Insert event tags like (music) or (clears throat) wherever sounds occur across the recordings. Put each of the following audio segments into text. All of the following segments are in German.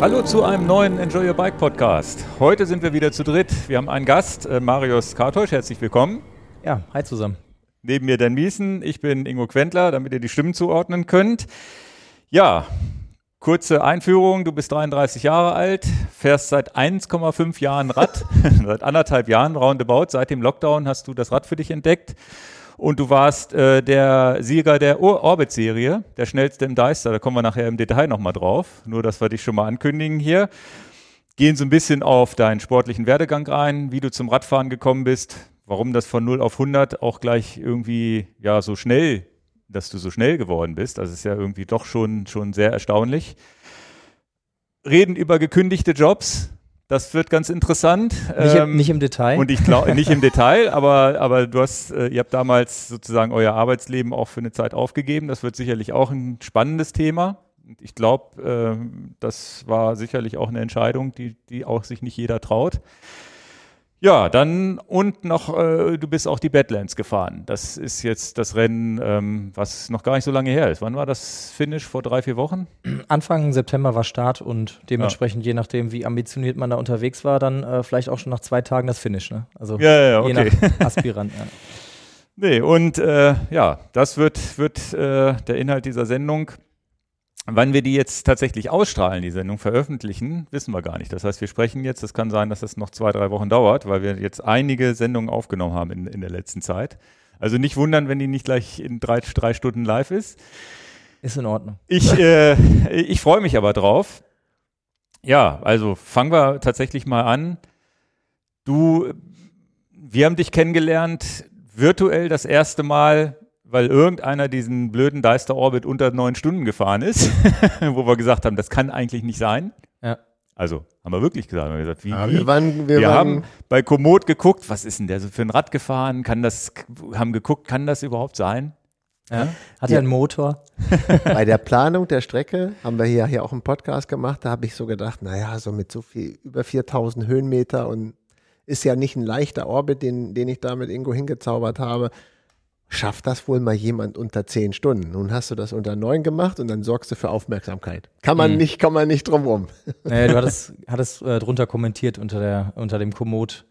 Hallo zu einem neuen Enjoy Your Bike Podcast. Heute sind wir wieder zu dritt. Wir haben einen Gast, äh, Marius Kartäusch. Herzlich willkommen. Ja, hi zusammen. Neben mir Dan Miesen, ich bin Ingo Quentler, damit ihr die Stimmen zuordnen könnt. Ja, kurze Einführung. Du bist 33 Jahre alt, fährst seit 1,5 Jahren Rad, (laughs) seit anderthalb Jahren roundabout. Seit dem Lockdown hast du das Rad für dich entdeckt. Und du warst äh, der Sieger der Orbit-Serie, der schnellste im Deister. Da kommen wir nachher im Detail nochmal drauf. Nur, dass wir dich schon mal ankündigen hier. Gehen so ein bisschen auf deinen sportlichen Werdegang ein, wie du zum Radfahren gekommen bist, warum das von 0 auf 100 auch gleich irgendwie ja so schnell, dass du so schnell geworden bist. Das ist ja irgendwie doch schon, schon sehr erstaunlich. Reden über gekündigte Jobs. Das wird ganz interessant. Nicht, ähm, nicht im Detail. Und ich glaube, nicht im Detail, aber, aber du hast, äh, ihr habt damals sozusagen euer Arbeitsleben auch für eine Zeit aufgegeben. Das wird sicherlich auch ein spannendes Thema. Ich glaube, äh, das war sicherlich auch eine Entscheidung, die, die auch sich nicht jeder traut. Ja, dann und noch, äh, du bist auch die Badlands gefahren. Das ist jetzt das Rennen, ähm, was noch gar nicht so lange her ist. Wann war das Finish? Vor drei, vier Wochen? Anfang September war Start und dementsprechend, ja. je nachdem, wie ambitioniert man da unterwegs war, dann äh, vielleicht auch schon nach zwei Tagen das Finish. Ne? Also ja, ja, okay. je nach (laughs) Aspirant. ja. Nee, und äh, ja, das wird, wird äh, der Inhalt dieser Sendung. Wann wir die jetzt tatsächlich ausstrahlen, die Sendung veröffentlichen, wissen wir gar nicht. Das heißt, wir sprechen jetzt, es kann sein, dass das noch zwei, drei Wochen dauert, weil wir jetzt einige Sendungen aufgenommen haben in, in der letzten Zeit. Also nicht wundern, wenn die nicht gleich in drei, drei Stunden live ist. Ist in Ordnung. Ich, (laughs) äh, ich freue mich aber drauf. Ja, also fangen wir tatsächlich mal an. Du, wir haben dich kennengelernt virtuell das erste Mal weil irgendeiner diesen blöden Deister Orbit unter neun Stunden gefahren ist, (laughs) wo wir gesagt haben, das kann eigentlich nicht sein. Ja. Also haben wir wirklich gesagt, haben wir gesagt, wie, ja, wir, waren, wir, wir waren haben bei Komoot geguckt, was ist denn der so für ein Rad gefahren? Kann das, haben geguckt, kann das überhaupt sein? Ja. Hat er einen Motor? (laughs) Bei der Planung der Strecke haben wir hier, hier auch einen Podcast gemacht. Da habe ich so gedacht, naja, so mit so viel, über 4000 Höhenmeter und ist ja nicht ein leichter Orbit, den, den ich da mit Ingo hingezaubert habe schafft das wohl mal jemand unter zehn Stunden. Nun hast du das unter neun gemacht und dann sorgst du für Aufmerksamkeit. Kann man mhm. nicht, kann man nicht drum rum. (laughs) Naja, du hattest, hattest äh, drunter kommentiert unter der, unter dem Komoot,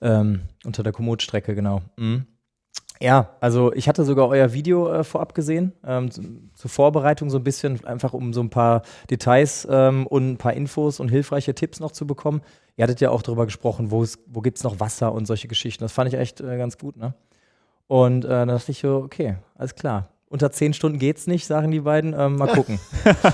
ähm, unter der Komoot-Strecke, genau. Mhm. Ja, also ich hatte sogar euer Video äh, vorab gesehen, ähm, zur Vorbereitung so ein bisschen, einfach um so ein paar Details ähm, und ein paar Infos und hilfreiche Tipps noch zu bekommen. Ihr hattet ja auch darüber gesprochen, wo, wo gibt es noch Wasser und solche Geschichten. Das fand ich echt äh, ganz gut, ne? Und äh, dann dachte ich so, okay, alles klar. Unter zehn Stunden geht's nicht, sagen die beiden. Ähm, mal (laughs) gucken.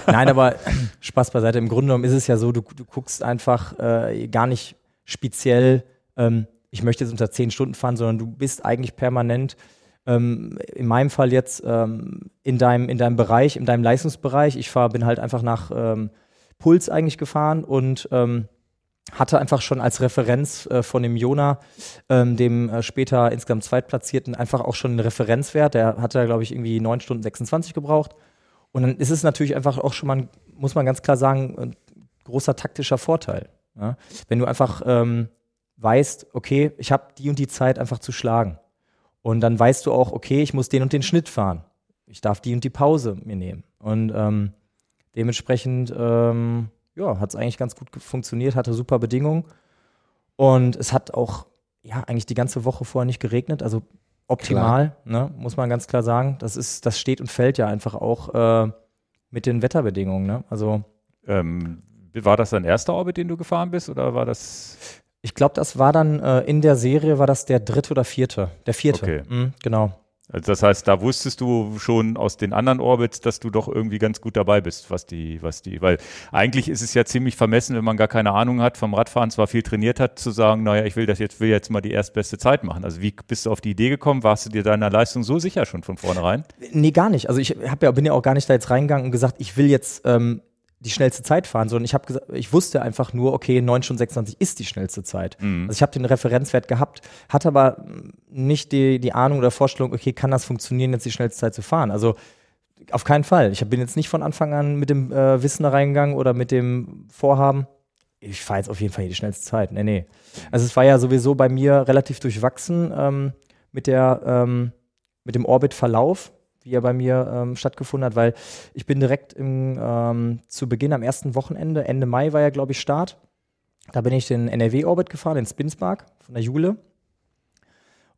Nein, aber (clears throat) Spaß beiseite. Im Grunde genommen ist es ja so, du, du guckst einfach äh, gar nicht speziell, ähm, ich möchte jetzt unter zehn Stunden fahren, sondern du bist eigentlich permanent ähm, in meinem Fall jetzt ähm, in, deinem, in deinem Bereich, in deinem Leistungsbereich. Ich fahr, bin halt einfach nach ähm, Puls eigentlich gefahren und ähm, hatte einfach schon als Referenz äh, von dem Jona, ähm, dem äh, später insgesamt Zweitplatzierten, einfach auch schon einen Referenzwert. Der hatte, glaube ich, irgendwie 9 Stunden 26 gebraucht. Und dann ist es natürlich einfach auch schon mal, muss man ganz klar sagen, ein großer taktischer Vorteil. Ja? Wenn du einfach ähm, weißt, okay, ich habe die und die Zeit einfach zu schlagen. Und dann weißt du auch, okay, ich muss den und den Schnitt fahren. Ich darf die und die Pause mir nehmen. Und ähm, dementsprechend ähm, ja, hat es eigentlich ganz gut funktioniert, hatte super Bedingungen. Und es hat auch, ja, eigentlich die ganze Woche vorher nicht geregnet. Also optimal, ne, muss man ganz klar sagen. Das ist, das steht und fällt ja einfach auch äh, mit den Wetterbedingungen. Ne? Also ähm, war das dein erster Orbit, den du gefahren bist, oder war das? Ich glaube, das war dann äh, in der Serie war das der dritte oder vierte. Der vierte. Okay. Mhm, genau. Also das heißt, da wusstest du schon aus den anderen Orbits, dass du doch irgendwie ganz gut dabei bist, was die, was die, weil eigentlich ist es ja ziemlich vermessen, wenn man gar keine Ahnung hat vom Radfahren, zwar viel trainiert hat, zu sagen, naja, ich will das jetzt, will jetzt mal die erstbeste Zeit machen. Also wie bist du auf die Idee gekommen? Warst du dir deiner Leistung so sicher schon von vornherein? Nee, gar nicht. Also ich hab ja, bin ja auch gar nicht da jetzt reingegangen und gesagt, ich will jetzt ähm, die schnellste Zeit fahren, sondern ich habe ich wusste einfach nur, okay, 9 Stunden 26 ist die schnellste Zeit. Mhm. Also ich habe den Referenzwert gehabt, hatte aber nicht die, die Ahnung oder Vorstellung, okay, kann das funktionieren, jetzt die schnellste Zeit zu fahren? Also auf keinen Fall. Ich bin jetzt nicht von Anfang an mit dem äh, Wissen da reingegangen oder mit dem Vorhaben, ich fahre jetzt auf jeden Fall hier die schnellste Zeit. Nee, nee. Also es war ja sowieso bei mir relativ durchwachsen ähm, mit der ähm, mit dem Orbit-Verlauf wie er bei mir ähm, stattgefunden hat, weil ich bin direkt im, ähm, zu Beginn am ersten Wochenende, Ende Mai war ja, glaube ich, Start. Da bin ich den NRW-Orbit gefahren, den Spinspark von der Jule.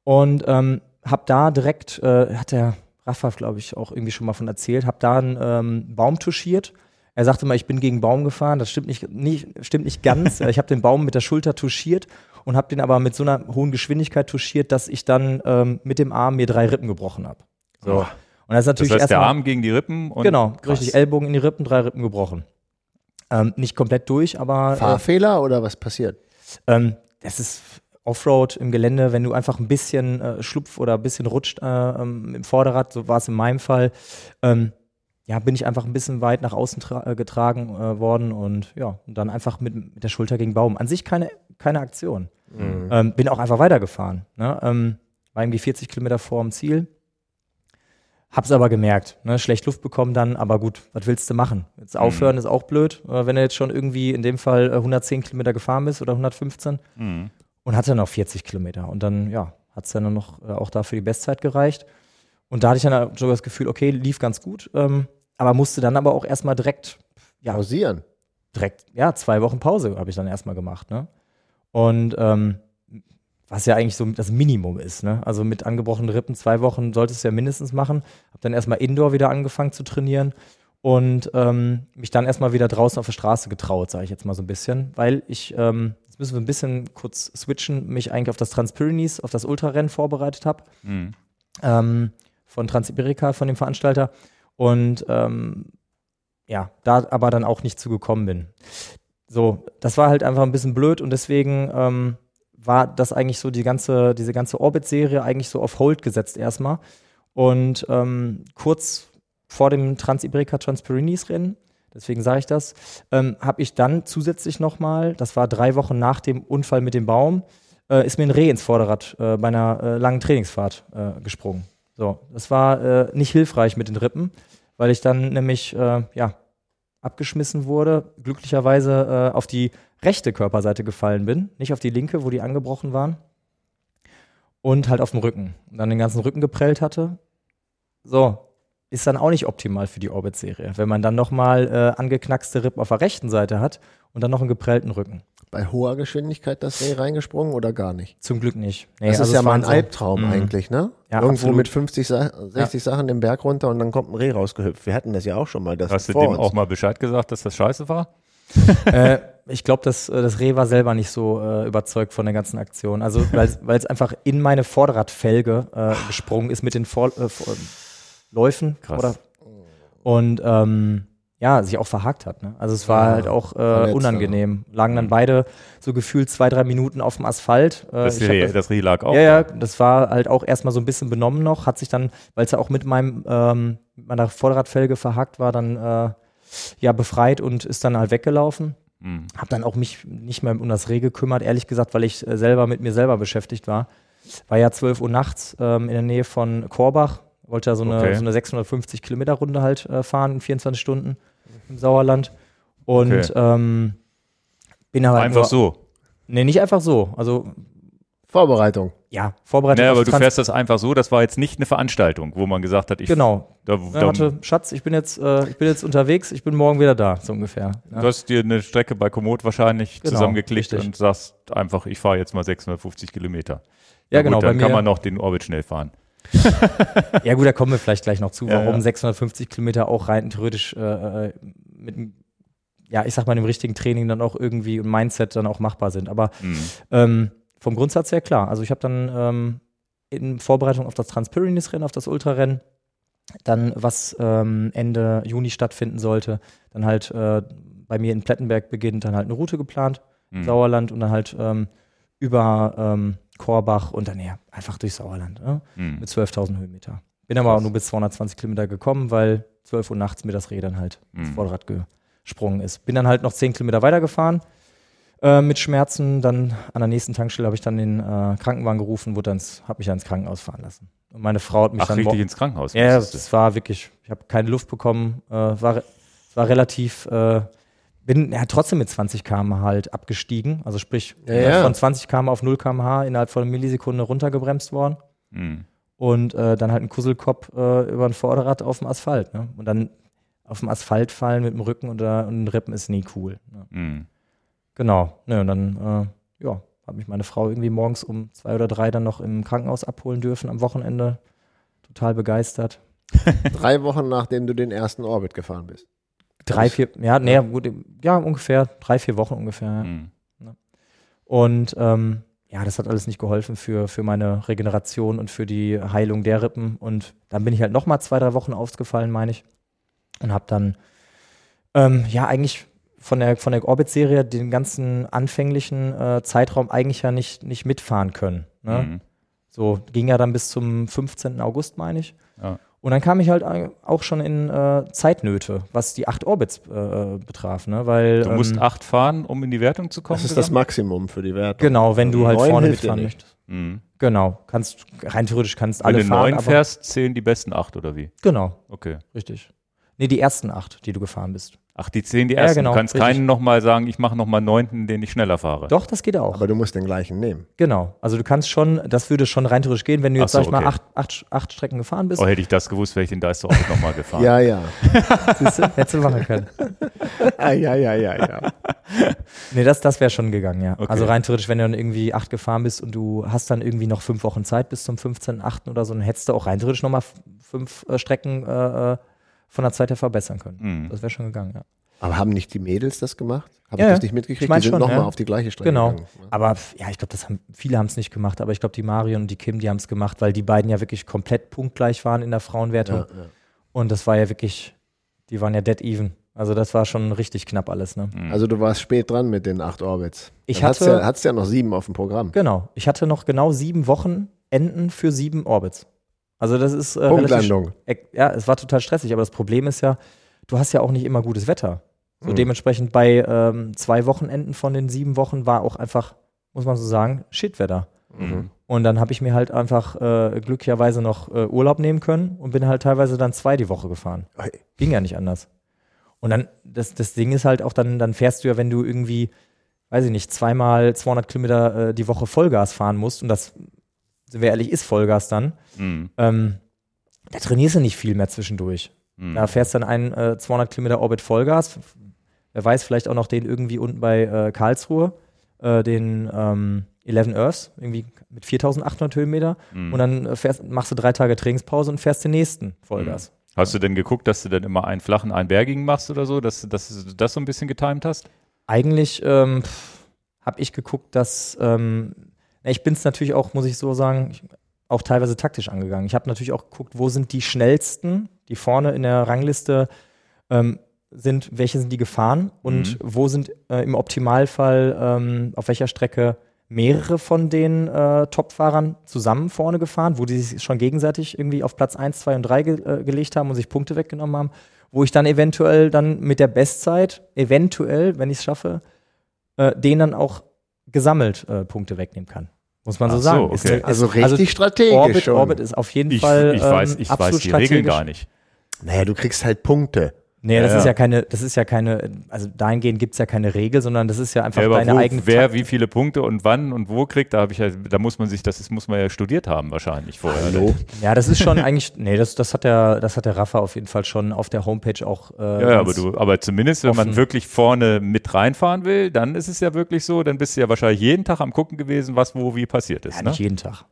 Und ähm, habe da direkt, äh, hat der Rafa, glaube ich, auch irgendwie schon mal von erzählt, habe da einen ähm, Baum touchiert. Er sagte mal, ich bin gegen Baum gefahren. Das stimmt nicht, nicht, stimmt nicht ganz. (laughs) ich habe den Baum mit der Schulter touchiert und habe den aber mit so einer hohen Geschwindigkeit touchiert, dass ich dann ähm, mit dem Arm mir drei Rippen gebrochen habe. So. Und das ist natürlich Das heißt, der erstmal- Arm gegen die Rippen und Genau, krass. richtig. Ellbogen in die Rippen, drei Rippen gebrochen. Ähm, nicht komplett durch, aber äh, Fahrfehler oder was passiert? ähm, das ist Offroad im Gelände, wenn du einfach ein bisschen äh, schlupf oder ein bisschen rutscht äh, ähm, im Vorderrad, so war es in meinem Fall, ähm, ja, bin ich einfach ein bisschen weit nach außen äh, getragen äh, worden und ja, und dann einfach mit, mit der Schulter gegen Baum. An sich keine, keine Aktion. Ähm, bin auch einfach weitergefahren. Ne? Ähm, war irgendwie 40 Kilometer vor dem Ziel. Hab's aber gemerkt, ne? schlecht Luft bekommen dann, aber gut, was willst du machen? Jetzt aufhören ist auch blöd, äh, wenn du jetzt schon irgendwie in dem Fall äh, 110 Kilometer gefahren bist oder 115 Mhm. und hatte noch 40 Kilometer. Und dann, ja, hat es dann noch äh, auch dafür die Bestzeit gereicht. Und da hatte ich dann sogar das Gefühl, okay, lief ganz gut, ähm, aber musste dann aber auch erstmal direkt, ja, Pausieren. direkt, ja, zwei Wochen Pause habe ich dann erstmal gemacht, ne? Und ähm, was ja eigentlich so das Minimum ist, ne? Also mit angebrochenen Rippen zwei Wochen solltest du ja mindestens machen. Hab dann erstmal Indoor wieder angefangen zu trainieren und ähm, mich dann erstmal wieder draußen auf der Straße getraut, sage ich jetzt mal so ein bisschen, weil ich, ähm, jetzt müssen wir ein bisschen kurz switchen, mich eigentlich auf das Transpyrenees, auf das Ultrarennen vorbereitet habe Mhm. ähm, von Transiberika, von dem Veranstalter. Und ähm, ja, da aber dann auch nicht zugekommen bin. So, das war halt einfach ein bisschen blöd und deswegen ähm, war das eigentlich so die ganze, diese ganze Orbit-Serie eigentlich so auf Hold gesetzt erstmal. Und ähm, kurz vor dem Transiberika Transpyrenees-Rennen, deswegen sage ich das, ähm, habe ich dann zusätzlich nochmal, das war drei Wochen nach dem Unfall mit dem Baum, äh, ist mir ein Reh ins Vorderrad äh, bei einer äh, langen Trainingsfahrt äh, gesprungen. So, das war äh, nicht hilfreich mit den Rippen, weil ich dann nämlich, äh, ja, abgeschmissen wurde, glücklicherweise auf die rechte Körperseite gefallen bin, nicht auf die linke, wo die angebrochen waren. Und halt auf dem Rücken. Und dann den ganzen Rücken geprellt hatte. So, ist dann auch nicht optimal für die Orbit-Serie, wenn man dann nochmal äh, angeknackste Rippen auf der rechten Seite hat und dann noch einen geprellten Rücken. Bei hoher Geschwindigkeit das Reh reingesprungen oder gar nicht? Zum Glück nicht. Nee, Das ist also ja es mal waren ein Albtraum Mhm. eigentlich, ne? Ja, Irgendwo absolut. mit 50, Sa 60 Sachen den Berg runter und dann kommt ein Reh rausgehüpft. Wir hatten das ja auch schon mal. Das Hast du dem uns. auch mal Bescheid gesagt, dass das scheiße war? (laughs) (laughs) äh, ich glaube, das, äh, das Reh war selber nicht so äh, überzeugt von der ganzen Aktion. Also, (laughs) weil es einfach in meine Vorderradfelge äh, gesprungen ist mit den Vor äh, Vor Läufen. Krass. Oder, und ähm, ja, sich auch verhakt hat. Ne? Also es war Ja, halt auch äh, unangenehm. Lagen dann beide so gefühlt zwei, drei Minuten auf dem Asphalt. Äh, Das, Reh, das- das Reh lag auch. ja, ja, das war halt auch erstmal so ein bisschen benommen noch, hat sich dann, weil es ja auch mit meinem, ähm, meiner Vorderradfelge verhakt war, dann äh, ja befreit und ist dann halt weggelaufen. Mhm. Hab dann auch mich nicht mehr um das Reh gekümmert, ehrlich gesagt, weil ich äh, selber mit mir selber beschäftigt war. War ja 12 Uhr nachts ähm, in der Nähe von Korbach, wollte ja so eine, Okay. so eine 650 Kilometer Runde halt äh, fahren in 24 Stunden im Sauerland. Und Okay. ähm, bin aber Einfach nur, so. Nee, nicht einfach so. Also Vorbereitung. ja, Vorbereitung. Naja, aber du Trans- fährst das einfach so. Das war jetzt nicht eine Veranstaltung, wo man gesagt hat, ich. Genau. Da, Ja, da, warte, Schatz, ich bin jetzt, äh, ich bin jetzt unterwegs, ich bin morgen wieder da, so ungefähr. Ja. Du hast dir eine Strecke bei Komoot wahrscheinlich Genau, zusammengeklickt richtig. und sagst einfach, ich fahre jetzt mal 650 Kilometer. Ja, Na genau, Gut, dann bei kann mir- man noch den Orbit schnell fahren. (laughs) Ja, gut, da kommen wir vielleicht gleich noch zu, Ja, warum ja. 650 Kilometer auch rein theoretisch äh, äh, mit einem, ja, ich sag mal, dem richtigen Training dann auch irgendwie und Mindset dann auch machbar sind. Aber Mhm. ähm, vom Grundsatz her klar. Also ich habe dann ähm, in Vorbereitung auf das Transpyrenees-Rennen, auf das Ultrarennen, dann was ähm, Ende Juni stattfinden sollte, dann halt äh, bei mir in Plettenberg beginnt, dann halt eine Route geplant, Mhm. Sauerland und dann halt ähm, über ähm, Korbach und dann ja, einfach durch Sauerland ne? Mhm. mit 12.000 Höhenmeter. Bin aber auch nur bis 220 Kilometer gekommen, weil 12 Uhr nachts mir das Reh dann halt ins Mhm. Vorderrad gesprungen ist. Bin dann halt noch 10 Kilometer weitergefahren äh, mit Schmerzen. Dann an der nächsten Tankstelle habe ich dann den äh, Krankenwagen gerufen, wurde dann ins- habe mich dann ins Krankenhaus fahren lassen. Und meine Frau hat mich Ach, dann richtig ins Krankenhaus. ja, es war wirklich, ich habe keine Luft bekommen, äh, war, war relativ, äh, bin ja, trotzdem mit 20 km halt abgestiegen, also sprich Ja, äh, ja. von 20 km auf 0 km/h innerhalb von einer Millisekunde runtergebremst worden. Mhm. und äh, dann halt ein Kusselkopf äh, über ein Vorderrad auf dem Asphalt. Ne? Und dann auf dem Asphalt fallen mit dem Rücken oder und den Rippen ist nie cool. Ne? Mhm. Genau. Ne, und dann, äh, ja, hat mich meine Frau irgendwie morgens um zwei oder drei dann noch im Krankenhaus abholen dürfen am Wochenende. Total begeistert. (laughs) Drei Wochen nachdem du den ersten Orbit gefahren bist. Drei, vier, ja, nee, gut, ja, ungefähr, drei, vier Wochen ungefähr. Ja. Mhm. Und ähm, ja, das hat alles nicht geholfen für, für meine Regeneration und für die Heilung der Rippen. Und dann bin ich halt nochmal zwei, drei Wochen ausgefallen, meine ich. Und habe dann, ähm, ja, eigentlich von der, von der Orbit-Serie den ganzen anfänglichen äh, Zeitraum eigentlich ja nicht, nicht mitfahren können. Ne? Mhm. So ging ja dann bis zum 15. August, meine ich. Ja. Und dann kam ich halt auch schon in äh, Zeitnöte, was die acht Orbits äh, betraf, ne? Weil Du musst ähm, acht fahren, um in die Wertung zu kommen. Das ist das gesamt? Maximum für die Wertung. genau, wenn du halt Neun vorne mitfahren möchtest. Mhm. Genau, kannst rein theoretisch kannst Wenn alle du fahren. neun aber- fährst, zählen die besten acht oder wie? Genau, Okay. richtig. Nee, die ersten acht, die du gefahren bist. Ach, die zählen die Ja, ersten. genau, du kannst richtig. keinen nochmal sagen, ich mache nochmal neunten, den ich schneller fahre. Doch, das geht auch. Aber du musst den gleichen nehmen. genau. Also du kannst schon, das würde schon rein theoretisch gehen, wenn du jetzt, so, sag ich mal, okay. acht, acht, acht Strecken gefahren bist. Oh, hätte ich das gewusst, wäre ich den Deister auch nochmal gefahren. Ja, ja. (laughs) Siehst du, hättest du machen können. Ah, ja, ja, ja, ja. (laughs) Nee, das, das wäre schon gegangen, ja. Okay. Also rein theoretisch, wenn du dann irgendwie acht gefahren bist und du hast dann irgendwie noch fünf Wochen Zeit bis zum 15.8. oder so, dann hättest du auch rein theoretisch nochmal fünf äh, Strecken äh, äh, von der Zeit her verbessern können. Mhm. Das wäre schon gegangen, ja. Aber haben nicht die Mädels das gemacht? Habe Ja, ich das nicht mitgekriegt? Ich mein die sind schon, nochmal ja. auf die gleiche Strecke Genau. gegangen. ne? Aber ja, ich glaube, das haben viele haben es nicht gemacht, aber ich glaube, die Marion und die Kim, die haben es gemacht, weil die beiden ja wirklich komplett punktgleich waren in der Frauenwertung. Ja, ja. Und das war ja wirklich, die waren ja dead even. Also das war schon richtig knapp alles, ne? Mhm. Also du warst spät dran mit den acht Orbits. Ich Dann hatte- Hat's ja, hat's ja noch sieben auf dem Programm. Genau. Ich hatte noch genau sieben Wochen Enden für sieben Orbits. Also das ist äh, Punktlandung. äh, ja, es war total stressig, aber das Problem ist ja, du hast ja auch nicht immer gutes Wetter. So Mhm. dementsprechend bei ähm, zwei Wochenenden von den sieben Wochen war auch einfach, muss man so sagen, Shitwetter. Mhm. Und dann habe ich mir halt einfach äh, glücklicherweise noch äh, Urlaub nehmen können und bin halt teilweise dann zwei die Woche gefahren. Oi. Ging ja nicht anders. Und dann, das, das Ding ist halt auch, dann, dann fährst du ja, wenn du irgendwie, weiß ich nicht, zweimal 200 Kilometer äh, die Woche Vollgas fahren musst und das, sind wir ehrlich, ist Vollgas dann, Mhm. ähm, da trainierst du nicht viel mehr zwischendurch. Mhm. Da fährst dann einen äh, 200 Kilometer Orbit Vollgas. Wer weiß, vielleicht auch noch den irgendwie unten bei äh, Karlsruhe, äh, den ähm, 11 Earths, irgendwie mit 4800 Höhenmeter. Mhm. Und dann äh, fährst, machst du drei Tage Trainingspause und fährst den nächsten Vollgas. Hast du denn geguckt, dass du dann immer einen flachen, einen bergigen machst oder so, dass, dass du das so ein bisschen getimt hast? Eigentlich ähm, habe ich geguckt, dass ähm, ich bin es natürlich auch, muss ich so sagen, auch teilweise taktisch angegangen. Ich habe natürlich auch geguckt, wo sind die schnellsten, die vorne in der Rangliste ähm, sind, welche sind die gefahren und wo sind äh, im Optimalfall ähm, auf welcher Strecke mehrere von den äh, Top-Fahrern zusammen vorne gefahren, wo die sich schon gegenseitig irgendwie auf Platz 1, 2 und 3 ge äh, gelegt haben und sich Punkte weggenommen haben, wo ich dann eventuell dann mit der Bestzeit, eventuell, wenn ich es schaffe, äh, denen dann auch gesammelt äh, Punkte wegnehmen kann. Muss man so so, sagen. okay. Ist, ist, Also richtig strategisch Orbit, schon. Orbit ist auf jeden Ich, Fall ich weiß, ähm, ich absolut weiß die Regeln gar nicht. Naja, du kriegst halt Punkte. Nee, das Ja, ist ja. ja keine, das ist ja keine, also dahingehend gibt es ja keine Regel, sondern das ist ja einfach Ja, aber deine wo, eigene wer Taktik. wie viele Punkte und wann und wo kriegt, da habe ich ja, da muss man sich, das ist, muss man ja studiert haben wahrscheinlich vorher. Hallo? Ja, das ist schon (laughs) eigentlich, nee, das, das hat der, das hat der Rafa auf jeden Fall schon auf der Homepage auch. Äh, Ja, aber du, aber zumindest, wenn man wirklich vorne mit reinfahren will, dann ist es ja wirklich so, dann bist du ja wahrscheinlich jeden Tag am gucken gewesen, was wo wie passiert ist. ja, ne? nicht jeden Tag.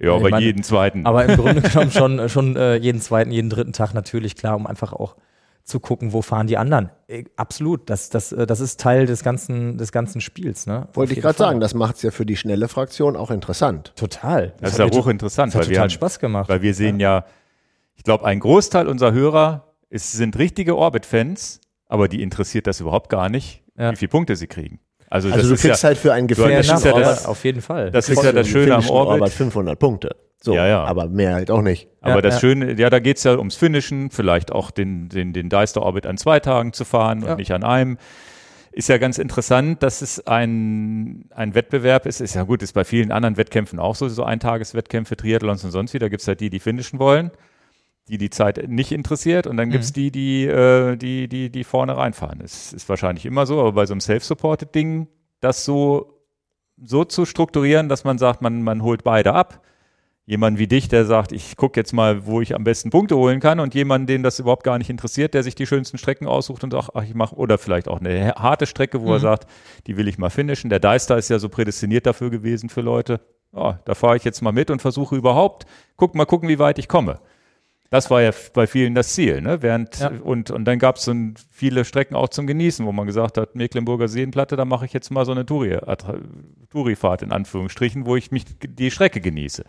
Ja, Ich aber meine- jeden zweiten. Aber im Grunde (laughs) genommen schon, schon äh, jeden zweiten, jeden dritten Tag natürlich klar, um einfach auch zu gucken, wo fahren die anderen. Äh, absolut, das, das, äh, das ist Teil des ganzen, des ganzen Spiels. Ne? Wollte ich gerade sagen, das macht es ja für die schnelle Fraktion auch interessant. Total. das ist hat ja hochinteressant, Das hat weil wir, total haben, Spaß gemacht. weil wir sehen ja, ich glaube, ein Großteil unserer Hörer ist, sind richtige Orbit-Fans, aber die interessiert das überhaupt gar nicht, Ja. wie viele Punkte sie kriegen. Also, Also das du ist kriegst ja, halt für einen Ja, das gefinischten ist ja das- auf jeden Fall. das ist ja das Schöne am gefinischten Orbit. 500 Punkte. So, Ja, ja. aber mehr halt auch nicht. Aber Ja, das ja. Schöne, ja, da geht es ja ums Finishen, vielleicht auch den, den, den Deister Orbit an zwei Tagen zu fahren und Ja. nicht an einem. Ist ja ganz interessant, dass es ein, ein Wettbewerb ist. Ist ja gut, ist bei vielen anderen Wettkämpfen auch so, so Eintageswettkämpfe, Triathlons und sonst wie. Da gibt es halt die, die finishen wollen, die die Zeit nicht interessiert und dann gibt es Mhm. die, die, äh, die, die, die vorne reinfahren. Es ist wahrscheinlich immer so, aber bei so einem Self-Supported-Ding, das so, so zu strukturieren, dass man sagt, man, man holt beide ab, jemanden wie dich, der sagt, ich gucke jetzt mal, wo ich am besten Punkte holen kann und jemanden, den das überhaupt gar nicht interessiert, der sich die schönsten Strecken aussucht und sagt, ach, ich mache, oder vielleicht auch eine harte Strecke, wo mhm. er sagt, die will ich mal finishen. Der Deister ist ja so prädestiniert dafür gewesen für Leute. Oh, da fahre ich jetzt mal mit und versuche überhaupt, guck mal gucken, wie weit ich komme. Das war ja bei vielen das Ziel, ne? Während, ja. und, und dann gab es so viele Strecken auch zum Genießen, wo man gesagt hat, Mecklenburger Seenplatte, da mache ich jetzt mal so eine Touri, Tourifahrt in Anführungsstrichen, wo ich mich die Strecke genieße.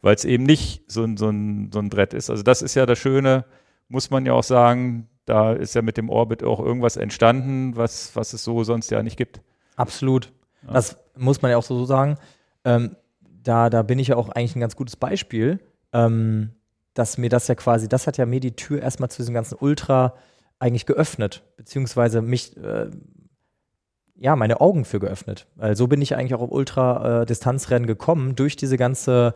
Weil es eben nicht so, so, ein, so ein Brett ist. Also das ist ja das Schöne, muss man ja auch sagen, da ist ja mit dem Orbit auch irgendwas entstanden, was, was es so sonst ja nicht gibt. Absolut. Ja. Das muss man ja auch so sagen. Ähm, da, da bin ich ja auch eigentlich ein ganz gutes Beispiel. Ähm, dass mir das ja quasi, das hat ja mir die Tür erstmal zu diesem ganzen Ultra eigentlich geöffnet, beziehungsweise mich, äh, ja, meine Augen für geöffnet. Weil so bin ich eigentlich auch auf Ultra-Distanzrennen äh, gekommen, durch diese ganze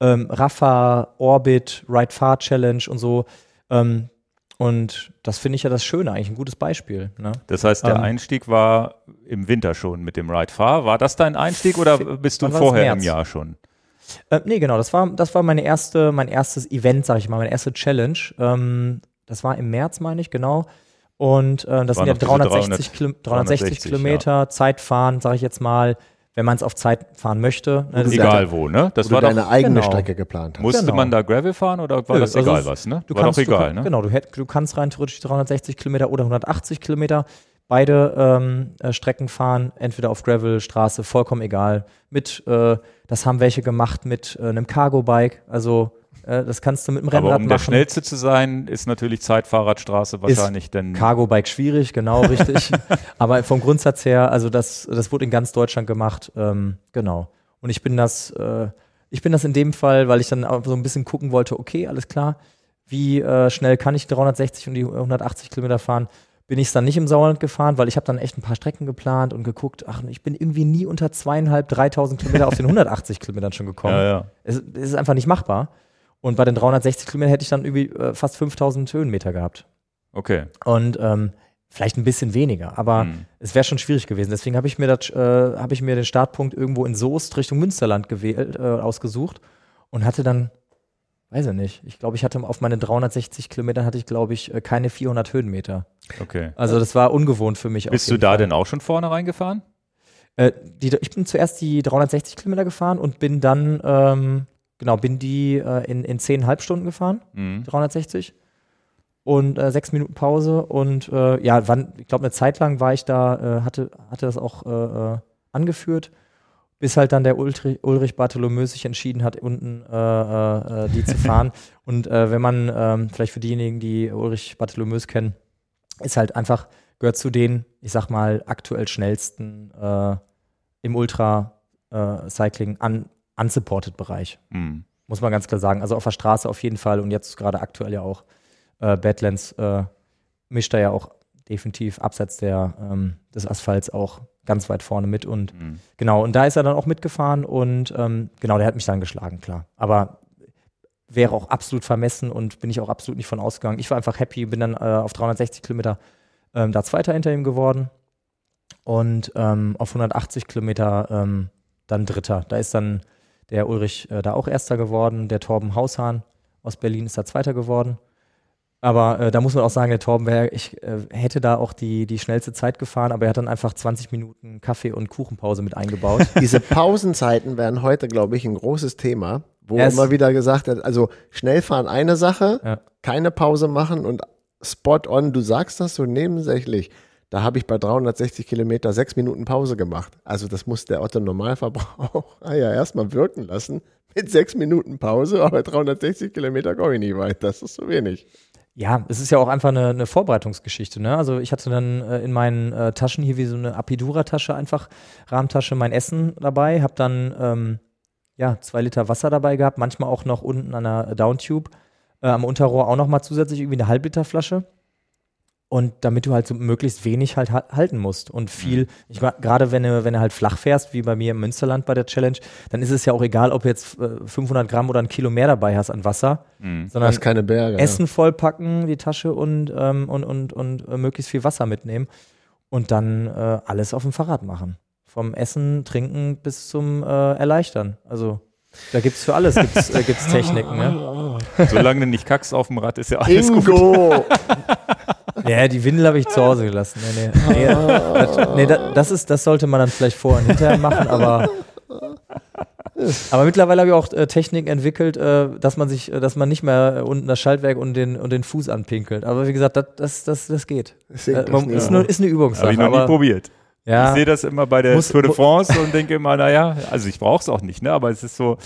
ähm, Rafa, Orbit, Ride Far Challenge und so. Ähm, und das finde ich ja das Schöne, eigentlich ein gutes Beispiel. Ne? Das heißt, der ähm, Einstieg war im Winter schon mit dem Ride Far. War das dein Einstieg oder bist du vorher im Jahr schon? Äh, nee, genau, das war, das war meine erste, mein erstes Event, sag ich mal, meine erste Challenge. Ähm, das war im März, meine ich, genau. Und äh, das sind ja 360, 300, Kilo, 360, 360 Kilometer ja. Zeitfahren, sage ich jetzt mal, wenn man es auf Zeit fahren möchte. Ne, egal wo, ne? Das wo war du deine doch, eigene genau. Strecke geplant hast. Musste genau. man da Gravel fahren oder war Nö, das also egal was, ne? Du war kannst, doch egal, du, ne? Genau, du, hätt, du kannst rein theoretisch 360 Kilometer oder 180 Kilometer beide ähm, äh, Strecken fahren, entweder auf Gravel, Straße, vollkommen egal. Mit, äh, das haben welche gemacht mit äh, einem Cargo-Bike, also äh, das kannst du mit dem Rennrad Aber um machen. der schnellste zu sein, ist natürlich Zeitfahrradstraße wahrscheinlich, denn Cargo-Bike schwierig, genau, richtig. (laughs) Aber vom Grundsatz her, also das, das wurde in ganz Deutschland gemacht, ähm, genau. Und ich bin das, äh, ich bin das in dem Fall, weil ich dann so ein bisschen gucken wollte, okay, alles klar, wie schnell kann ich 360 und die 180 Kilometer fahren? Bin ich es dann nicht im Sauerland gefahren, weil ich habe dann echt ein paar Strecken geplant und geguckt, ach, ich bin irgendwie nie unter zweieinhalb, dreitausend Kilometer auf den (laughs) 180 Kilometern schon gekommen. Ja, ja. Es, es, ist einfach nicht machbar. Und bei den 360 Kilometern hätte ich dann irgendwie äh, fast 5000 Höhenmeter gehabt. Okay. Und ähm, vielleicht ein bisschen weniger, aber hm. es wäre schon schwierig gewesen. Deswegen habe ich mir das, äh, habe ich mir den Startpunkt irgendwo in Soest Richtung Münsterland gewählt, äh, ausgesucht und hatte dann Weiß ich nicht. Ich glaube, ich hatte auf meine 360 Kilometer hatte ich, glaube ich, äh, keine 400 Höhenmeter. Okay. Also das war ungewohnt für mich. Bist du da Fall. denn auch schon vorne reingefahren? Äh, die, ich bin zuerst die 360 Kilometer gefahren und bin dann, ähm, genau, bin die äh, in, in 10,5 Stunden gefahren, mhm. 360. Und äh, sechs Minuten Pause und äh, ja, wann, ich glaube, eine Zeit lang war ich da, äh, hatte, hatte das auch angeführt bis halt dann der Ulrich, Ulrich Bartholomew sich entschieden hat, unten äh, äh, äh die zu fahren. (laughs) Und äh, wenn man, ähm, vielleicht für diejenigen, die Ulrich Bartholomew kennen, ist halt einfach, gehört zu den, ich sag mal, aktuell schnellsten äh, im Ultra-Cycling un unsupported Bereich. Mhm. Muss man ganz klar sagen. Also auf der Straße auf jeden Fall und jetzt gerade aktuell ja auch äh, Badlands mischt da ja auch definitiv abseits der, ähm, des Asphalts auch ganz weit vorne mit und mhm. genau, und da ist er dann auch mitgefahren und ähm, genau, der hat mich dann geschlagen, klar. Aber wäre auch absolut vermessen und bin ich auch absolut nicht von ausgegangen. Ich war einfach happy, bin dann äh, auf 360 Kilometer ähm, da Zweiter hinter ihm geworden und ähm, auf 180 Kilometer ähm, dann Dritter. Da ist dann der Ulrich äh, da auch Erster geworden, der Torben Haushahn aus Berlin ist da Zweiter geworden. Aber äh, da muss man auch sagen, der Torben wäre, ich äh, hätte da auch die, die schnellste Zeit gefahren, aber er hat dann einfach 20 Minuten Kaffee- und Kuchenpause mit eingebaut. (laughs) Diese Pausenzeiten wären heute, glaube ich, ein großes Thema, wo er immer wieder gesagt hat, also schnell fahren eine Sache, ja. keine Pause machen und spot on, du sagst das so nebensächlich. Da habe ich bei 360 Kilometer sechs Minuten Pause gemacht. Also das muss der Otto Normalverbraucher (laughs) ja erstmal wirken lassen. Mit sechs Minuten Pause, aber 360 Kilometer komme ich nie weit. Das ist zu wenig. Ja, es ist ja auch einfach eine, eine Vorbereitungsgeschichte. Ne? Also ich hatte dann äh, in meinen äh, Taschen hier wie so eine Apidura-Tasche einfach, Rahmentasche, mein Essen dabei, habe dann ähm, ja, zwei Liter Wasser dabei gehabt, manchmal auch noch unten an der Downtube, äh, am Unterrohr auch noch mal zusätzlich irgendwie eine Halbliterflasche. Und damit du halt so möglichst wenig halt halten musst und viel, mhm. ich gerade wenn du, wenn du halt flach fährst, wie bei mir im Münsterland bei der Challenge, dann ist es ja auch egal, ob du jetzt 500 äh, Gramm oder ein Kilo mehr dabei hast an Wasser, mhm. sondern hast keine Berge, Essen ja. vollpacken, die Tasche und, ähm, und, und, und äh, möglichst viel Wasser mitnehmen und dann äh, alles auf dem Fahrrad machen. Vom Essen, Trinken bis zum äh, Erleichtern. Also Da gibt es für alles gibt's, äh, gibt's Techniken. Ne? (laughs) Solange du nicht kackst auf dem Rad, ist ja alles gut. (laughs) Ja, die Windel habe ich zu Hause gelassen. Nee, nee, nee, das, nee das, das, ist, das sollte man dann vielleicht vorher und hinterher machen, aber, aber mittlerweile habe ich auch äh, Technik entwickelt, äh, dass man sich, äh, dass man nicht mehr unten das Schaltwerk und den, und den Fuß anpinkelt. Aber wie gesagt, das, das, das, das geht. Sinkt Äh, das man, ist, nur, ist eine Übungssache. Habe ich noch nie aber, probiert. ja, Ich sehe das immer bei der Muss- Tour de France und denke immer, naja, also ich brauche es auch nicht, ne? aber es ist so,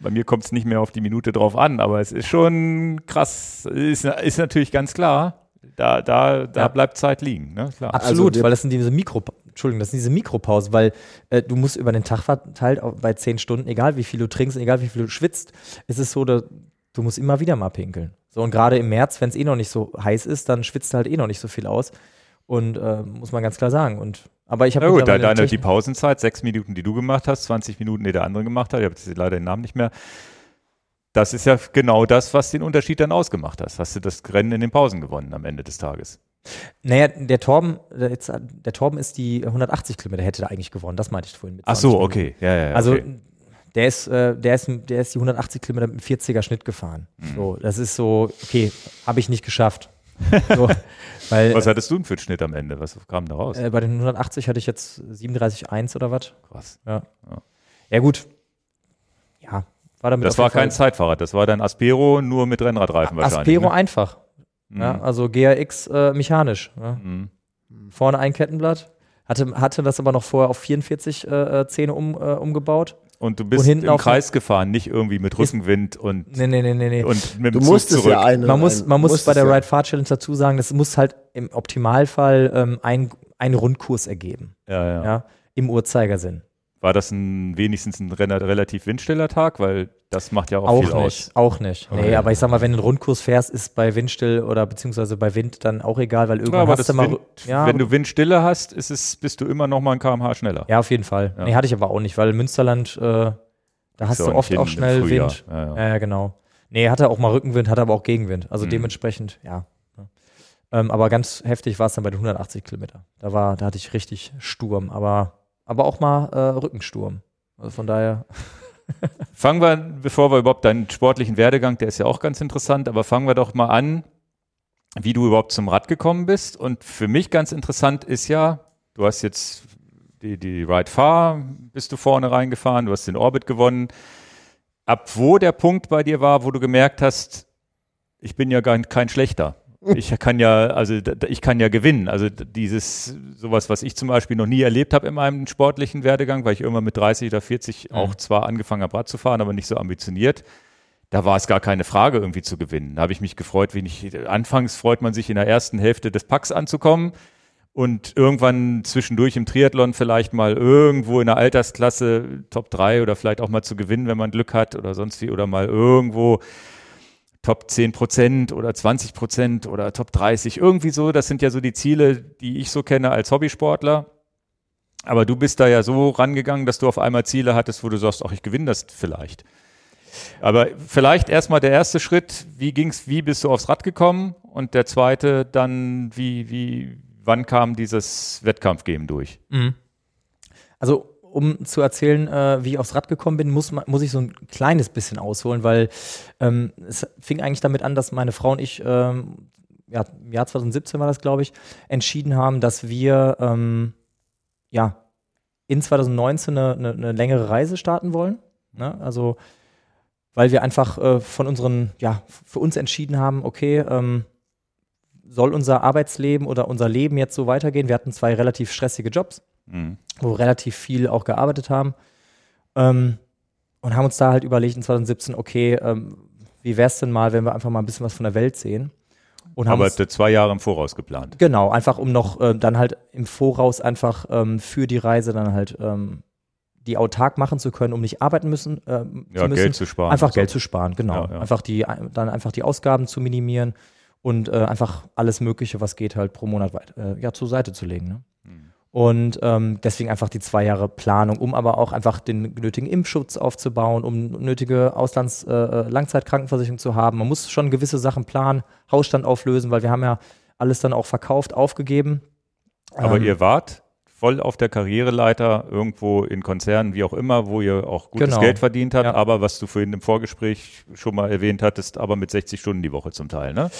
bei mir kommt es nicht mehr auf die Minute drauf an, aber es ist schon krass, ist, ist natürlich ganz klar, da, da, da Ja. bleibt Zeit liegen, ne? klar. Absolut, wir- weil das sind diese Mikro, Entschuldigung, das sind diese Mikropausen, weil äh, du musst über den Tag verteilt bei zehn Stunden, egal wie viel du trinkst, egal wie viel du schwitzt, ist es so, dass du musst immer wieder mal pinkeln. So und gerade im März, wenn es eh noch nicht so heiß ist, dann schwitzt halt eh noch nicht so viel aus und äh, muss man ganz klar sagen. Und aber ich habe gut, deine, eine die Pausenzeit, sechs Minuten, die du gemacht hast, 20 Minuten, die der andere gemacht hat, ich habe jetzt leider den Namen nicht mehr, das ist ja genau das, was den Unterschied dann ausgemacht hat. Hast du das Rennen in den Pausen gewonnen am Ende des Tages. Naja, der Torben, der, Torben ist die 180 Kilometer, hätte da eigentlich gewonnen, das meinte ich vorhin mit Ach 20 so, okay. Ja, ja, ja, Also okay. der ist, äh, der ist, der ist die 180 Kilometer mit einem 40er Schnitt gefahren. Mhm. So, das ist so, okay, habe ich nicht geschafft. So, (laughs) weil Was hattest du denn für einen Schnitt am Ende? Was kam da raus? äh, bei den 180 hatte ich jetzt 37,1 oder was. Krass. Ja. Ja. ja, gut. Ja, war damit Das war kein Zeitfahrrad, das war dein Aspero nur mit Rennradreifen wahrscheinlich. Aspero ne? einfach. Mhm. Ja, also GRX äh, mechanisch. Ja. Mhm. Vorne ein Kettenblatt. Hatte, hatte das aber noch vorher auf 44 äh, äh, Zähne um, äh, umgebaut. Und du bist hinten im Kreis gefahren, nicht irgendwie mit Rückenwind und, Nee, nee, nee, nee, nee. und mit Du dem Zug musstest zurück. ja einen. man muss, man muss bei der ja. Ride Far Challenge dazu sagen, das muss halt im Optimalfall ähm, ein, einen Rundkurs ergeben. ja, ja. Ja. Im Uhrzeigersinn. War das ein, wenigstens ein relativ windstiller Tag? Weil das macht ja auch, Auch viel nicht. aus. Auch nicht. Nee, Okay. aber ich sag mal, wenn du einen Rundkurs fährst, ist bei Windstill oder beziehungsweise bei Wind dann auch egal, weil Ja, irgendwann aber hast das du mal. Wind, ja, wenn du Windstille hast, ist es, bist du immer noch mal ein kmh schneller. ja, auf jeden Fall. Ja. Nee, hatte ich aber auch nicht, weil Münsterland, äh, da hast Ist du ja oft auch schnell. Wind. Ja, ja. Ja, ja, genau. Nee, hatte auch mal Rückenwind, hatte aber auch Gegenwind. Also Mhm. dementsprechend, ja. ja. Ähm, aber ganz heftig war es dann bei den 180 Kilometer. Da war, da hatte ich richtig Sturm, aber, aber auch mal äh, Rückensturm. Also von daher. (laughs) Fangen wir, bevor wir überhaupt deinen sportlichen Werdegang, der ist ja auch ganz interessant, aber fangen wir doch mal an, wie du überhaupt zum Rad gekommen bist. Und für mich ganz interessant ist ja, du hast jetzt die, die Ride Far, bist du vorne reingefahren, du hast den Orbit gewonnen. Ab wo der Punkt bei dir war, wo du gemerkt hast, ich bin ja gar kein schlechter. Ich kann ja, also ich kann ja gewinnen. Also dieses, sowas, was ich zum Beispiel noch nie erlebt habe in meinem sportlichen Werdegang, weil ich irgendwann mit 30 oder 40 Mhm. auch zwar angefangen habe, Rad zu fahren, aber nicht so ambitioniert. Da war es gar keine Frage, irgendwie zu gewinnen. Da habe ich mich gefreut, wie ich, anfangs freut man sich in der ersten Hälfte des Packs anzukommen und irgendwann zwischendurch im Triathlon vielleicht mal irgendwo in der Altersklasse Top 3 oder vielleicht auch mal zu gewinnen, wenn man Glück hat oder sonst wie oder mal irgendwo Top 10 Prozent oder 20 Prozent oder Top 30, irgendwie so. Das sind ja so die Ziele, die ich so kenne als Hobbysportler. Aber du bist da ja so rangegangen, dass du auf einmal Ziele hattest, wo du sagst, ach, ich gewinne das vielleicht. Aber vielleicht erstmal der erste Schritt, wie ging's, wie bist du aufs Rad gekommen? Und der zweite dann, wie, wie, wann kam dieses Wettkampfgame durch? Also, um zu erzählen, äh, wie ich aufs Rad gekommen bin, muss, muss ich so ein kleines bisschen ausholen, weil ähm, es fing eigentlich damit an, dass meine Frau und ich, ähm, ja, im Jahr 2017 war das, glaube ich, entschieden haben, dass wir ähm, ja, in 2019 eine, eine, eine längere Reise starten wollen. Ne? Also, weil wir einfach äh, von unseren, ja, für uns entschieden haben, okay, ähm, soll unser Arbeitsleben oder unser Leben jetzt so weitergehen? Wir hatten zwei relativ stressige Jobs Mhm. wo wir relativ viel auch gearbeitet haben. Ähm, und haben uns da halt überlegt in 2017, okay, ähm, wie wäre es denn mal, wenn wir einfach mal ein bisschen was von der Welt sehen? Und haben Aber uns, zwei Jahre im Voraus geplant. genau, einfach um noch äh, dann halt im Voraus einfach ähm, für die Reise dann halt ähm, die autark machen zu können, um nicht arbeiten müssen, ähm, Ja, zu müssen. Geld zu sparen. Einfach. Geld zu sparen, genau. Ja, ja. Einfach die, dann einfach die Ausgaben zu minimieren und äh, einfach alles Mögliche, was geht, halt pro Monat weit, äh, ja, zur Seite zu legen. Ne? Und ähm, deswegen einfach die zwei Jahre Planung, um aber auch einfach den nötigen Impfschutz aufzubauen, um nötige Auslands-Langzeitkrankenversicherung zu haben. Man muss schon gewisse Sachen planen, Hausstand auflösen, weil wir haben ja alles dann auch verkauft, aufgegeben. Aber Ähm, ihr wart voll auf der Karriereleiter irgendwo in Konzernen, wie auch immer, wo ihr auch gutes Genau. Geld verdient habt, Ja. aber was du vorhin im Vorgespräch schon mal erwähnt hattest, aber mit 60 Stunden die Woche zum Teil, ne?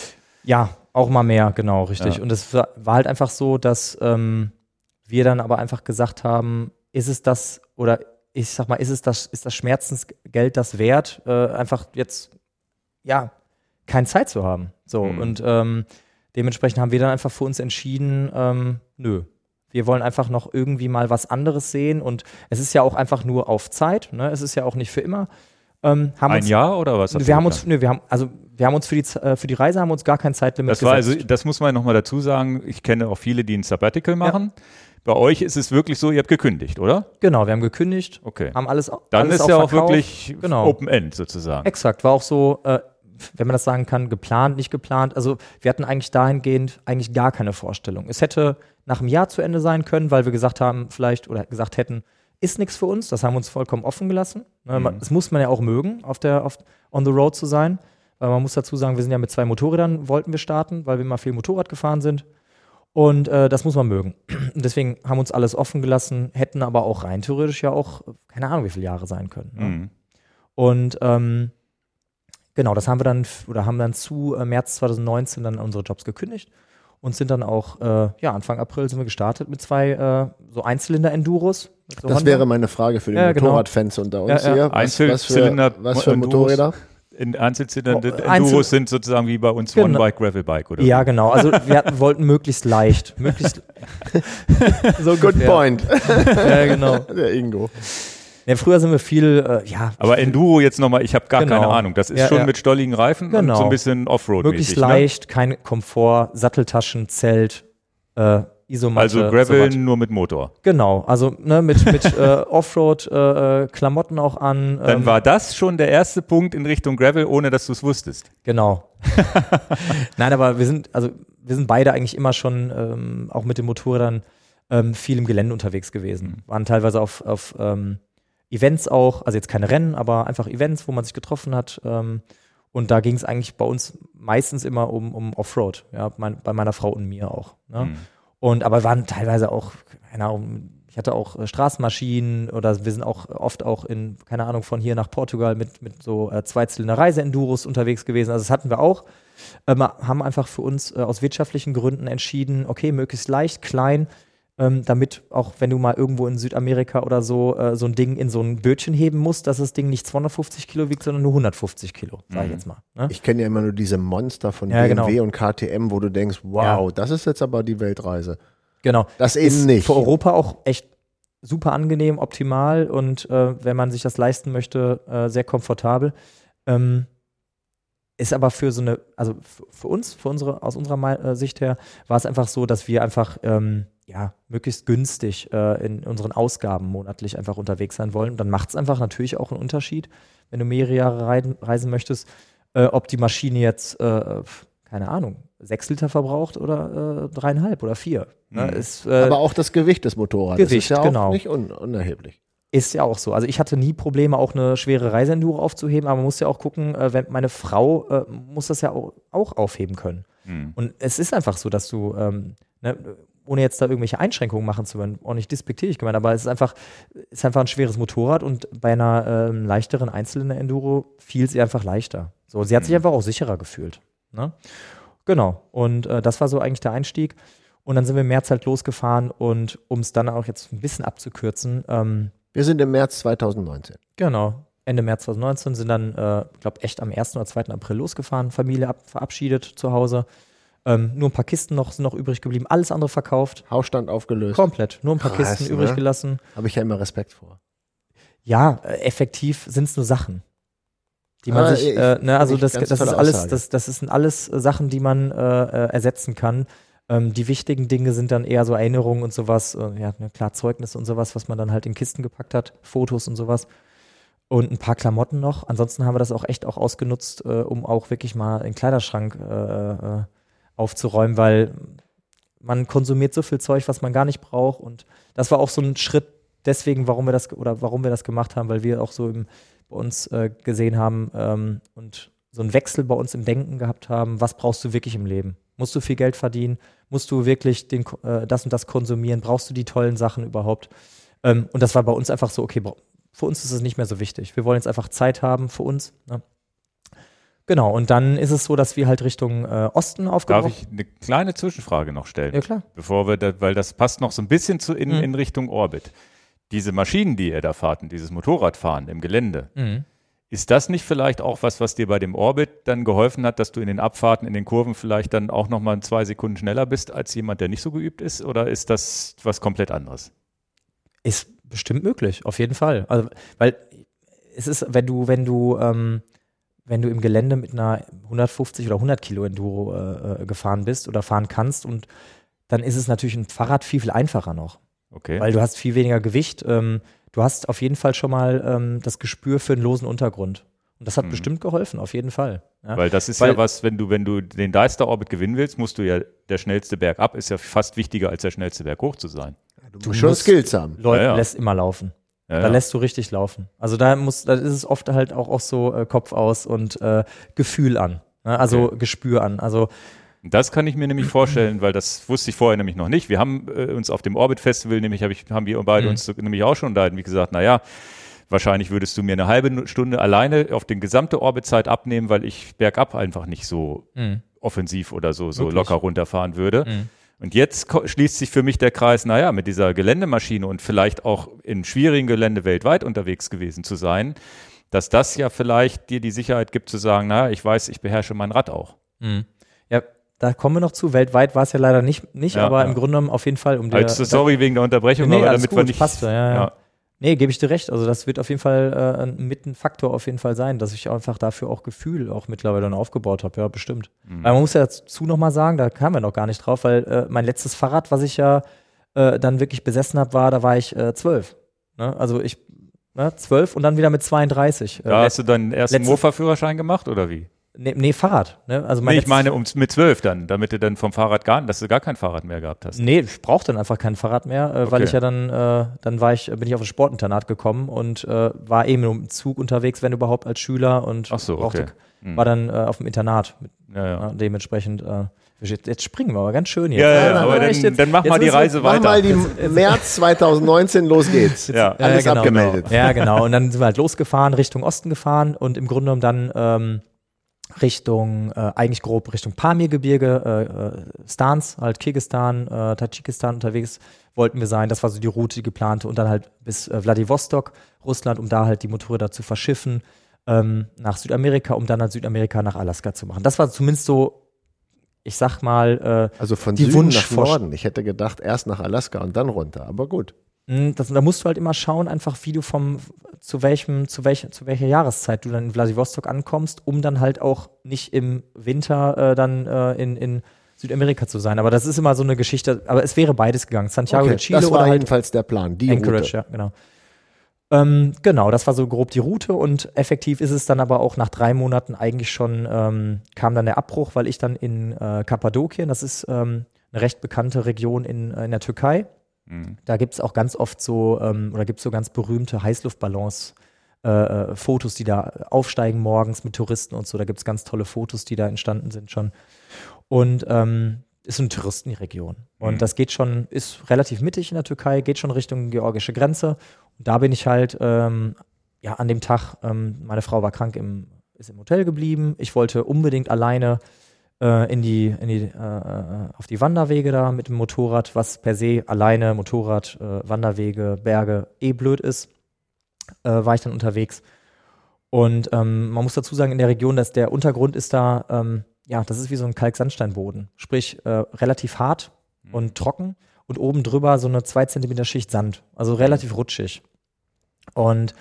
Ja, auch mal mehr, genau, richtig. Ja. Und es war, war halt einfach so, dass ähm, wir dann aber einfach gesagt haben, ist es das oder ich sag mal, ist es das, ist das Schmerzensgeld das wert, äh, einfach jetzt ja keine Zeit zu haben. So Mhm. und ähm, dementsprechend haben wir dann einfach für uns entschieden, ähm, nö. Wir wollen einfach noch irgendwie mal was anderes sehen und es ist ja auch einfach nur auf Zeit, ne? Es ist ja auch nicht für immer. Ähm, Ein uns, Jahr oder was? wir haben geplant? uns, nö, wir haben, also wir haben uns für die, äh, für die Reise haben wir uns gar kein Zeitlimit Das war also, gesetzt. das muss man nochmal dazu sagen. Ich kenne auch viele, die ein Sabbatical machen. Bei euch ist es wirklich so, ihr habt gekündigt, oder? Genau, wir haben gekündigt, Okay. haben alles Dann alles ist ja auch wirklich Genau. Open End sozusagen. Exakt, war auch so, äh, wenn man das sagen kann, geplant, nicht geplant. Also wir hatten eigentlich dahingehend eigentlich gar keine Vorstellung. Es hätte nach einem Jahr zu Ende sein können, weil wir gesagt haben, vielleicht oder gesagt hätten, ist nichts für uns. Das haben wir uns vollkommen offen gelassen. Ne, man- Das muss man ja auch mögen, auf der auf, on the road zu sein. Weil man muss dazu sagen, wir sind ja mit zwei Motorrädern, wollten wir starten, weil wir mal viel Motorrad gefahren sind. Und äh, das muss man mögen. Und (clears throat) deswegen haben wir uns alles offen gelassen, hätten aber auch rein theoretisch ja auch, keine Ahnung, wie viele Jahre sein können. Ne? Mhm. Und ähm, genau, das haben wir dann oder haben dann zu äh, März 2019 dann unsere Jobs gekündigt und sind dann auch, äh, ja, Anfang April sind wir gestartet mit zwei äh, so Einzylinder-Enduros. so Das Honda. wäre meine Frage für die Ja, genau. Motorradfans unter uns Ja, ja. hier. Was, was für, was für Enduros. Motorräder? In Einzelzylinder Oh, Enduros Einzel- sind sozusagen wie bei uns Genau. One-Bike, Gravel-Bike oder Ja, genau. Also wir hatten, wollten möglichst leicht. (laughs) Möglichst (laughs) so Good point. Ja, genau. (laughs) Der Ingo. Ja, früher sind wir viel, äh, ja, Aber Enduro jetzt nochmal, ich habe gar Genau. keine Ahnung. Das ist Ja, schon ja. mit stolligen Reifen und Genau. so ein bisschen Offroad-mäßig. möglichst Ne? leicht, kein Komfort, Satteltaschen, Zelt, äh, Isomatte. Also so Gravel was. nur mit Motor. Genau, also ne, mit, mit äh, (laughs) Offroad-Klamotten auch an. Dann ähm, war das schon der erste Punkt in Richtung Gravel, ohne dass du es wusstest. Genau. (laughs) Nein, aber wir sind, also wir sind beide eigentlich immer schon ähm, auch mit den Motorrädern ähm, viel im Gelände unterwegs gewesen. Waren teilweise auf, auf ähm, Events auch, also jetzt keine Rennen, aber einfach Events, wo man sich getroffen hat. Ähm, und da ging es eigentlich bei uns meistens immer um, um Offroad, ja, mein, bei meiner Frau und mir auch. Ne? Mhm. Und aber waren teilweise auch, keine Ahnung, ich hatte auch äh, Straßenmaschinen oder wir sind auch oft auch in, keine Ahnung, von hier nach Portugal mit, mit so äh, Zweizylinder Reise-Enduros unterwegs gewesen. Also das hatten wir auch. Ähm, haben einfach für uns äh, aus wirtschaftlichen Gründen entschieden, okay, möglichst leicht, klein, ähm, damit auch wenn du mal irgendwo in Südamerika oder so äh, so ein Ding in so ein Bötchen heben musst, dass das Ding nicht 250 Kilo wiegt, sondern nur 150 Kilo, sag ich Mhm. jetzt mal. Ne? Ich kenne ja immer nur diese Monster von Ja, BMW genau. und KTM, wo du denkst, wow, das ist jetzt aber die Weltreise. Genau. Das eben ist nicht. für Europa auch echt super angenehm, optimal und äh, wenn man sich das leisten möchte, äh, sehr komfortabel. Ähm, ist aber für so eine, also für uns, für unsere, aus unserer äh, Sicht her, war es einfach so, dass wir einfach ähm, ja, möglichst günstig äh, in unseren Ausgaben monatlich einfach unterwegs sein wollen. Dann macht es einfach natürlich auch einen Unterschied, wenn du mehrere Jahre reisen, reisen möchtest, äh, ob die Maschine jetzt, äh, keine Ahnung, sechs Liter verbraucht oder äh, dreieinhalb oder vier. Ne? Mhm. Ist, äh, aber auch das Gewicht des Motorrads Gewicht, ist ja auch genau. nicht un unerheblich. Ist ja auch so. Also ich hatte nie Probleme, auch eine schwere Reiseenduro aufzuheben, aber man muss ja auch gucken, äh, wenn meine Frau muss das ja auch, auch aufheben können. Mhm. Und es ist einfach so, dass du, ähm, ne, ohne jetzt da irgendwelche Einschränkungen machen zu wollen, auch nicht despektierlich gemeint, aber es ist einfach, ist einfach ein schweres Motorrad und bei einer ähm, leichteren Einzelnen-Enduro fiel sie einfach leichter. So, sie hat sich Mhm. einfach auch sicherer gefühlt. Ne? Genau. Und äh, das war so eigentlich der Einstieg. Und dann sind wir im März halt losgefahren und um es dann auch jetzt ein bisschen abzukürzen, ähm, Wir sind im März 2019. Genau. Ende März 2019 sind dann, äh, ich glaube, echt am 1. oder 2. April losgefahren, Familie ab, verabschiedet zu Hause. Ähm, nur ein paar Kisten noch, sind noch übrig geblieben, alles andere verkauft. Hausstand aufgelöst. Komplett. Nur ein paar Krass, Kisten übrig ne? gelassen. Habe ich ja immer Respekt vor. Ja, äh, effektiv sind es nur Sachen. Die man Ah, sich, ich- äh, ne, also das, das ist alles, das, das sind alles äh, Sachen, die man äh, äh, ersetzen kann. Ähm, die wichtigen Dinge sind dann eher so Erinnerungen und sowas, äh, ja, ne, klar, Zeugnisse und sowas, was man dann halt in Kisten gepackt hat, Fotos und sowas. Und ein paar Klamotten noch. Ansonsten haben wir das auch echt auch ausgenutzt, äh, um auch wirklich mal den Kleiderschrank äh, äh, aufzuräumen, weil man konsumiert so viel Zeug, was man gar nicht braucht. Und das war auch so ein Schritt deswegen, warum wir das oder warum wir das gemacht haben, weil wir auch so im, bei uns äh, gesehen haben ähm, und so einen Wechsel bei uns im Denken gehabt haben, was brauchst du wirklich im Leben? Musst du viel Geld verdienen? Musst du wirklich den, äh, das und das konsumieren? Brauchst du die tollen Sachen überhaupt? Ähm, und das war bei uns einfach so, okay, für uns ist es nicht mehr so wichtig. Wir wollen jetzt einfach Zeit haben für uns. Ne? Genau, und dann ist es so, dass wir halt Richtung äh, Osten aufgebrochen Darf ich eine kleine Zwischenfrage noch stellen? Ja, klar. Bevor wir, da, weil das passt noch so ein bisschen zu in, Mhm. in Richtung Orbit. Diese Maschinen, die ihr da fahrt und dieses Motorradfahren im Gelände, Mhm. ist das nicht vielleicht auch was, was dir bei dem Orbit dann geholfen hat, dass du in den Abfahrten, in den Kurven vielleicht dann auch nochmal zwei Sekunden schneller bist als jemand, der nicht so geübt ist? Oder ist das was komplett anderes? Ist bestimmt möglich, auf jeden Fall. Also, weil es ist, wenn du, wenn du, ähm, wenn du im Gelände mit einer 150 oder 100 Kilo Enduro äh, äh, gefahren bist oder fahren kannst und dann ist es natürlich ein Fahrrad viel, viel einfacher noch, Okay. weil du hast viel weniger Gewicht. Ähm, du hast auf jeden Fall schon mal ähm, das Gespür für einen losen Untergrund. Und das hat Mhm. bestimmt geholfen, auf jeden Fall. Ja? Weil das ist Weil- ja was, wenn du, wenn du den Deister Orbit gewinnen willst, musst du ja der schnellste Berg ab, ist ja fast wichtiger als der schnellste Berg hoch zu sein. Du musst schon musst- Skills haben. Leute Ja, ja. lässt immer laufen. Ja, Da ja. lässt du richtig laufen. Also da muss, da ist es oft halt auch, auch so äh, Kopf aus und äh, Gefühl an. Ne? Also Gespür an. Also Das kann ich mir nämlich vorstellen, weil das wusste ich vorher nämlich noch nicht. Wir haben äh, uns auf dem Orbit Festival, nämlich hab ich, haben wir beide Mhm. uns nämlich auch schon da, wie gesagt, naja, wahrscheinlich würdest du mir eine halbe Stunde alleine auf den gesamte Orbitzeit abnehmen, weil ich bergab einfach nicht so mh, offensiv oder so, so Wirklich? locker runterfahren würde. Mhm. Und jetzt schließt sich für mich der Kreis, naja, mit dieser Geländemaschine und vielleicht auch in schwierigen Gelände weltweit unterwegs gewesen zu sein, dass das ja vielleicht dir die Sicherheit gibt zu sagen, naja, ich weiß, ich beherrsche mein Rad auch. mh. ja, da kommen wir noch zu. Weltweit war es ja leider nicht, nicht Ja, aber ja. im Grunde genommen auf jeden Fall um der, Also, sorry wegen der Unterbrechung, Nee, aber damit gut, wir nicht. passt ja, ja, ja. ja. Nee, gebe ich dir recht. Also das wird auf jeden Fall äh, mit ein Faktor auf jeden Fall sein, dass ich einfach dafür auch Gefühl auch mittlerweile dann aufgebaut habe. Ja, bestimmt. Mhm. Weil man muss ja dazu nochmal sagen, da kamen wir noch gar nicht drauf, weil äh, mein letztes Fahrrad, was ich ja äh, dann wirklich besessen habe, war, da war ich äh, zwölf. Ne? Also ich ne, zwölf und dann wieder mit 32. Da Äh, hast du deinen ersten Mofa-Führerschein gemacht oder wie? Nee, nee, Fahrrad. Ne? Also mein Nee, ich meine um, mit zwölf dann, damit du dann vom Fahrrad gar, dass du gar kein Fahrrad mehr gehabt hast. Nee, ich brauchte dann einfach kein Fahrrad mehr, äh, weil Okay. ich ja dann, äh, dann war ich, bin ich auf ein Sportinternat gekommen und äh, war eben nur im Zug unterwegs, wenn überhaupt als Schüler und Ach so, brauchte, okay. Hm. war dann äh, auf dem Internat. Ja, ja. Ja, dementsprechend, äh, jetzt springen wir aber ganz schön hier. Ja, ja, ja, aber dann, jetzt- dann mach mal die Reise Mach weiter. mal die März 2019, los geht's. ja. Alles Ja, genau. abgemeldet. Ja, genau. Und dann sind wir halt losgefahren, Richtung Osten gefahren und im Grunde genommen dann ähm, Richtung, äh, eigentlich grob Richtung Pamirgebirge, äh, äh, Stans, halt Kirgistan, äh, Tadschikistan unterwegs wollten wir sein. Das war so die Route, die geplante. Und dann halt bis äh, Vladivostok, Russland, um da halt die Motorräder zu verschiffen, ähm, nach Südamerika, um dann halt Südamerika nach Alaska zu machen. Das war zumindest so, ich sag mal, äh, Also von Die Süden nach Wunschvorst- Norden. Ich hätte gedacht, erst nach Alaska und dann runter. Aber gut. Mm, Das, da musst du halt immer schauen, einfach wie du vom zu welchem, zu welcher, zu welcher Jahreszeit du dann in Vladivostok ankommst, um dann halt auch nicht im Winter äh, dann äh, in, in Südamerika zu sein. Aber das ist immer so eine Geschichte, aber es wäre beides gegangen. Santiago Okay, de Chile das war oder halt jedenfalls der Plan. Die Anchorage, Route. ja, genau. Ähm, genau, das war so grob die Route und effektiv ist es dann aber auch nach drei Monaten eigentlich schon, ähm, kam dann der Abbruch, weil ich dann in äh, Kappadokien, das ist ähm, eine recht bekannte Region in, äh, in der Türkei, Mhm. da gibt es auch ganz oft so, ähm, oder gibt es so ganz berühmte Heißluftballons, äh, äh, Fotos, die da aufsteigen morgens mit Touristen und so. Da gibt es ganz tolle Fotos, die da entstanden sind schon. Und ähm, ist eine Touristenregion. Und Mhm. das geht schon, ist relativ mittig in der Türkei, geht schon Richtung georgische Grenze. Und da bin ich halt, ähm, ja, an dem Tag, ähm, meine Frau war krank, im, ist im Hotel geblieben. Ich wollte unbedingt alleine äh, in die, in die, äh, äh, auf die Wanderwege da mit dem Motorrad, was per se alleine Motorrad, äh, Wanderwege, Berge eh blöd ist, äh, war ich dann unterwegs. Und ähm, man muss dazu sagen, in der Region, dass der Untergrund ist da, ähm, ja, das ist wie so ein Kalksandsteinboden. Sprich, äh, relativ hart und trocken und oben drüber so eine zwei Zentimeter Schicht Sand. Also relativ rutschig. Und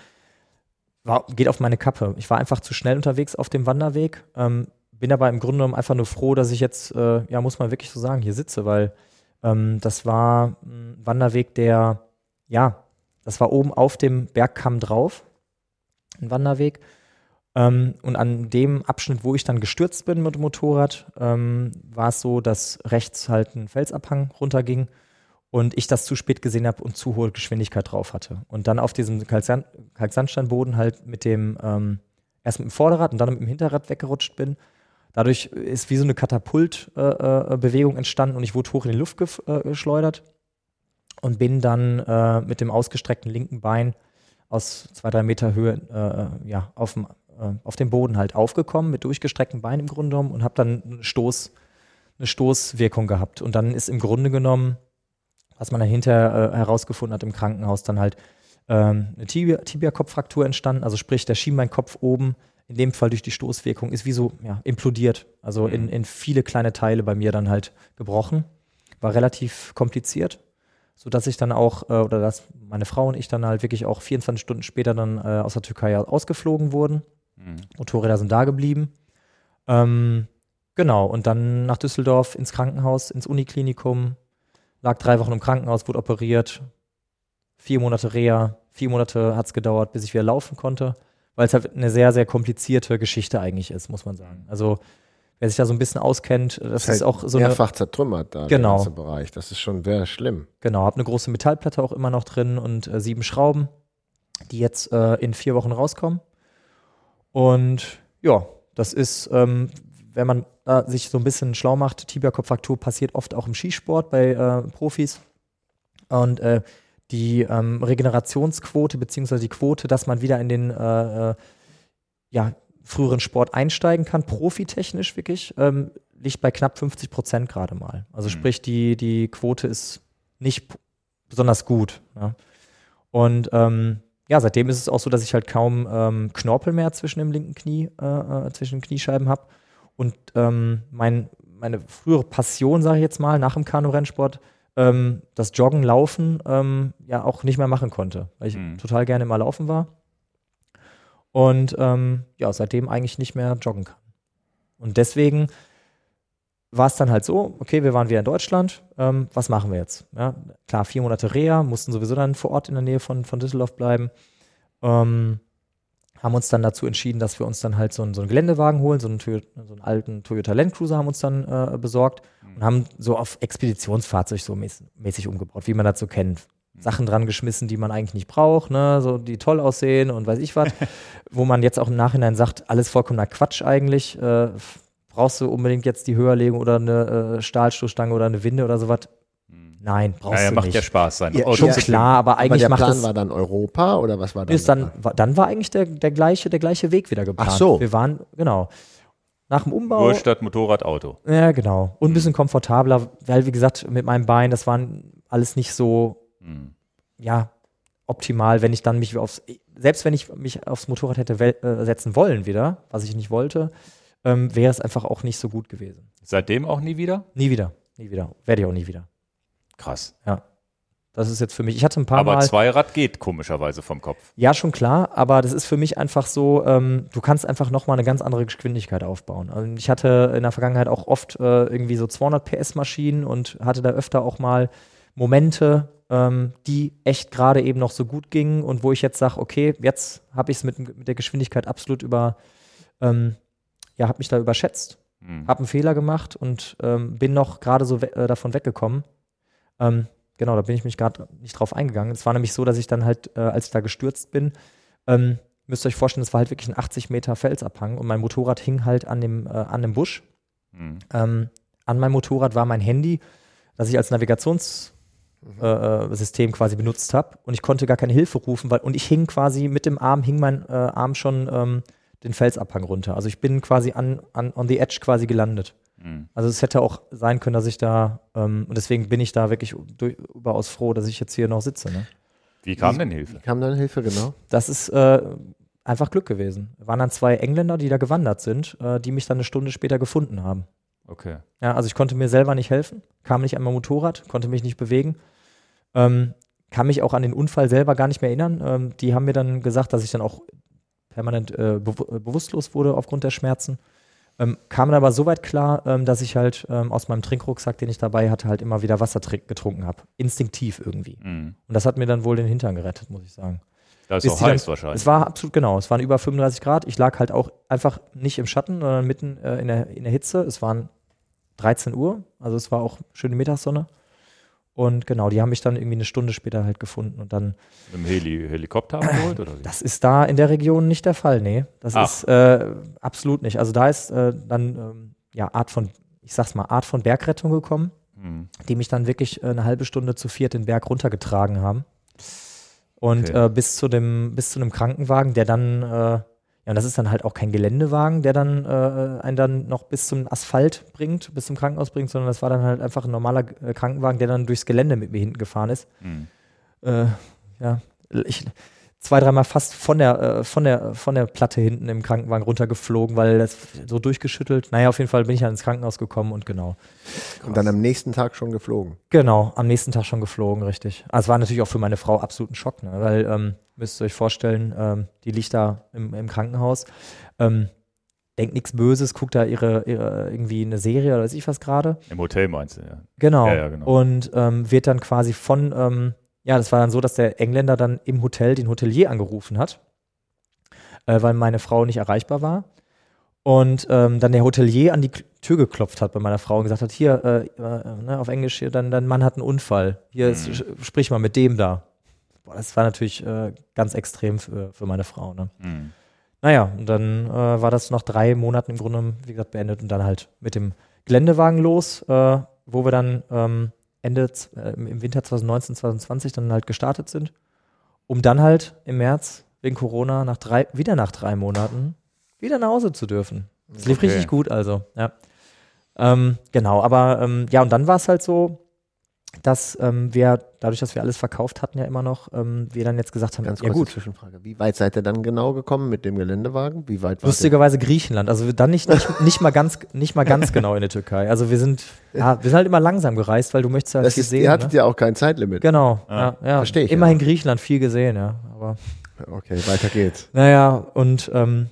war, geht auf meine Kappe. Ich war einfach zu schnell unterwegs auf dem Wanderweg. Ähm, bin aber im Grunde genommen einfach nur froh, dass ich jetzt, äh, ja, muss man wirklich so sagen, hier sitze, weil ähm, das war ein Wanderweg, der, ja, das war oben auf dem Bergkamm drauf, ein Wanderweg. Ähm, und an dem Abschnitt, wo ich dann gestürzt bin mit dem Motorrad, ähm, war es so, dass rechts halt ein Felsabhang runterging und ich das zu spät gesehen habe und zu hohe Geschwindigkeit drauf hatte. Und dann auf diesem Kalksand Kalksandsteinboden halt mit dem, ähm, erst mit dem Vorderrad und dann mit dem Hinterrad weggerutscht bin. Dadurch ist wie so eine Katapultbewegung äh, äh, entstanden und ich wurde hoch in die Luft äh, geschleudert und bin dann mit dem ausgestreckten linken Bein aus zwei, drei Meter Höhe ja, auf, dem, auf dem Boden halt aufgekommen, mit durchgestrecktem Bein im Grunde genommen und habe dann einen Stoß, eine Stoßwirkung gehabt. Und dann ist im Grunde genommen, was man dann hinterher äh, herausgefunden hat im Krankenhaus, dann halt ähm, eine Tibia-Kopffraktur entstanden. Also sprich, der Schienbeinkopf oben, in dem Fall durch die Stoßwirkung, ist wie so ja, implodiert. Also in, in viele kleine Teile bei mir dann halt gebrochen. War relativ kompliziert so dass ich dann auch, äh, oder dass meine Frau und ich dann halt wirklich auch 24 Stunden später dann äh, aus der Türkei ausgeflogen wurden. Mhm. Motorräder sind da geblieben. Ähm, genau, und dann nach Düsseldorf ins Krankenhaus, ins Uniklinikum, lag drei Wochen im Krankenhaus, wurde operiert, vier Monate Reha, vier Monate hat es gedauert, bis ich wieder laufen konnte, weil es halt eine sehr, sehr komplizierte Geschichte eigentlich ist, muss man sagen. Also wer sich da so ein bisschen auskennt, das, ist, halt auch so mehrfach eine, zertrümmert da genau. der ganze Bereich. Das ist schon sehr schlimm. Genau, habe eine große Metallplatte auch immer noch drin und äh, sieben Schrauben, die jetzt äh, in vier Wochen rauskommen. Und ja, das ist, ähm, wenn man äh, sich so ein bisschen schlau macht, Tibia-Kopffraktur passiert oft auch im Skisport bei äh, Profis. Und äh, die ähm, Regenerationsquote beziehungsweise die Quote, dass man wieder in den äh, ja, früheren Sport einsteigen kann, profitechnisch wirklich, ähm, liegt bei knapp 50 Prozent gerade mal. Also mhm. sprich, die, die Quote ist nicht besonders gut. Ja. Und ähm, ja, seitdem ist es auch so, dass ich halt kaum ähm, Knorpel mehr zwischen dem linken Knie, äh, äh zwischen den Kniescheiben habe. Und ähm, mein, meine frühere Passion, sage ich jetzt mal, nach dem Kanu-Rennsport, ähm, das Joggen, Laufen, ähm, ja auch nicht mehr machen konnte, weil ich mhm. total gerne immer laufen war und ähm, ja, seitdem eigentlich nicht mehr joggen kann. Und deswegen war es dann halt so, okay, wir waren wieder in Deutschland, ähm, was machen wir jetzt? Ja, klar, vier Monate Reha, mussten sowieso dann vor Ort in der Nähe von, von Düsseldorf bleiben. Ähm, haben uns dann dazu entschieden, dass wir uns dann halt so einen, so einen Geländewagen holen, so einen, so einen alten Toyota Land Cruiser haben uns dann äh, besorgt und haben so auf Expeditionsfahrzeug so mäßig, mäßig umgebaut, wie man das so kennt. Sachen dran geschmissen, die man eigentlich nicht braucht, ne, so die toll aussehen und weiß ich was, (laughs) wo man jetzt auch im Nachhinein sagt, alles vollkommener Quatsch eigentlich. Äh, brauchst du unbedingt jetzt die Höherlegung oder eine äh, Stahlstoßstange oder eine Winde oder sowas? Nein, brauchst naja, du macht nicht. ja Spaß sein. Ja, schon klar, aber eigentlich aber der Plan war dann Europa oder was war dann? Ist dann, war, dann war eigentlich der, der, gleiche, der gleiche Weg wieder geplant. Ach so. Wir waren, genau. Nach dem Umbau. Nur statt Motorrad, Auto. Ja, genau. Und ein bisschen komfortabler, weil, wie gesagt, mit meinem Bein, das waren alles nicht so hm. ja, optimal, wenn ich dann mich aufs, selbst wenn ich mich aufs Motorrad hätte äh, setzen wollen wieder, was ich nicht wollte, ähm, wäre es einfach auch nicht so gut gewesen. Seitdem auch nie wieder? Nie wieder, nie wieder. Werde ich auch nie wieder. Krass. Ja. Das ist jetzt für mich, ich hatte ein paar aber Mal. Aber Zweirad geht komischerweise vom Kopf. Ja, schon klar, aber das ist für mich einfach so, ähm, du kannst einfach nochmal eine ganz andere Geschwindigkeit aufbauen. Also ich hatte in der Vergangenheit auch oft äh, irgendwie so 200 PS Maschinen und hatte da öfter auch mal Momente, ähm, die echt gerade eben noch so gut gingen und wo ich jetzt sage, okay, jetzt habe ich es mit, mit, der Geschwindigkeit absolut über, ähm, ja, habe mich da überschätzt, mhm. habe einen Fehler gemacht und ähm, bin noch gerade so we äh, davon weggekommen. Ähm, genau, da bin ich mich gerade nicht drauf eingegangen. Es war nämlich so, dass ich dann halt, äh, als ich da gestürzt bin, ähm, müsst ihr euch vorstellen, es war halt wirklich ein 80 Meter Felsabhang und mein Motorrad hing halt an dem, äh, an dem Busch. Mhm. Ähm, an meinem Motorrad war mein Handy, das ich als Navigations äh, äh, System quasi benutzt habe und ich konnte gar keine Hilfe rufen, weil und ich hing quasi mit dem Arm, hing mein äh, Arm schon ähm, den Felsabhang runter. Also ich bin quasi an, an on the edge quasi gelandet. Mhm. Also es hätte auch sein können, dass ich da ähm, und deswegen bin ich da wirklich durch, überaus froh, dass ich jetzt hier noch sitze. Ne? Wie kam denn Hilfe? Wie kam dann Hilfe, genau? Das ist äh, einfach Glück gewesen. Es waren dann zwei Engländer, die da gewandert sind, äh, die mich dann eine Stunde später gefunden haben. Okay. Ja, also ich konnte mir selber nicht helfen, kam nicht an mein Motorrad, konnte mich nicht bewegen. Ähm, kann mich auch an den Unfall selber gar nicht mehr erinnern. Ähm, die haben mir dann gesagt, dass ich dann auch permanent äh, be äh, bewusstlos wurde aufgrund der Schmerzen. Ähm, kam dann aber so weit klar, ähm, dass ich halt ähm, aus meinem Trinkrucksack, den ich dabei hatte, halt immer wieder Wasser getrunken habe. Instinktiv irgendwie. Mhm. Und das hat mir dann wohl den Hintern gerettet, muss ich sagen. Das ist auch heiß dann, wahrscheinlich. Es war absolut genau. Es waren über 35 Grad. Ich lag halt auch einfach nicht im Schatten, sondern mitten äh, in, der, in der Hitze. Es waren 13 Uhr, also es war auch schöne Mittagssonne. Und genau, die haben mich dann irgendwie eine Stunde später halt gefunden und dann. Mit dem Heli Helikopter abgeholt oder wie? Das ist da in der Region nicht der Fall, nee. Das Ach. ist äh, absolut nicht. Also da ist äh, dann ähm, ja Art von, ich sag's mal, Art von Bergrettung gekommen, Hm. die mich dann wirklich äh, eine halbe Stunde zu viert den Berg runtergetragen haben. Und Okay. äh, bis zu dem, bis zu einem Krankenwagen, der dann, äh, ja, und das ist dann halt auch kein Geländewagen, der dann äh, einen dann noch bis zum Asphalt bringt, bis zum Krankenhaus bringt, sondern das war dann halt einfach ein normaler äh, Krankenwagen, der dann durchs Gelände mit mir hinten gefahren ist. Hm. Äh, ja, ich zwei, dreimal fast von der, äh, von der, von der Platte hinten im Krankenwagen runtergeflogen, weil das so durchgeschüttelt. Naja, auf jeden Fall bin ich dann ins Krankenhaus gekommen und genau. Und dann am nächsten Tag schon geflogen. Genau, am nächsten Tag schon geflogen, richtig. Also es war natürlich auch für meine Frau absolut ein Schock, ne? weil, ähm, müsst ihr euch vorstellen, ähm, die liegt da im, im Krankenhaus, ähm, denkt nichts Böses, guckt da ihre, ihre irgendwie eine Serie oder weiß ich was gerade. Im Hotel meinst du, ja. Genau. Ja, ja, genau. Und ähm, wird dann quasi von, ähm, ja, das war dann so, dass der Engländer dann im Hotel den Hotelier angerufen hat, äh, weil meine Frau nicht erreichbar war. Und ähm, dann der Hotelier an die Tür geklopft hat bei meiner Frau und gesagt hat, hier, äh, äh, ne, auf Englisch, hier, dein, dein Mann hat einen Unfall. Hier, Mhm. sch- sprich mal mit dem da. Boah, das war natürlich äh, ganz extrem für, für meine Frau. Ne? Hm. Naja, und dann äh, war das nach drei Monaten im Grunde, wie gesagt, beendet und dann halt mit dem Geländewagen los, äh, wo wir dann ähm, Ende, äh, im Winter 2019, 2020 dann halt gestartet sind, um dann halt im März wegen Corona nach drei, wieder nach drei Monaten wieder nach Hause zu dürfen. Das lief Okay. richtig gut, also, ja. Ähm, genau, aber ähm, ja, und dann war es halt so, dass ähm, wir, dadurch, dass wir alles verkauft hatten, ja immer noch, ähm, wir dann jetzt gesagt haben, Ganz ja gut, Zwischenfrage. Wie weit seid ihr dann genau gekommen mit dem Geländewagen? Wie weit war Lustigerweise Griechenland. Also dann nicht, nicht, nicht, mal ganz, nicht mal ganz genau in der Türkei. Also wir sind, ja, wir sind halt immer langsam gereist, weil du möchtest ja das viel ist, sehen. Ihr hattet ne? ja auch kein Zeitlimit. Genau, Ah, ja, ja. versteh ich, Immerhin ja. Griechenland viel gesehen, ja. Aber Okay, weiter geht's. naja, und ähm,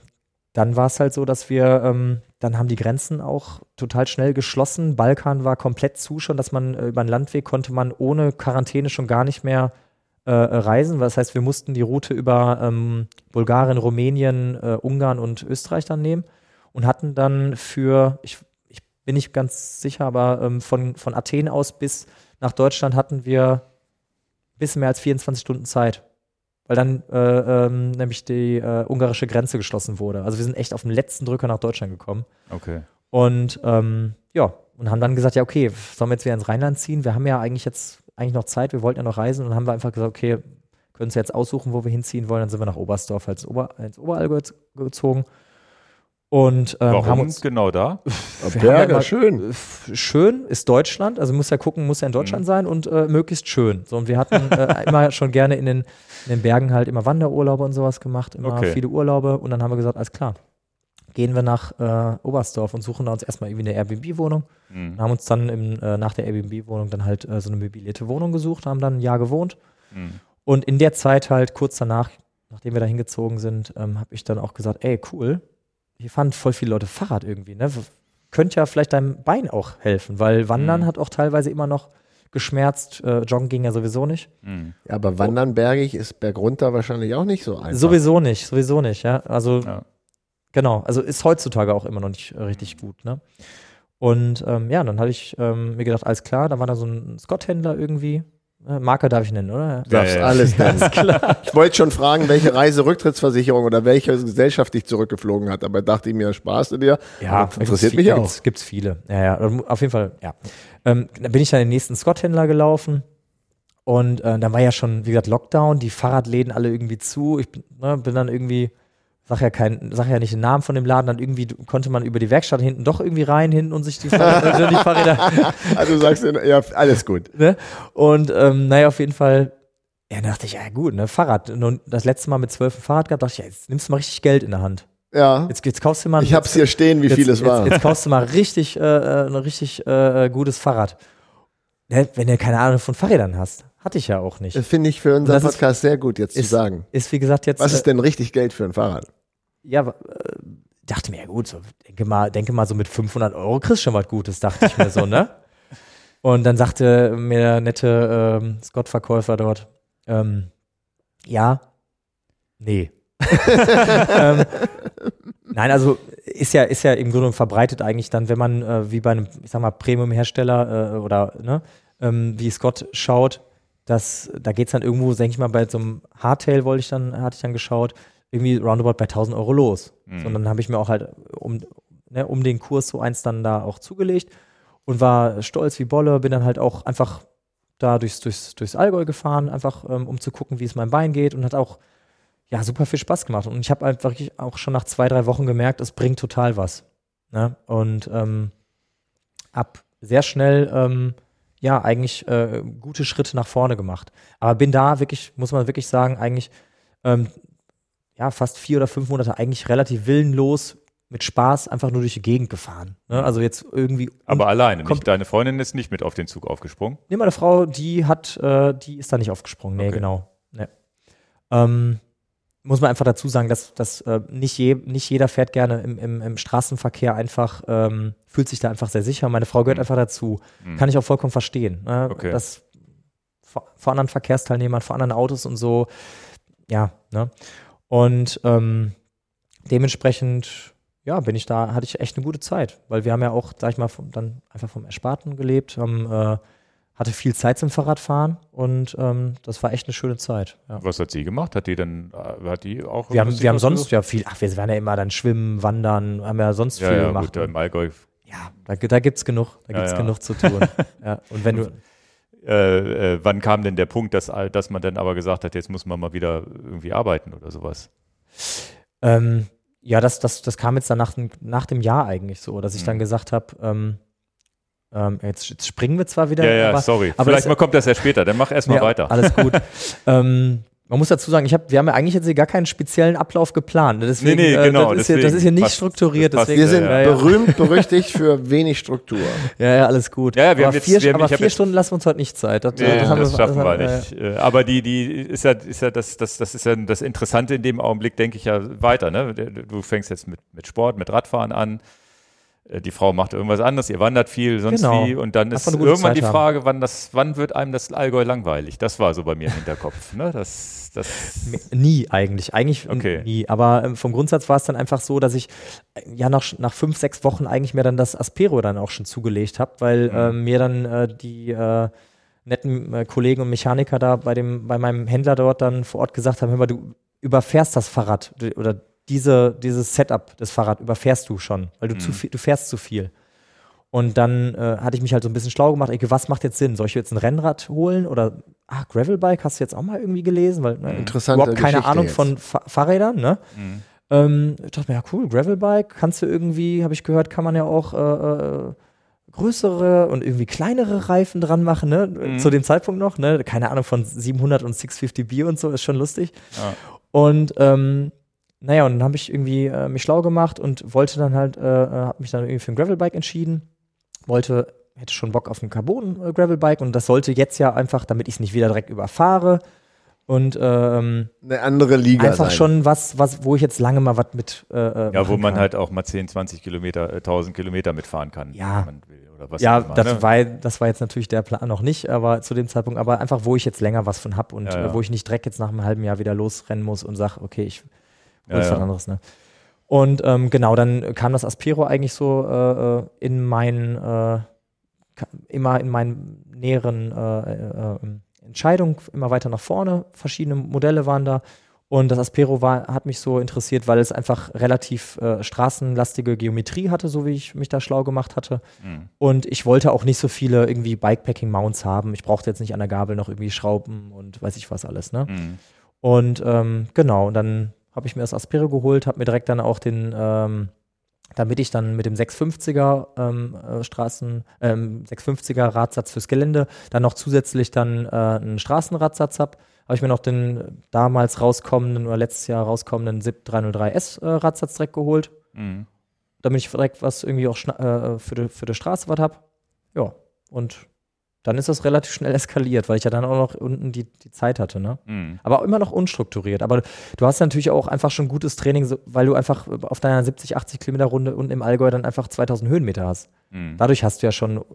dann war es halt so, dass wir, ähm, dann haben die Grenzen auch total schnell geschlossen. Balkan war komplett zu schon, dass man äh, über den Landweg konnte man ohne Quarantäne schon gar nicht mehr äh, reisen. Das heißt, wir mussten die Route über ähm, Bulgarien, Rumänien, äh, Ungarn und Österreich dann nehmen und hatten dann für, ich, ich bin nicht ganz sicher, aber ähm, von, von Athen aus bis nach Deutschland hatten wir ein bisschen mehr als 24 Stunden Zeit. Weil dann äh, ähm, nämlich die äh, ungarische Grenze geschlossen wurde. Also wir sind echt auf den letzten Drücker nach Deutschland gekommen. Okay. Und ähm, ja, und haben dann gesagt, ja, okay, sollen wir jetzt wieder ins Rheinland ziehen? Wir haben ja eigentlich jetzt eigentlich noch Zeit, wir wollten ja noch reisen und dann haben wir einfach gesagt, okay, können uns jetzt aussuchen, wo wir hinziehen wollen. Dann sind wir nach Oberstdorf als Ober, ins Oberallgäu gezogen. Und ähm, Warum haben uns genau da? haben ja schön. schön ist Deutschland, also muss ja gucken, muss ja in Deutschland sein und äh, möglichst schön. So, und wir hatten äh, (laughs) immer schon gerne in den, in den Bergen halt immer Wanderurlaube und sowas gemacht, immer Okay. viele Urlaube und dann haben wir gesagt, alles klar, gehen wir nach äh, Oberstdorf und suchen da uns erstmal irgendwie eine Airbnb-Wohnung Hm. und haben uns dann im, äh, nach der Airbnb-Wohnung dann halt äh, so eine möblierte Wohnung gesucht, haben dann ein Jahr gewohnt Hm. und in der Zeit halt kurz danach, nachdem wir da hingezogen sind, ähm, habe ich dann auch gesagt, ey, cool, hier fahren voll viele Leute Fahrrad irgendwie, ne? Könnte ja vielleicht deinem Bein auch helfen, weil Wandern Mhm. hat auch teilweise immer noch geschmerzt, äh, Joggen ging ja sowieso nicht. Hm. Ja, aber wandern bergig ist bergunter wahrscheinlich auch nicht so einfach. Sowieso nicht, sowieso nicht, ja. Also Ja. Genau, also ist heutzutage auch immer noch nicht äh, richtig gut, ne? Und ähm, ja, dann hatte ich ähm, mir gedacht, alles klar, da war da so ein Scott-Händler irgendwie. Äh, Marke darf ich nennen, oder? Darfst Ja, ja, ja. alles (laughs) nennen. Ich wollte schon fragen, welche Reiserücktrittsversicherung oder welche Gesellschaft dich zurückgeflogen hat, aber dachte ich mir, sparst du dir? Ja, Das interessiert mich gibt, auch. Gibt's, gibt's viele. Ja, ja, auf jeden Fall, ja. Ähm, dann bin ich dann in den nächsten Scott-Händler gelaufen und äh, dann war ja schon, wie gesagt, Lockdown, die Fahrradläden alle irgendwie zu. Ich bin, ne, bin dann irgendwie, sag ja kein, sag ja nicht den Namen von dem Laden, dann irgendwie konnte man über die Werkstatt hinten doch irgendwie rein hinten und sich die, Fahrrad, (laughs) äh, die Fahrräder (laughs) Also du sagst, ja, alles gut. ne? Und ähm, naja, auf jeden Fall, ja, dann dachte ich, ja gut, ne, Fahrrad. Nun, das letzte Mal mit zwölf ein Fahrrad gehabt, dachte ich, ja, jetzt nimmst du mal richtig Geld in der Hand. Ja, Jetzt, jetzt kaufst du mal ich hab's hier stehen, wie jetzt, viel es war. Jetzt, jetzt kaufst du mal richtig, äh, äh, ein richtig äh, äh, gutes Fahrrad. Ne, wenn du keine Ahnung von Fahrrädern hast. Hatte ich ja auch nicht. Das finde ich für unseren das ist- Podcast sehr gut, jetzt zu ist- sagen. Ist wie gesagt jetzt. Was äh, ist denn richtig Geld für ein Fahrrad? ja, äh, dachte mir, ja gut, so, denke, mal, denke mal, so mit 500 Euro kriegst du schon was Gutes, dachte ich mir so, ne? (laughs) Und dann sagte mir der nette ähm, Scott-Verkäufer dort, ähm, ja, nee. (laughs) ähm, nein, also ist ja, ist ja im Grunde verbreitet eigentlich dann, wenn man äh, wie bei einem, ich sag mal, Premium-Hersteller äh, oder ne, ähm, wie Scott schaut, dass da geht es dann irgendwo, denke ich mal, bei so einem Hardtail wollte ich dann, hatte ich dann geschaut, irgendwie roundabout bei 1000 Euro los. Mhm. So, und dann habe ich mir auch halt um, ne, um den Kurs so eins dann da auch zugelegt und war stolz wie Bolle, bin dann halt auch einfach da durchs, durchs, durchs Allgäu gefahren, einfach ähm, um zu gucken, wie es meinem Bein geht und hat auch ja super viel Spaß gemacht. Und ich habe einfach wirklich auch schon nach zwei, drei Wochen gemerkt, es bringt total was. Ne? Und ähm, ab sehr schnell ähm, ja eigentlich äh, gute Schritte nach vorne gemacht. Aber bin da wirklich, muss man wirklich sagen, eigentlich ähm, ja fast vier oder fünf Monate eigentlich relativ willenlos mit Spaß einfach nur durch die Gegend gefahren. Ne? Also jetzt irgendwie. Aber alleine, kommt- nicht, deine Freundin ist nicht mit auf den Zug aufgesprungen. Nee, meine Frau, die hat, äh, die ist da nicht aufgesprungen. Nee, Okay. genau. Nee. Ähm, muss man einfach dazu sagen, dass, dass äh, nicht, je, nicht jeder fährt gerne im, im, im Straßenverkehr einfach, ähm, fühlt sich da einfach sehr sicher. Meine Frau gehört Mhm. einfach dazu. Mhm. Kann ich auch vollkommen verstehen. Ne? Okay. Das vor, vor anderen Verkehrsteilnehmern, vor anderen Autos und so. Ja, ne? Und ähm, dementsprechend, ja, bin ich da, hatte ich echt eine gute Zeit, weil wir haben ja auch, sag ich mal, vom, dann einfach vom Ersparten gelebt, haben, äh, hatte viel Zeit zum Fahrradfahren und ähm, das war echt eine schöne Zeit. Ja. Was hat sie gemacht? Hat die dann, äh, hat die auch Wir haben, wir haben sonst gemacht? ja viel, ach, wir waren ja immer dann schwimmen, wandern, haben ja sonst ja, viel ja, gemacht. gut, im Allgäu. ja, da, da gibt's genug, da gibt's genug zu tun. (laughs) ja. Und wenn du, Äh, äh, wann kam denn der Punkt, dass, dass man dann aber gesagt hat, jetzt muss man mal wieder irgendwie arbeiten oder sowas? Ähm, ja, das, das, das kam jetzt dann nach, dem- nach dem Jahr eigentlich so, dass ich Mhm. dann gesagt habe, ähm, ähm, jetzt, jetzt springen wir zwar wieder, Ja, ja, aber, sorry. aber Vielleicht das- mal kommt das ja später, dann mach erstmal Nee, weiter. Alles gut. (laughs) ähm, man muss dazu sagen, ich hab, wir haben ja eigentlich jetzt hier gar keinen speziellen Ablauf geplant. Deswegen, Nee, nee, äh, genau, das, ist hier, das deswegen ist hier nicht passt- strukturiert. das Deswegen, Wir sind ja, ja, berühmt, (laughs) berüchtigt für wenig Struktur. ja, ja, alles gut. Ja, ja, wir aber haben jetzt- vier, wir haben- aber vier jetzt- Stunden lassen wir uns heute nicht Zeit. Das, Nee, äh, das, haben schaffen wir haben nicht. Äh, Aber die, die ist ja, ist ja das, das, das ist ja das Interessante in dem Augenblick, denke ich ja weiter. Ne? Du fängst jetzt mit, mit Sport, mit Radfahren an. Äh, Die Frau macht irgendwas anderes, ihr wandert viel, sonst Genau. wie. Und dann ist irgendwann Zeit die haben. Frage, wann, das, wann wird einem das Allgäu langweilig? Das war so bei mir im Hinterkopf. (laughs) Ne? Das, das, Nie eigentlich. Eigentlich Okay. nie. Aber ähm, vom Grundsatz war es dann einfach so, dass ich äh, ja nach, nach fünf, sechs Wochen eigentlich mir dann das Aspero dann auch schon zugelegt habe, weil Mhm. ähm, mir dann äh, die äh, netten äh, Kollegen und Mechaniker da bei, dem, bei meinem Händler dort dann vor Ort gesagt haben, hör mal, du überfährst das Fahrrad oder diese, dieses Setup des Fahrrad überfährst du schon, weil du, zu Mhm. viel, du fährst zu viel. Und dann äh, hatte ich mich halt so ein bisschen schlau gemacht, ey, was macht jetzt Sinn? Soll ich jetzt ein Rennrad holen oder ah, Gravelbike, hast du jetzt auch mal irgendwie gelesen? Weil ne, Interessante überhaupt keine Geschichte Ahnung jetzt. von Fa Fahrrädern, ne? Mhm. Ähm, ich dachte mir, ja cool, Gravelbike, kannst du irgendwie, habe ich gehört, kann man ja auch äh, äh, größere und irgendwie kleinere Reifen dran machen, ne? Mhm. Zu dem Zeitpunkt noch, ne? Keine Ahnung von 700 und 650B und so, ist schon lustig. Ja. Und ähm, naja, und dann habe ich irgendwie äh, mich schlau gemacht und wollte dann halt, äh, äh, habe mich dann irgendwie für ein Gravelbike entschieden. Wollte, hätte schon Bock auf ein Carbon-Gravelbike und das sollte jetzt ja einfach, damit ich es nicht wieder direkt überfahre und ähm, Eine andere Liga einfach sein. schon was, was, wo ich jetzt lange mal was mit. Äh, äh, Ja, wo man kann. halt auch mal 10, 20 Kilometer, äh, 1000 Kilometer mitfahren kann, Ja. wenn man will. Oder was Ja, immer, das, ne? war, das war jetzt natürlich der Plan noch nicht, aber zu dem Zeitpunkt, aber einfach, wo ich jetzt länger was von hab und Ja, ja. Äh, wo ich nicht direkt jetzt nach einem halben Jahr wieder losrennen muss und sage, okay, ich Ja, ja. anderes. Ne? Und ähm, genau, dann kam das Aspero eigentlich so äh, äh, in meinen, äh, immer in meinen näheren äh, äh, äh, Entscheidungen immer weiter nach vorne. Verschiedene Modelle waren da. Und das Aspero war, hat mich so interessiert, weil es einfach relativ äh, straßenlastige Geometrie hatte, so wie ich mich da schlau gemacht hatte. Mhm. Und ich wollte auch nicht so viele irgendwie Bikepacking-Mounts haben. Ich brauchte jetzt nicht an der Gabel noch irgendwie Schrauben und weiß ich was alles. Ne? Mhm. Und ähm, genau, und dann habe ich mir das Aspero geholt, habe mir direkt dann auch den, ähm, damit ich dann mit dem 650er ähm, äh, Straßen, ähm, 650er Radsatz fürs Gelände, dann noch zusätzlich dann äh, einen Straßenradsatz habe, habe ich mir noch den damals rauskommenden oder letztes Jahr rauskommenden SIP 303S äh, Radsatz direkt geholt, Mhm. damit ich direkt was irgendwie auch äh, für, die, für die Straße was habe. Ja, und dann ist das relativ schnell eskaliert, weil ich ja dann auch noch unten die, die Zeit hatte, ne? Mhm. aber auch immer noch unstrukturiert. Aber du hast natürlich auch einfach schon gutes Training, weil du einfach auf deiner 70, 80 Kilometer Runde unten im Allgäu dann einfach 2000 Höhenmeter hast. Mhm. Dadurch hast du ja schon Und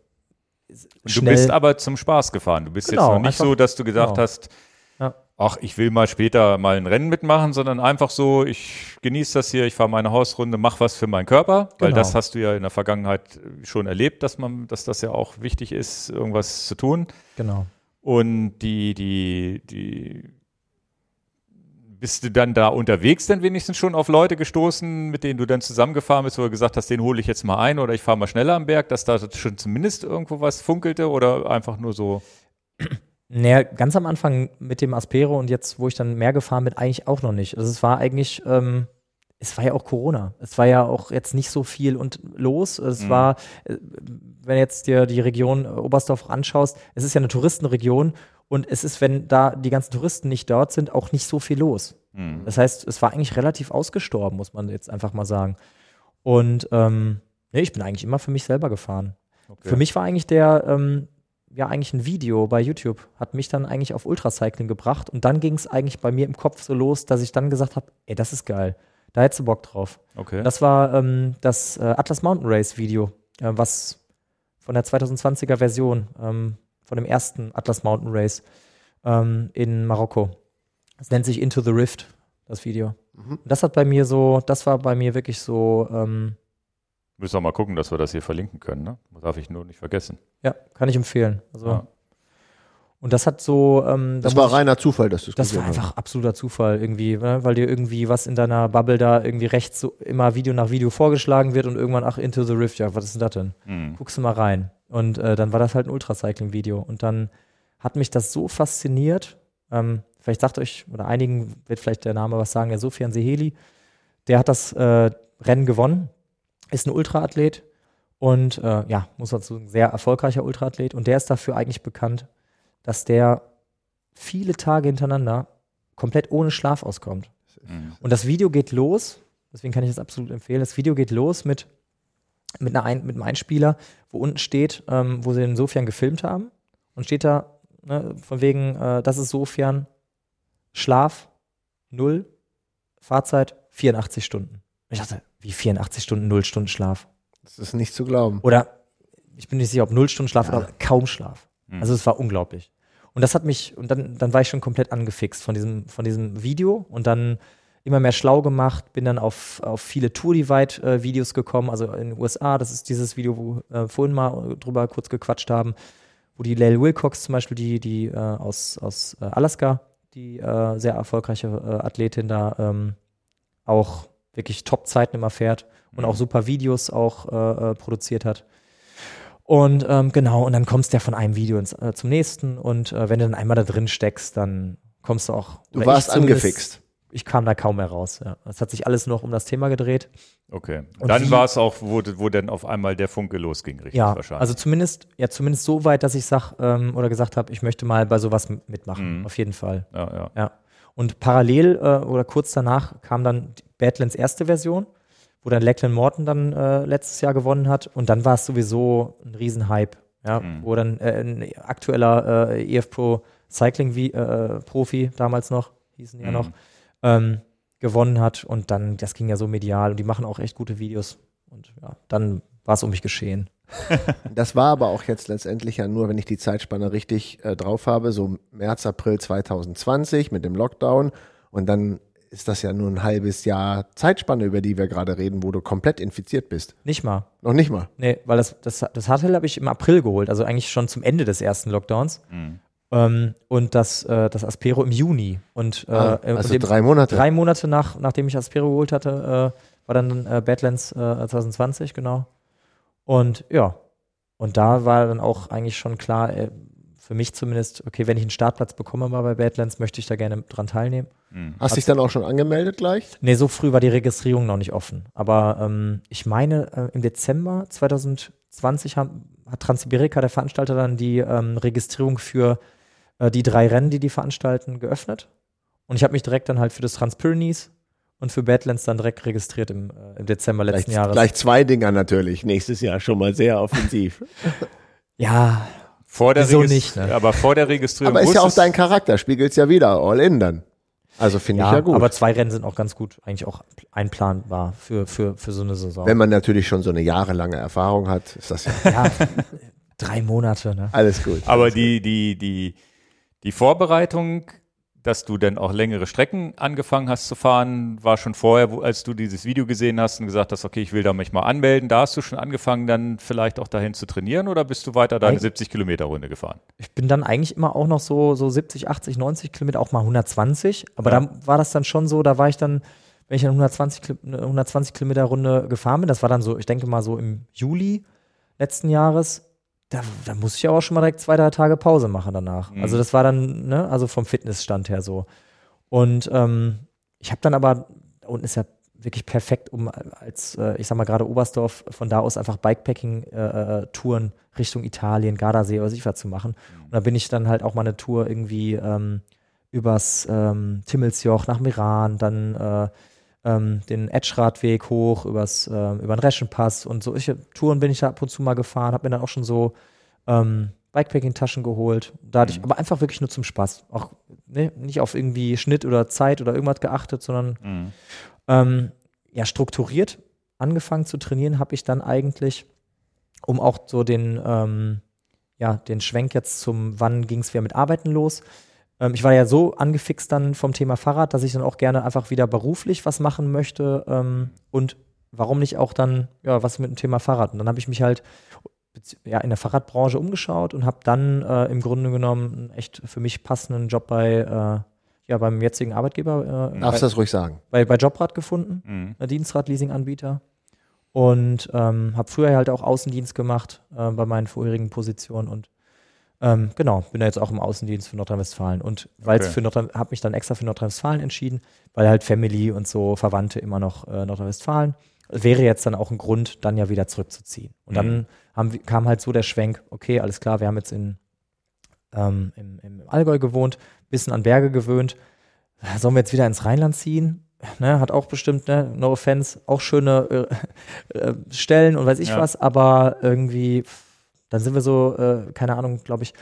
du schnell. bist aber zum Spaß gefahren. Du bist Genau, jetzt noch nicht einfach- so, dass du gesagt genau. hast, Ja. Ach, ich will mal später mal ein Rennen mitmachen, sondern einfach so, ich genieße das hier, ich fahre meine Hausrunde, mach was für meinen Körper, weil Genau. das hast du ja in der Vergangenheit schon erlebt, dass man, dass das ja auch wichtig ist, irgendwas zu tun. Genau. Und die, die, die, bist du dann da unterwegs denn wenigstens schon auf Leute gestoßen, mit denen du dann zusammengefahren bist, wo du gesagt hast, den hole ich jetzt mal ein oder ich fahre mal schneller am Berg, dass da schon zumindest irgendwo was funkelte oder einfach nur so? (clears throat) Naja, ganz am Anfang mit dem Aspero und jetzt, wo ich dann mehr gefahren bin, eigentlich auch noch nicht. Also es war eigentlich, ähm, es war ja auch Corona. Es war ja auch jetzt nicht so viel und los. Es Mhm. war, äh, wenn jetzt dir die Region äh, Oberstdorf anschaust, es ist ja eine Touristenregion und es ist, wenn da die ganzen Touristen nicht dort sind, auch nicht so viel los. Hm. Das heißt, es war eigentlich relativ ausgestorben, muss man jetzt einfach mal sagen. Und ähm, nee, ich bin eigentlich immer für mich selber gefahren. Okay. Für mich war eigentlich der, ähm, ja, eigentlich ein Video bei YouTube, hat mich dann eigentlich auf Ultracycling gebracht und dann ging es eigentlich bei mir im Kopf so los, dass ich dann gesagt habe, ey, das ist geil. Da hättest du Bock drauf. Okay. Das war ähm, das äh, Atlas Mountain Race Video, äh, was von der 2020er Version, ähm, von dem ersten Atlas Mountain Race ähm, in Marokko. Das nennt sich Into the Rift, das Video. Mhm. Und das hat bei mir so, das war bei mir wirklich so, ähm, Müssen wir mal gucken, dass wir das hier verlinken können, ne? Darf ich nur nicht vergessen. ja, kann ich empfehlen. Also, Ja. Und das hat so, ähm, da Das muss war ich- reiner Zufall, dass du es Das war gesehen hast. einfach absoluter Zufall irgendwie, ne? weil dir irgendwie was in deiner Bubble da irgendwie rechts so immer Video nach Video vorgeschlagen wird und irgendwann, ach, Into the Rift, ja, was ist denn das denn? Hm. Guckst du mal rein. Und äh, dann war das halt ein Ultracycling-Video. Und dann hat mich das so fasziniert. Ähm, vielleicht sagt euch, oder einigen wird vielleicht der Name was sagen, der Sofian Seheli, der hat das äh, Rennen gewonnen, ist ein Ultraathlet und äh, ja, muss dazu sagen, sehr erfolgreicher Ultraathlet. Und der ist dafür eigentlich bekannt, dass der viele Tage hintereinander komplett ohne Schlaf auskommt. Hm. Und das Video geht los, deswegen kann ich das absolut empfehlen. Das Video geht los mit, mit, einer Ein, mit einem Einspieler, wo unten steht, ähm, wo sie den Sofian gefilmt haben. Und steht da, ne, von wegen, äh, das ist Sofian, Schlaf, null, Fahrzeit 84 Stunden. Und ich dachte, wie 84 Stunden, null Stunden Schlaf? Das ist nicht zu glauben. Oder ich bin nicht sicher, ob null Stunden Schlaf Ja. oder kaum Schlaf. Hm. Also es war unglaublich. Und das hat mich, und dann, dann war ich schon komplett angefixt von diesem, von diesem Video und dann immer mehr schlau gemacht, bin dann auf, auf viele Tour-Divide-Videos gekommen, also in den USA, das ist dieses Video, wo wir äh, vorhin mal drüber kurz gequatscht haben, wo die Lael Wilcox zum Beispiel, die, die äh, aus, aus äh, Alaska, die äh, sehr erfolgreiche äh, Athletin da ähm, auch wirklich Top-Zeiten immer fährt und Mhm. auch super Videos auch äh, äh, produziert hat. Und ähm, genau, und dann kommst du ja von einem Video ins, äh, zum nächsten und äh, wenn du dann einmal da drin steckst, dann kommst du auch. Du warst angefixt. Ich kam da kaum mehr raus. Ja. Es hat sich alles noch um das Thema gedreht. Okay. Und dann war es auch, wo, wo dann auf einmal der Funke losging, richtig Ja, wahrscheinlich. also zumindest, ja, zumindest so weit, dass ich sag ähm, oder gesagt habe, ich möchte mal bei sowas mitmachen. Mhm. Auf jeden Fall. ja, ja. Ja. Und parallel äh, oder kurz danach kam dann Badlands erste Version, wo dann Lachlan Morton dann äh, letztes Jahr gewonnen hat. Und dann war es sowieso ein Riesenhype, ja, Mhm. wo dann äh, ein aktueller äh, EF Pro Cycling wie, äh, Profi damals noch, hießen ja Mhm. noch, ähm, gewonnen hat. Und dann, das ging ja so medial und die machen auch echt gute Videos. Und ja, dann war es um mich geschehen. (laughs) Das war aber auch jetzt letztendlich ja nur, wenn ich die Zeitspanne richtig äh, drauf habe, so März, April 2020 mit dem Lockdown. Und dann ist das ja nur ein halbes Jahr Zeitspanne, über die wir gerade reden, wo du komplett infiziert bist. Nicht mal. Noch nicht mal. Nee, weil das, das, das Hardtail habe ich im April geholt, also eigentlich schon zum Ende des ersten Lockdowns. Mhm. Ähm, und das, äh, das Aspero im Juni. Und äh, Ah, äh, also dem- drei Monate. drei Monate nach, nachdem ich Aspero geholt hatte, äh, war dann äh, Badlands äh, 2020, genau. Und ja, und da war dann auch eigentlich schon klar, äh, für mich zumindest, okay, wenn ich einen Startplatz bekomme mal bei Badlands, möchte ich da gerne dran teilnehmen. Mhm. Hast dich dann auch schon angemeldet gleich? Nee, so früh war die Registrierung noch nicht offen. Aber ähm, ich meine, äh, im Dezember 2020 haben, hat Transsibirika, der Veranstalter, dann die ähm, Registrierung für äh, die drei Rennen, die die veranstalten, geöffnet. Und ich habe mich direkt dann halt für das Transpyrenees und für Badlands dann direkt registriert im, äh, im Dezember Gleich, letzten Jahres. gleich zwei Dinger natürlich. Nächstes Jahr schon mal sehr offensiv. (laughs) Ja, Vor der Wieso Regis- nicht, ne? Aber vor der Registrierung aber ist ja auch dein Charakter, spiegelt's ja wieder, all in dann. Also finde ich ja, ja gut. aber zwei Rennen sind auch ganz gut, eigentlich auch einplanbar für, für, für so eine Saison. Wenn man natürlich schon so eine jahrelange Erfahrung hat, ist das ja (laughs) ja, drei Monate, ne? alles gut. Aber die, die, die, die Vorbereitung dass du dann auch längere Strecken angefangen hast zu fahren, war schon vorher, wo, als du dieses Video gesehen hast und gesagt hast, okay, ich will da mich mal anmelden, da hast du schon angefangen, dann vielleicht auch dahin zu trainieren oder bist du weiter deine Eig- 70 Kilometer Runde gefahren? Ich bin dann eigentlich immer auch noch so, so 70, 80, 90 Kilometer, auch mal 120. Aber Ja. da war das dann schon so, da war ich dann, wenn ich eine 120, Kil- eine 120 Kilometer Runde gefahren bin, das war dann so, ich denke mal so im Juli letzten Jahres, da, da musste ich aber auch schon mal direkt zwei, drei Tage Pause machen danach. Mhm. Also das war dann, ne, also vom Fitnessstand her so. Und ähm, ich habe dann aber, da unten ist ja wirklich perfekt, um als, äh, ich sag mal gerade Oberstdorf, von da aus einfach Bikepacking-Touren Richtung Italien, Gardasee oder was zu machen. Und da bin ich dann halt auch mal eine Tour irgendwie ähm, übers ähm, Timmelsjoch nach Meran, dann äh, ähm, den Etschradweg hoch, übers, ähm, über den Reschenpass und solche Touren bin ich da ab und zu mal gefahren, habe mir dann auch schon so ähm, Bikepacking-Taschen geholt. Da hatte ich aber einfach wirklich nur zum Spaß. Auch ne, nicht auf irgendwie Schnitt oder Zeit oder irgendwas geachtet, sondern Mhm. ähm, ja, strukturiert angefangen zu trainieren habe ich dann eigentlich, um auch so den, ähm, ja, den Schwenk jetzt zum, wann ging es wieder mit Arbeiten los. Ähm, ich war ja so angefixt dann vom Thema Fahrrad, dass ich dann auch gerne einfach wieder beruflich was machen möchte ähm, und warum nicht auch dann, ja, was mit dem Thema Fahrrad. Und dann habe ich mich halt ja, in der Fahrradbranche umgeschaut und habe dann äh, im Grunde genommen einen echt für mich passenden Job bei, äh, ja, beim jetzigen Arbeitgeber äh, Darfst bei, das ruhig sagen. bei, bei Jobrad gefunden, Mhm. ein Dienstrad-Leasing-Anbieter. Und ähm, habe früher halt auch Außendienst gemacht äh, bei meinen vorherigen Positionen und ähm, genau, bin da jetzt auch im Außendienst für Nordrhein-Westfalen und weil es Okay. für Nordrhein, habe mich dann extra für Nordrhein-Westfalen entschieden, weil halt Family und so Verwandte immer noch äh, Nordrhein-Westfalen. Wäre jetzt dann auch ein Grund, dann ja wieder zurückzuziehen. Und dann haben, wir- kam halt so der Schwenk, okay, alles klar, wir haben jetzt in, ähm, im, im Allgäu gewohnt, bisschen an Berge gewöhnt. Sollen wir jetzt wieder ins Rheinland ziehen? Ne, hat auch bestimmt, ne, no offense, auch schöne äh, (laughs) äh, Stellen und weiß ich Ja. was, aber irgendwie, dann sind wir so, äh, keine Ahnung, glaube ich,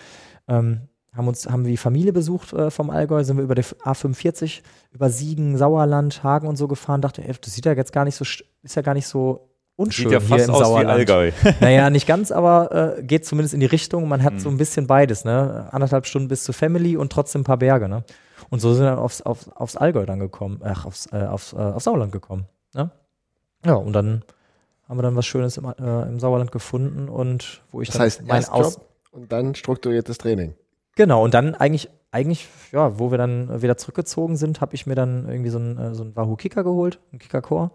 ähm, haben uns, haben die Familie besucht äh, vom Allgäu, sind wir über die A45, über Siegen, Sauerland, Hagen und so gefahren, dachte, ey, das sieht ja jetzt gar nicht so, st- ist ja gar nicht so unschön Sieht ja hier fast im aus wie Sauerland. Allgäu. (laughs) Naja, nicht ganz, aber äh, geht zumindest in die Richtung. Man hat Mhm. so ein bisschen beides, ne? Anderthalb Stunden bis zur Family und trotzdem ein paar Berge, ne? Und so sind wir dann aufs, auf, aufs Allgäu dann gekommen, ach, aufs, äh, aufs, äh, aufs Sauerland gekommen. Ne? Ja, und dann haben wir dann was Schönes im, äh, im Sauerland gefunden und wo ich Das dann heißt, mein Job und dann strukturiertes Training. Genau, und dann eigentlich, eigentlich, ja, wo wir dann wieder zurückgezogen sind, habe ich mir dann irgendwie so einen, äh, so einen Wahoo Kicker geholt, einen Kicker Core,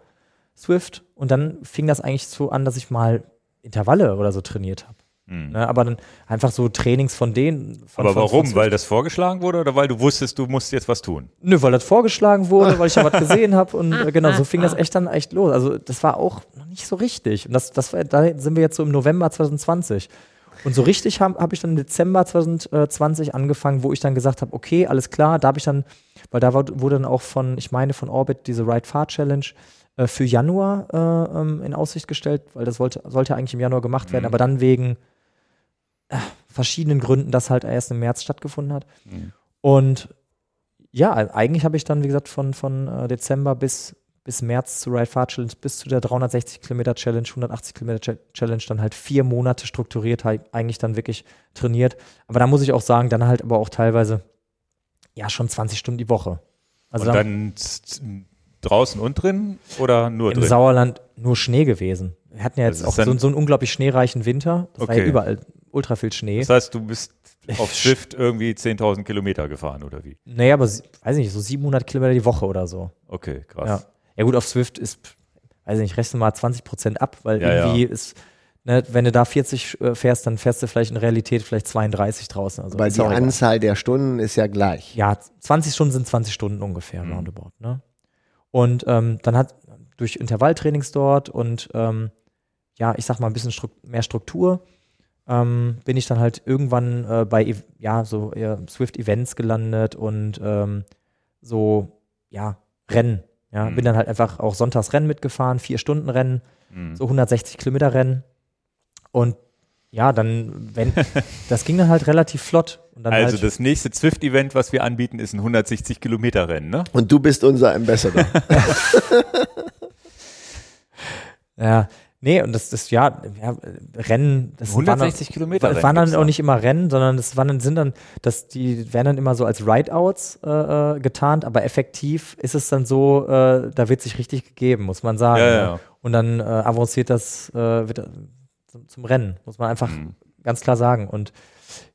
Swift. Und dann fing das eigentlich so an, dass ich mal Intervalle oder so trainiert habe. Mhm. Ne? Aber dann einfach so Trainings von denen. Von, Aber von, warum? Von Weil das vorgeschlagen wurde oder weil du wusstest, du musst jetzt was tun? Nö, weil das vorgeschlagen wurde, weil ich ja was gesehen habe und (laughs) äh, genau, so fing das echt dann echt los. Also das war auch noch nicht so richtig. Und das, das war, da sind wir jetzt so im November 2020. Und so richtig habe hab ich dann im Dezember 2020 angefangen, wo ich dann gesagt habe, okay, alles klar, da habe ich dann, weil da war, wurde dann auch von, ich meine von Orbit diese Ride Far Challenge äh, für Januar äh, ähm, in Aussicht gestellt, weil das wollte, sollte eigentlich im Januar gemacht werden, Mhm. aber dann wegen äh, verschiedenen Gründen das halt erst im März stattgefunden hat. Mhm. Und ja, eigentlich habe ich dann, wie gesagt, von, von äh, Dezember bis, bis März zu Ride Far Challenge bis zu der 360 Kilometer Challenge, 180 Kilometer Ch- Challenge dann halt vier Monate strukturiert, halt eigentlich dann wirklich trainiert. Aber da muss ich auch sagen, dann halt aber auch teilweise ja schon 20 Stunden die Woche. Also und dann dann draußen und drin oder nur im drin? Sauerland nur Schnee gewesen. Wir hatten ja jetzt auch so, so einen unglaublich schneereichen Winter. Das war ja Okay. überall ultra viel Schnee. Das heißt, du bist (laughs) auf Swift irgendwie 10.000 Kilometer gefahren oder wie? naja, aber weiß nicht, so 700 Kilometer die Woche oder so. Okay, krass. Ja. ja, gut, auf Swift ist, weiß ich nicht, rechne mal 20 Prozent ab, weil Ja, irgendwie ja. ist, ne, wenn du da 40 äh, fährst, dann fährst du vielleicht in Realität vielleicht 32 draußen. Also Weil die egal. Anzahl der Stunden ist ja gleich. Ja, 20 Stunden sind 20 Stunden ungefähr, Mhm. roundabout. Ne? Und ähm, dann hat durch Intervalltrainings dort und ähm, ja, ich sag mal ein bisschen Struk mehr Struktur, ähm, bin ich dann halt irgendwann äh, bei ja so eher Swift-Events gelandet und ähm, so ja Rennen. Ja, Mhm. bin dann halt einfach auch sonntags Rennen mitgefahren, vier Stunden Rennen, Mhm. so 160 Kilometer Rennen und ja, dann wenn (laughs) das ging dann halt relativ flott und dann Also halt, das nächste Zwift-Event, was wir anbieten, ist ein 160 Kilometer Rennen, ne? Und du bist unser Ambassador. (laughs) Ja, Nee, und das, das ja, ja Rennen, das 160 waren, Kilometer Das waren dann auch nicht immer Rennen, sondern das waren dann, sind dann, dass die werden dann immer so als Rideouts äh, äh, getarnt, aber effektiv ist es dann so, äh, da wird sich richtig gegeben, muss man sagen. Ja, ne? ja. Und dann äh, avanciert das äh, wird, äh, zum, zum Rennen, muss man einfach Mhm. ganz klar sagen. Und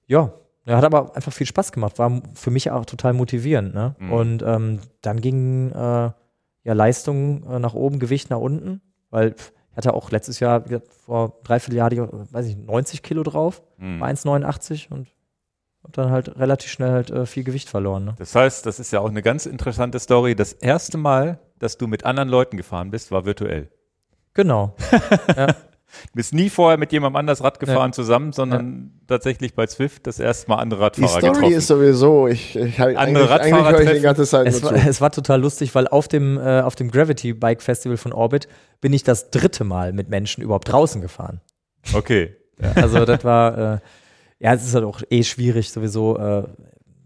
ja, ja, hat aber einfach viel Spaß gemacht, war für mich auch total motivierend. Ne? Mhm. Und ähm, dann ging äh, ja Leistung äh, nach oben, Gewicht nach unten, weil pff, hatte auch letztes Jahr, vor drei, vier Jahren, weiß ich, 90 Kilo drauf, Hm. war 1,89 und hab dann halt relativ schnell halt äh, viel Gewicht verloren. Ne? Das heißt, das ist ja auch eine ganz interessante Story. Das erste Mal, dass du mit anderen Leuten gefahren bist, war virtuell. Genau. (laughs) Du bist nie vorher mit jemandem anders Rad gefahren zusammen, sondern tatsächlich bei Zwift das erste Mal andere Die Radfahrer Story getroffen. ist sowieso, ich, ich halt Andere eigentlich, eigentlich Radfahrer höre ich die ganze Zeit Es war, es war total lustig, weil auf dem, äh, auf dem Gravity Bike Festival von Orbit bin ich das dritte Mal mit Menschen überhaupt draußen gefahren. okay. Also das war, äh, ja, es ist halt auch eh schwierig sowieso, äh,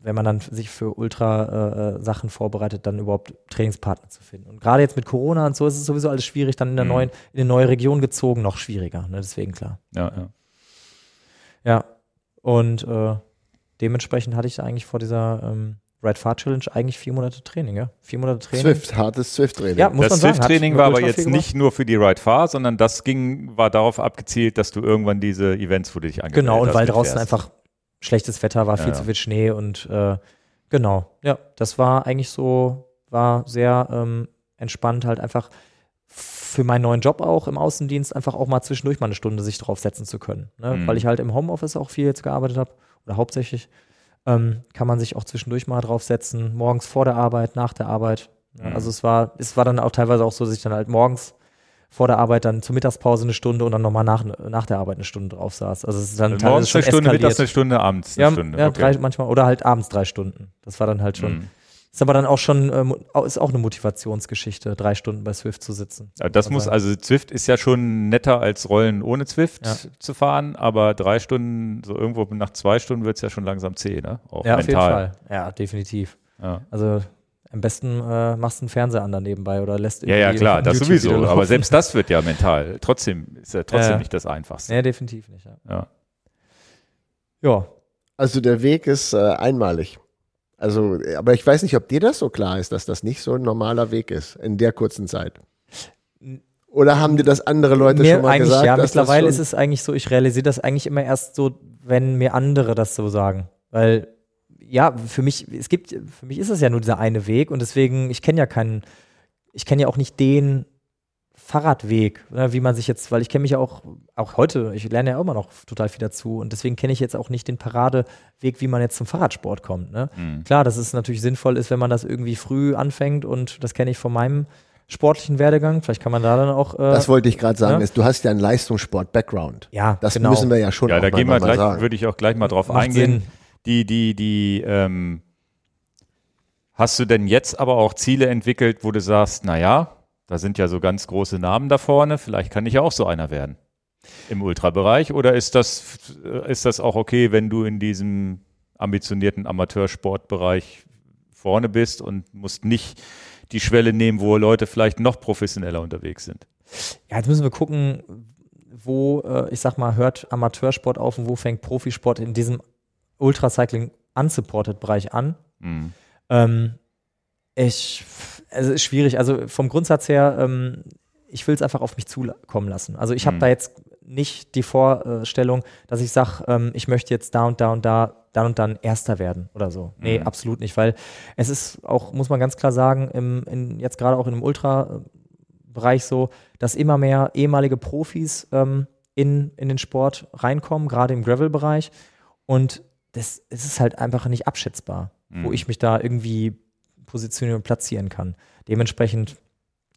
wenn man dann sich für Ultra-Sachen vorbereitet, dann überhaupt Trainingspartner zu finden. Und gerade jetzt mit Corona und so ist es sowieso alles schwierig, dann in der Mhm. neuen, in eine neue Region gezogen, noch schwieriger. Ne? Deswegen klar. Ja, ja. Ja. Und äh, dementsprechend hatte ich eigentlich vor dieser ähm, Ride Far Challenge eigentlich vier Monate Training, ja. Vier Monate Training. Swift, hartes Swift-Training. Ja, muss das Swift-Training war aber jetzt nicht nur für die Ride Far, sondern das ging, war darauf abgezielt, dass du irgendwann diese Events, wo du dich angemeldet Genau, und hast, weil draußen mitfährst. einfach schlechtes Wetter war, viel Ja, zu viel Schnee und äh, genau, ja, das war eigentlich so, war sehr ähm, entspannt, halt einfach für meinen neuen Job auch im Außendienst einfach auch mal zwischendurch mal eine Stunde sich drauf setzen zu können. Ne? Mhm. Weil ich halt im Homeoffice auch viel jetzt gearbeitet habe oder hauptsächlich, ähm, kann man sich auch zwischendurch mal draufsetzen, morgens vor der Arbeit, nach der Arbeit. Ja, Mhm. Also es war, es war dann auch teilweise auch so, dass ich dann halt morgens vor der Arbeit dann zur Mittagspause eine Stunde und dann nochmal nach, nach der Arbeit eine Stunde drauf saß. Also es ist dann Also morgens schon eine Stunde, eskaliert. mittags eine Stunde, abends eine ja, Stunde. ja okay. drei manchmal oder halt abends drei Stunden. Das war dann halt schon. Mhm. Ist aber dann auch schon äh, au- ist auch eine Motivationsgeschichte, drei Stunden bei Swift zu sitzen. Ja, das man muss, sagen. also Zwift ist ja schon netter als Rollen ohne Zwift Ja. zu fahren, aber drei Stunden, so irgendwo nach zwei Stunden wird es ja schon langsam zäh, ne? Auch ja, auf jeden mental. Fall. Ja, definitiv. Ja. Also am besten äh, machst du einen Fernseher an nebenbei oder lässt ja, ja, irgendwie klar, das sowieso. Aber selbst (laughs) das wird ja mental. Trotzdem ist ja trotzdem Ja. nicht das Einfachste. Nee, definitiv nicht. Ja. Ja. ja. Also der Weg ist äh, einmalig. Also, äh, aber ich weiß nicht, ob dir das so klar ist, dass das nicht so ein normaler Weg ist in der kurzen Zeit. Oder haben dir das andere Leute mir schon mal eigentlich, gesagt? ja, dass mittlerweile das ist es eigentlich so, ich realisiere das eigentlich immer erst so, wenn mir andere das so sagen. Weil, ja, für mich, es gibt, für mich ist es ja nur dieser eine Weg und deswegen, ich kenne ja keinen, ich kenne ja auch nicht den Fahrradweg, ne, wie man sich jetzt, weil ich kenne mich ja auch, auch heute, ich lerne ja immer noch total viel dazu und deswegen kenne ich jetzt auch nicht den Paradeweg, wie man jetzt zum Fahrradsport kommt. Ne? Mhm. Klar, dass es natürlich sinnvoll ist, wenn man das irgendwie früh anfängt und das kenne ich von meinem sportlichen Werdegang. Vielleicht kann man da dann auch. Äh, das wollte ich gerade sagen. Ja. Ist, du hast ja einen Leistungssport-Background. ja, Das genau. müssen wir ja schon Ja, auch da mal, gehen wir gleich, würde ich auch gleich mal drauf Macht eingehen. Sinn. Die, die, die, ähm, hast du denn jetzt aber auch Ziele entwickelt, wo du sagst, naja, da sind ja so ganz große Namen da vorne, vielleicht kann ich ja auch so einer werden im Ultrabereich? Oder ist das, ist das auch okay, wenn du in diesem ambitionierten Amateursportbereich vorne bist und musst nicht die Schwelle nehmen, wo Leute vielleicht noch professioneller unterwegs sind? Ja, jetzt müssen wir gucken, wo, äh, ich sag mal, hört Amateursport auf und wo fängt Profisport in diesem Ultracycling unsupported Bereich an. Mhm. Ähm, ich, es ist schwierig. Also vom Grundsatz her, ähm, ich will es einfach auf mich zukommen lassen. Also ich habe Mhm. da jetzt nicht die Vorstellung, dass ich sage, ähm, ich möchte jetzt da und da und da, dann und dann Erster werden oder so. Nee, Mhm. absolut nicht, weil es ist auch, muss man ganz klar sagen, im, in, jetzt gerade auch in dem Ultra-Bereich so, dass immer mehr ehemalige Profis ähm, in, in den Sport reinkommen, gerade im Gravel-Bereich. Und das, es ist halt einfach nicht abschätzbar, wo Mhm. ich mich da irgendwie positionieren und platzieren kann. Dementsprechend,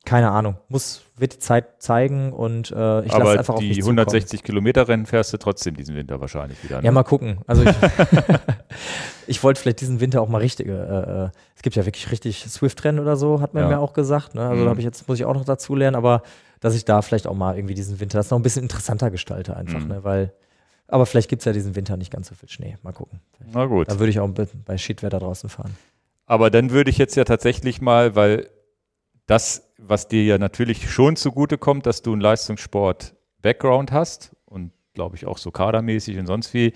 keine Ahnung, muss, wird die Zeit zeigen und äh, ich lasse einfach auf die zukommen. 160 Kilometer Rennen fährst du trotzdem diesen Winter wahrscheinlich wieder. Ne? Ja, mal gucken. Also ich, (laughs) (laughs) ich wollte vielleicht diesen Winter auch mal richtige. Äh, äh, es gibt ja wirklich richtig Swift-Rennen oder so, hat man Ja. mir auch gesagt. Ne? Also Mhm. da habe ich jetzt muss ich auch noch dazu lernen, aber dass ich da vielleicht auch mal irgendwie diesen Winter das noch ein bisschen interessanter gestalte einfach, Mhm. ne? Weil, aber vielleicht gibt es ja diesen Winter nicht ganz so viel Schnee. Mal gucken. Na gut. Da würde ich auch bei- bei Shitwetter draußen fahren. Aber dann würde ich jetzt ja tatsächlich mal, weil das, was dir ja natürlich schon zugute kommt, dass du einen Leistungssport Background hast und glaube ich auch so kadermäßig und sonst wie,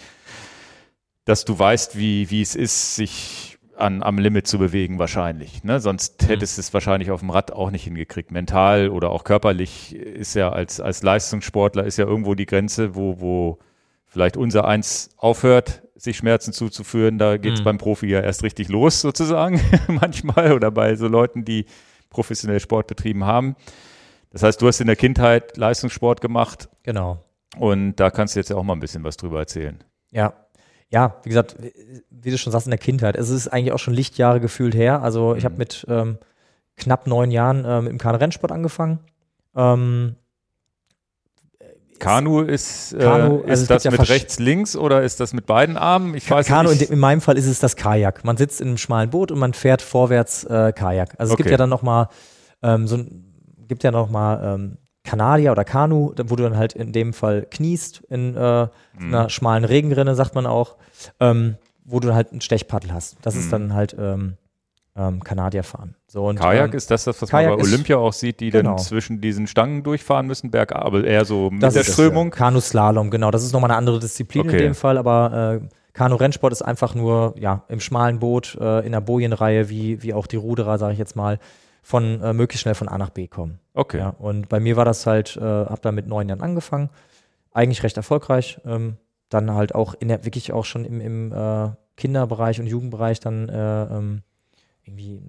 dass du weißt, wie, wie es ist, sich an, am Limit zu bewegen wahrscheinlich. Ne? Sonst Mhm. hättest du es wahrscheinlich auf dem Rad auch nicht hingekriegt. Mental oder auch körperlich ist ja als, als Leistungssportler ist ja irgendwo die Grenze, wo, wo vielleicht unser Eins aufhört, sich Schmerzen zuzuführen. Da geht es Mhm. beim Profi ja erst richtig los (laughs) sozusagen (laughs) manchmal oder bei so Leuten, die professionell Sport betrieben haben. Das heißt, du hast in der Kindheit Leistungssport gemacht Genau. und da kannst du jetzt ja auch mal ein bisschen was drüber erzählen. Ja. Ja, wie gesagt, wie du schon sagst, in der Kindheit. Es ist eigentlich auch schon Lichtjahre gefühlt her. Also ich habe Mhm. mit ähm, knapp neun Jahren äh, mit dem Kahn-Rennsport angefangen. Ähm, Kanu ist, äh, Kanu, also ist gibt das ja mit rechts, links oder ist das mit beiden Armen? Ich weiß Kanu, in, nicht. dem- in meinem Fall ist es das Kajak. Man sitzt in einem schmalen Boot und man fährt vorwärts äh, Kajak. Also es gibt Okay. ja dann noch mal ähm, so ein, gibt ja noch mal ähm, Kanadier oder Kanu, wo du dann halt in dem Fall kniest in äh, Mhm. einer schmalen Regenrinne, sagt man auch, ähm, wo du halt ein Stechpaddel hast. Das Mhm. ist dann halt ähm, ähm, Kanadier fahren. So, und, Kajak ähm, ist das, das was Kajak man bei Olympia auch sieht, die genau. dann zwischen diesen Stangen durchfahren müssen, bergab, aber eher so mit Das der Strömung. Kanuslalom, genau. Das ist nochmal eine andere Disziplin Okay. in dem Fall, aber äh, Kanu-Rennsport ist einfach nur ja, im schmalen Boot, äh, in der Bojenreihe, wie, wie auch die Ruderer, sage ich jetzt mal, von äh, möglichst schnell von A nach B kommen. Okay. Ja, und bei mir war das halt, äh, habe da mit neun Jahren angefangen, eigentlich recht erfolgreich. Ähm, dann halt auch in der, wirklich auch schon im, im äh, Kinderbereich und Jugendbereich dann äh, ähm, irgendwie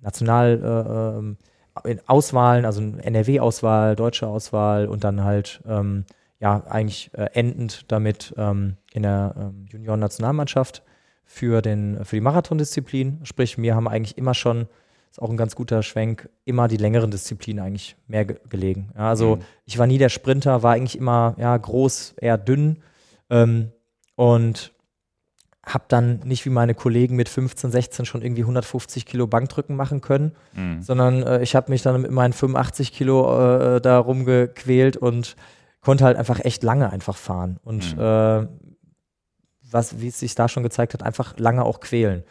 national äh, ähm, in Auswahlen, also NRW-Auswahl, deutsche Auswahl und dann halt ähm, ja eigentlich äh, endend damit ähm, in der ähm, Junioren-Nationalmannschaft für, den, für die Marathondisziplin. Sprich, mir haben eigentlich immer schon, ist auch ein ganz guter Schwenk, immer die längeren Disziplinen eigentlich mehr ge gelegen. Ja, also Mhm. ich war nie der Sprinter, war eigentlich immer ja, groß, eher dünn ähm, und habe dann nicht wie meine Kollegen mit 15, 16 schon irgendwie 150 Kilo Bankdrücken machen können, Mhm. sondern äh, ich habe mich dann mit meinen 85 Kilo äh, da rumgequält und konnte halt einfach echt lange einfach fahren. Und Mhm. äh, was, wie es sich da schon gezeigt hat, einfach lange auch quälen.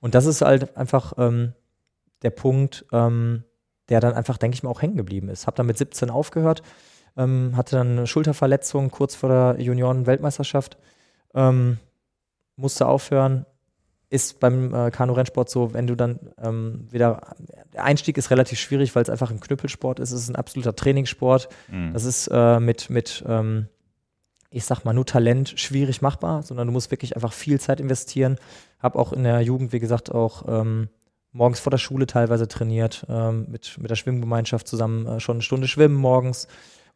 Und das ist halt einfach ähm, der Punkt, ähm, der dann einfach, denke ich mal, auch hängen geblieben ist. Hab dann mit 17 aufgehört, ähm, hatte dann eine Schulterverletzung kurz vor der Junioren-Weltmeisterschaft, ähm, musste aufhören. Ist beim äh, Kanu-Rennsport so, wenn du dann ähm, wieder, der Einstieg ist relativ schwierig, weil es einfach ein Knüppelsport ist, es ist ein absoluter Trainingssport. Mhm. Das ist äh, mit, mit ähm, ich sag mal, nur Talent schwierig machbar, sondern du musst wirklich einfach viel Zeit investieren. Hab auch in der Jugend, wie gesagt, auch ähm, morgens vor der Schule teilweise trainiert, ähm, mit, mit der Schwimmgemeinschaft zusammen äh, schon eine Stunde schwimmen morgens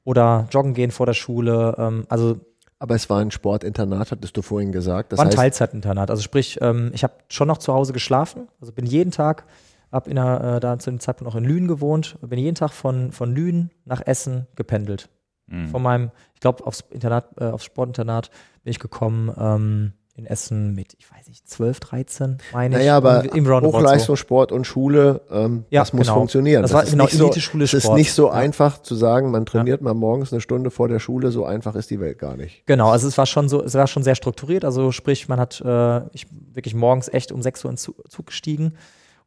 oder joggen gehen vor der Schule. Ähm, also Aber es war ein Sportinternat, hattest du vorhin gesagt. Das war ein heißt, Teilzeitinternat. Also sprich, ähm, ich habe schon noch zu Hause geschlafen, also bin jeden Tag, habe in der, äh, da zu dem Zeitpunkt auch in Lünen gewohnt, bin jeden Tag von, von Lünen nach Essen gependelt. Mhm. Von meinem, ich glaube, aufs Internat, äh, aufs Sportinternat bin ich gekommen ähm, in Essen mit, ich weiß nicht, 12, 13, meine ich. naja, aber Im so. Hochleistungssport und Schule, ähm, Ja, das muss genau. funktionieren. Das war ist genau nicht so, Es ist nicht so Ja. einfach zu sagen, man trainiert mal morgens eine Stunde vor der Schule, so einfach ist die Welt gar nicht. Genau, also es war schon so, es war schon sehr strukturiert. Also sprich, man hat äh, ich wirklich morgens echt um 6 Uhr Zu- Zug gestiegen,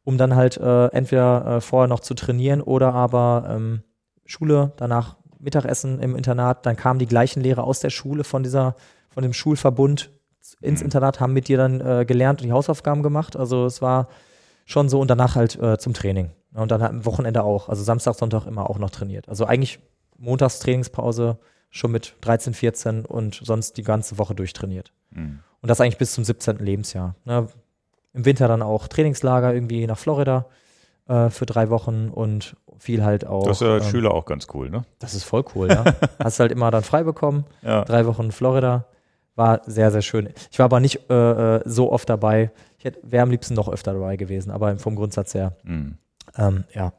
um dann halt äh, entweder äh, vorher noch zu trainieren oder aber ähm, Schule, danach Mittagessen im Internat. Dann kamen die gleichen Lehrer aus der Schule von dieser, von dem Schulverbund ins Mhm. Internat, haben mit dir dann äh, gelernt und die Hausaufgaben gemacht. Also es war schon so und danach halt äh, zum Training. Und dann am Wochenende auch. Also Samstag, Sonntag immer auch noch trainiert. Also eigentlich montags Trainingspause schon mit 13, 14 und sonst die ganze Woche durchtrainiert. Mhm. Und das eigentlich bis zum 17. Lebensjahr. Ne? Im Winter dann auch Trainingslager irgendwie nach Florida äh, für drei Wochen und viel halt auch. Das ist ja als ähm, Schüler auch ganz cool, ne? Das ist voll cool, ja. (laughs) Hast halt immer dann frei bekommen. Ja. Drei Wochen in Florida. War sehr, sehr schön. Ich war aber nicht äh, äh, so oft dabei. Ich wäre am liebsten noch öfter dabei gewesen, aber vom Grundsatz her, Mhm. ähm, ja.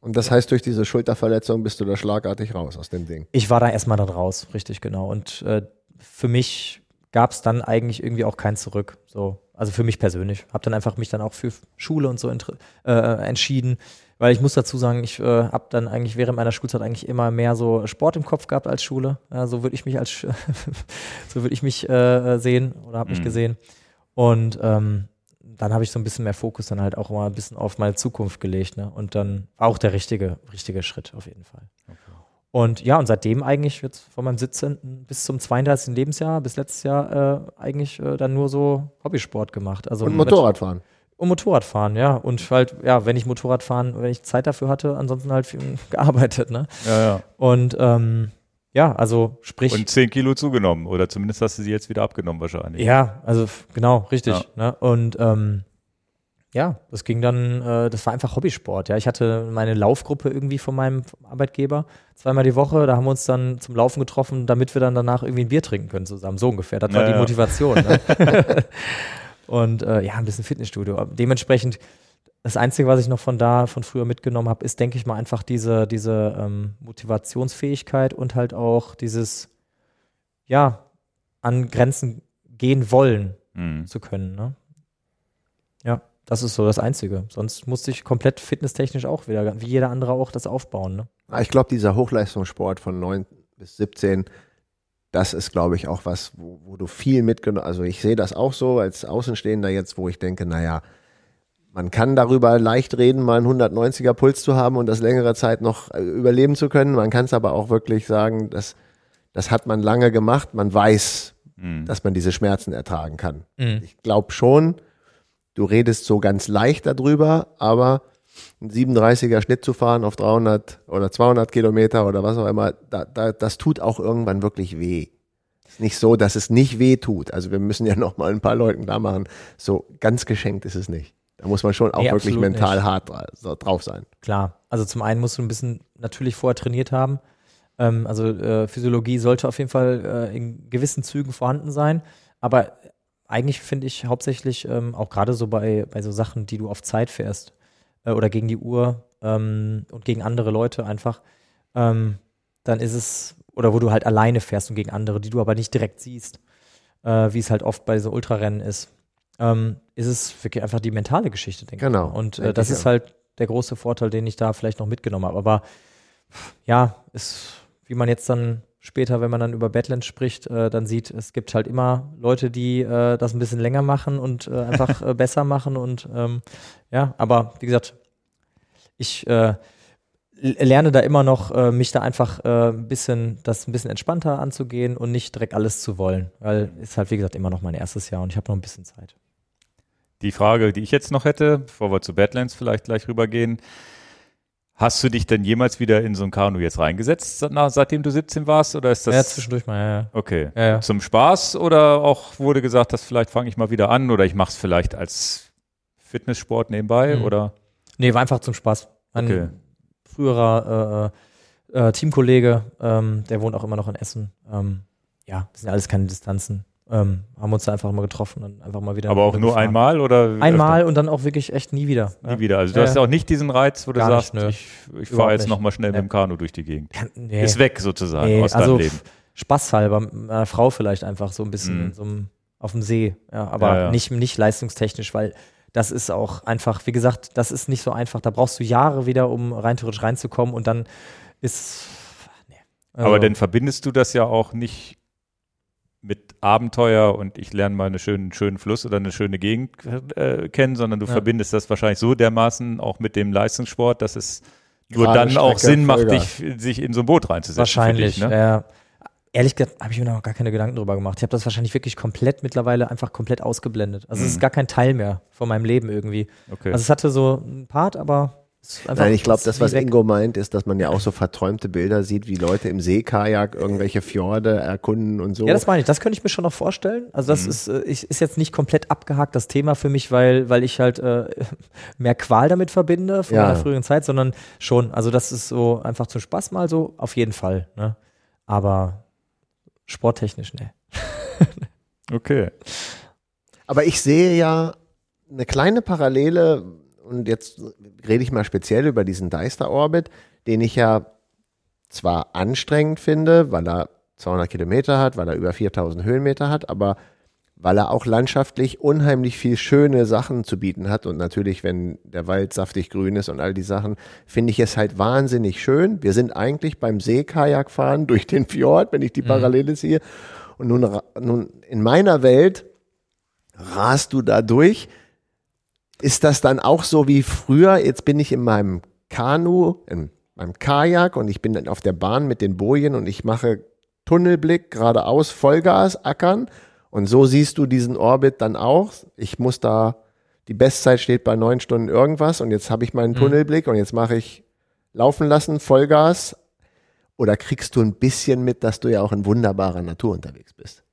Und das heißt, durch diese Schulterverletzung bist du da schlagartig raus aus dem Ding. Ich war da erstmal dann raus, richtig genau. Und äh, für mich gab es dann eigentlich irgendwie auch kein Zurück. So, also für mich persönlich. Habe dann einfach mich dann auch für Schule und so inter- äh, entschieden, weil ich muss dazu sagen, ich äh, habe dann eigentlich während meiner Schulzeit eigentlich immer mehr so Sport im Kopf gehabt als Schule. Ja, so würde ich mich als (laughs) so würde ich mich äh, sehen oder habe mich Mhm. gesehen. Und ähm, dann habe ich so ein bisschen mehr Fokus dann halt auch mal ein bisschen auf meine Zukunft gelegt. Ne? Und dann war auch der richtige, richtige Schritt auf jeden Fall. Und ja, und seitdem eigentlich jetzt von meinem 17. bis zum 32. Lebensjahr, bis letztes Jahr äh, eigentlich äh, dann nur so Hobbysport gemacht. Also Und mit- Motorradfahren. Und Motorradfahren, ja. Und halt, ja, wenn ich Motorradfahren, wenn ich Zeit dafür hatte, ansonsten halt viel (laughs) gearbeitet, ne? Ja, ja. Und ähm, ja, also sprich. Und 10 Kilo zugenommen. Oder zumindest hast du sie jetzt wieder abgenommen wahrscheinlich. Ja, also genau, richtig. Ja. Ne? Und ähm, ja, das ging dann, äh, das war einfach Hobbysport. Ja, ich hatte meine Laufgruppe irgendwie von meinem Arbeitgeber zweimal die Woche. Da haben wir uns dann zum Laufen getroffen, damit wir dann danach irgendwie ein Bier trinken können zusammen. So ungefähr. Das war Ja, die ja. Motivation. Ne? (laughs) (laughs) Und äh, ja, ein bisschen Fitnessstudio. Aber Dementsprechend, das Einzige, was ich noch von da, von früher mitgenommen habe, ist, denke ich mal, einfach diese, diese ähm, Motivationsfähigkeit und halt auch dieses, ja, an Grenzen gehen wollen Hm. zu können. Ne? Ja, das ist so das Einzige. Sonst musste ich komplett fitnesstechnisch auch wieder, wie jeder andere auch, das aufbauen. Ne? Ah, Ich glaube, dieser Hochleistungssport von 9 bis 17, das ist, glaube ich, auch was, wo, wo du viel mitgenommen Also ich sehe das auch so als Außenstehender jetzt, wo ich denke, naja, man kann darüber leicht reden, mal einen 190er Puls zu haben und das längere Zeit noch äh, überleben zu können. Man kann es aber auch wirklich sagen, dass, das hat man lange gemacht. Man weiß, Hm. dass man diese Schmerzen ertragen kann. Mhm. Ich glaube schon, du redest so ganz leicht darüber, aber ein 37er Schnitt zu fahren auf 300 oder 200 Kilometer oder was auch immer, da, da, das tut auch irgendwann wirklich weh. Ist nicht so, dass es nicht weh tut. Also wir müssen ja (laughs) noch mal ein paar Leuten klar machen, so ganz geschenkt ist es nicht. Da muss man schon auch Nee, wirklich mental nicht. hart drauf sein. Klar, also zum einen musst du ein bisschen natürlich vorher trainiert haben. Ähm, also äh, Physiologie sollte auf jeden Fall äh, in gewissen Zügen vorhanden sein. Aber eigentlich finde ich hauptsächlich ähm, auch gerade so bei, bei so Sachen, die du auf Zeit fährst äh, oder gegen die Uhr ähm, und gegen andere Leute einfach, ähm, dann ist es, oder wo du halt alleine fährst und gegen andere, die du aber nicht direkt siehst, äh, wie es halt oft bei so Ultrarennen ist, ähm, ist es wirklich einfach die mentale Geschichte, denke Genau, ich. mal. Und äh, das ist halt der große Vorteil, den ich da vielleicht noch mitgenommen habe. Aber ja, ist, wie man jetzt dann später, wenn man dann über Badlands spricht, äh, dann sieht, es gibt halt immer Leute, die äh, das ein bisschen länger machen und äh, einfach (laughs) äh, besser machen und ähm, ja, aber wie gesagt, ich äh, lerne da immer noch, äh, mich da einfach ein bisschen, das ein bisschen entspannter anzugehen und nicht direkt alles zu wollen, weil ist halt wie gesagt immer noch mein erstes Jahr und ich habe noch ein bisschen Zeit. Die Frage, die ich jetzt noch hätte, bevor wir zu Badlands vielleicht gleich rübergehen. Hast du dich denn jemals wieder in so ein Kanu jetzt reingesetzt, seitdem du 17 warst? Oder ist das ja, zwischendurch mal, ja, ja. okay? Ja, ja. Zum Spaß oder auch wurde gesagt, dass vielleicht fange ich mal wieder an oder ich mache es vielleicht als Fitnesssport nebenbei Mhm. oder? Nee, war einfach zum Spaß. Ein Okay. früherer äh, äh, Teamkollege, ähm, der wohnt auch immer noch in Essen. Ähm, ja, das sind alles keine Distanzen. Ähm, haben uns da einfach mal getroffen und einfach mal wieder. Aber auch nur gefahren. einmal oder? Einmal und dann auch wirklich echt nie wieder. Nie wieder. Also du Ja, hast ja. auch nicht diesen Reiz, wo du Gar sagst, nicht, ich, ich fahre jetzt nochmal schnell Nee. mit dem Kanu durch die Gegend. Nee. Ist weg sozusagen Nee, aus also deinem Leben. spaßhalber, meiner Frau vielleicht einfach so ein bisschen Mhm. so einem, auf dem See. Ja, aber Ja, ja. Nicht, nicht leistungstechnisch, weil das ist auch einfach, wie gesagt, das ist nicht so einfach. Da brauchst du Jahre wieder, um rein theoretisch reinzukommen und dann ist. Nee. Aber Also- dann verbindest du das ja auch nicht mit Abenteuer und ich lerne mal einen schönen, schönen Fluss oder eine schöne Gegend äh, kennen, sondern du Ja. verbindest das wahrscheinlich so dermaßen auch mit dem Leistungssport, dass es nur Gerade dann auch Strecke, Sinn macht, dich, sich in so ein Boot reinzusetzen. Wahrscheinlich. Dich, ne? ja. Ehrlich gesagt, habe ich mir noch gar keine Gedanken drüber gemacht. Ich habe das wahrscheinlich wirklich komplett mittlerweile einfach komplett ausgeblendet. Also es Mhm. ist gar kein Teil mehr von meinem Leben irgendwie. Okay. Also es hatte so einen Part, aber es Nein, ich glaube, das, was weg. Ingo meint, ist, dass man ja auch so verträumte Bilder sieht, wie Leute im Seekajak irgendwelche Fjorde erkunden und so. Ja, das meine ich. Das könnte ich mir schon noch vorstellen. Also das Mhm. ist, äh, ich, ist jetzt nicht komplett abgehakt das Thema für mich, weil, weil ich halt äh, (laughs) mehr Qual damit verbinde von Ja. meiner früheren Zeit, sondern schon. Also das ist so einfach zum Spaß mal so, auf jeden Fall. Ne? Aber sporttechnisch, ne. okay. Aber ich sehe ja eine kleine Parallele, und jetzt rede ich mal speziell über diesen Deister-Orbit, den ich ja zwar anstrengend finde, weil er 200 Kilometer hat, weil er über 4000 Höhenmeter hat, aber weil er auch landschaftlich unheimlich viel schöne Sachen zu bieten hat und natürlich, wenn der Wald saftig grün ist und all die Sachen, finde ich es halt wahnsinnig schön. Wir sind eigentlich beim Seekajakfahren durch den Fjord, wenn ich die Parallele sehe. Und nun, nun in meiner Welt rast du da durch. Ist das dann auch so wie früher? Jetzt bin ich in meinem Kanu, in beim Kajak und ich bin dann auf der Bahn mit den Bojen und ich mache Tunnelblick geradeaus, Vollgas, ackern. Und so siehst du diesen Orbit dann auch. Ich muss da, die Bestzeit steht bei neun Stunden irgendwas und jetzt habe ich meinen Mhm. Tunnelblick und jetzt mache ich laufen lassen, Vollgas. Oder kriegst du ein bisschen mit, dass du ja auch in wunderbarer Natur unterwegs bist?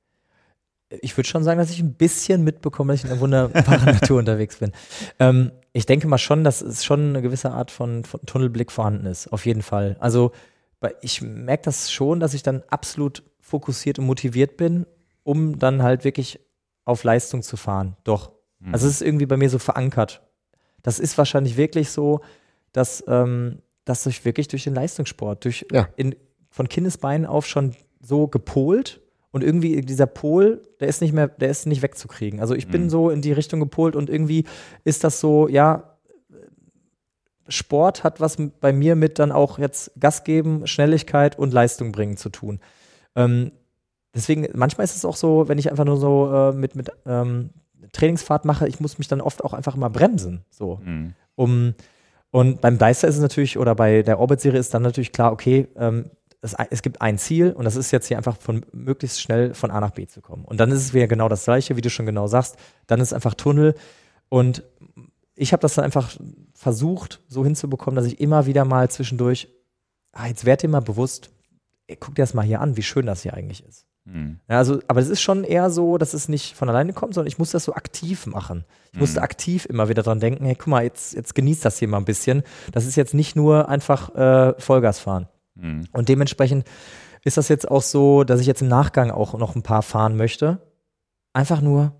Ich würde schon sagen, dass ich ein bisschen mitbekomme, dass ich in einer wunderbaren (laughs) Natur unterwegs bin. Ähm, ich denke mal schon, dass es schon eine gewisse Art von, von Tunnelblick vorhanden ist, auf jeden Fall. Also ich merke das schon, dass ich dann absolut fokussiert und motiviert bin, um dann halt wirklich auf Leistung zu fahren. Doch. Also es ist irgendwie bei mir so verankert. Das ist wahrscheinlich wirklich so, dass, ähm, dass ich wirklich durch den Leistungssport, durch Ja. in, von Kindesbeinen auf schon so gepolt und irgendwie dieser Pol, der ist nicht mehr, der ist nicht wegzukriegen. Also ich bin so in die Richtung gepolt und irgendwie ist das so, ja, Sport hat was bei mir mit dann auch jetzt Gas geben, Schnelligkeit und Leistung bringen zu tun. Ähm, deswegen, manchmal ist es auch so, wenn ich einfach nur so äh, mit, mit ähm, Trainingsfahrt mache, ich muss mich dann oft auch einfach mal bremsen. So Mhm. um und beim Deister ist es natürlich, oder bei der Orbit-Serie ist dann natürlich klar, okay, ähm, es, es gibt ein Ziel und das ist jetzt hier einfach von möglichst schnell von A nach B zu kommen. Und dann ist es wieder genau das gleiche, wie du schon genau sagst. Dann ist einfach Tunnel und ich habe das dann einfach versucht, so hinzubekommen, dass ich immer wieder mal zwischendurch, ah, jetzt werd dir mal bewusst, ey, guck dir das mal hier an, wie schön das hier eigentlich ist. Mhm. Ja, also, aber es ist schon eher so, dass es nicht von alleine kommt, sondern ich muss das so aktiv machen. Ich musste aktiv immer wieder dran denken, hey, guck mal, jetzt, jetzt genießt das hier mal ein bisschen. Das ist jetzt nicht nur einfach äh, Vollgas fahren. Mhm. Und dementsprechend ist das jetzt auch so, dass ich jetzt im Nachgang auch noch ein paar fahren möchte. Einfach nur,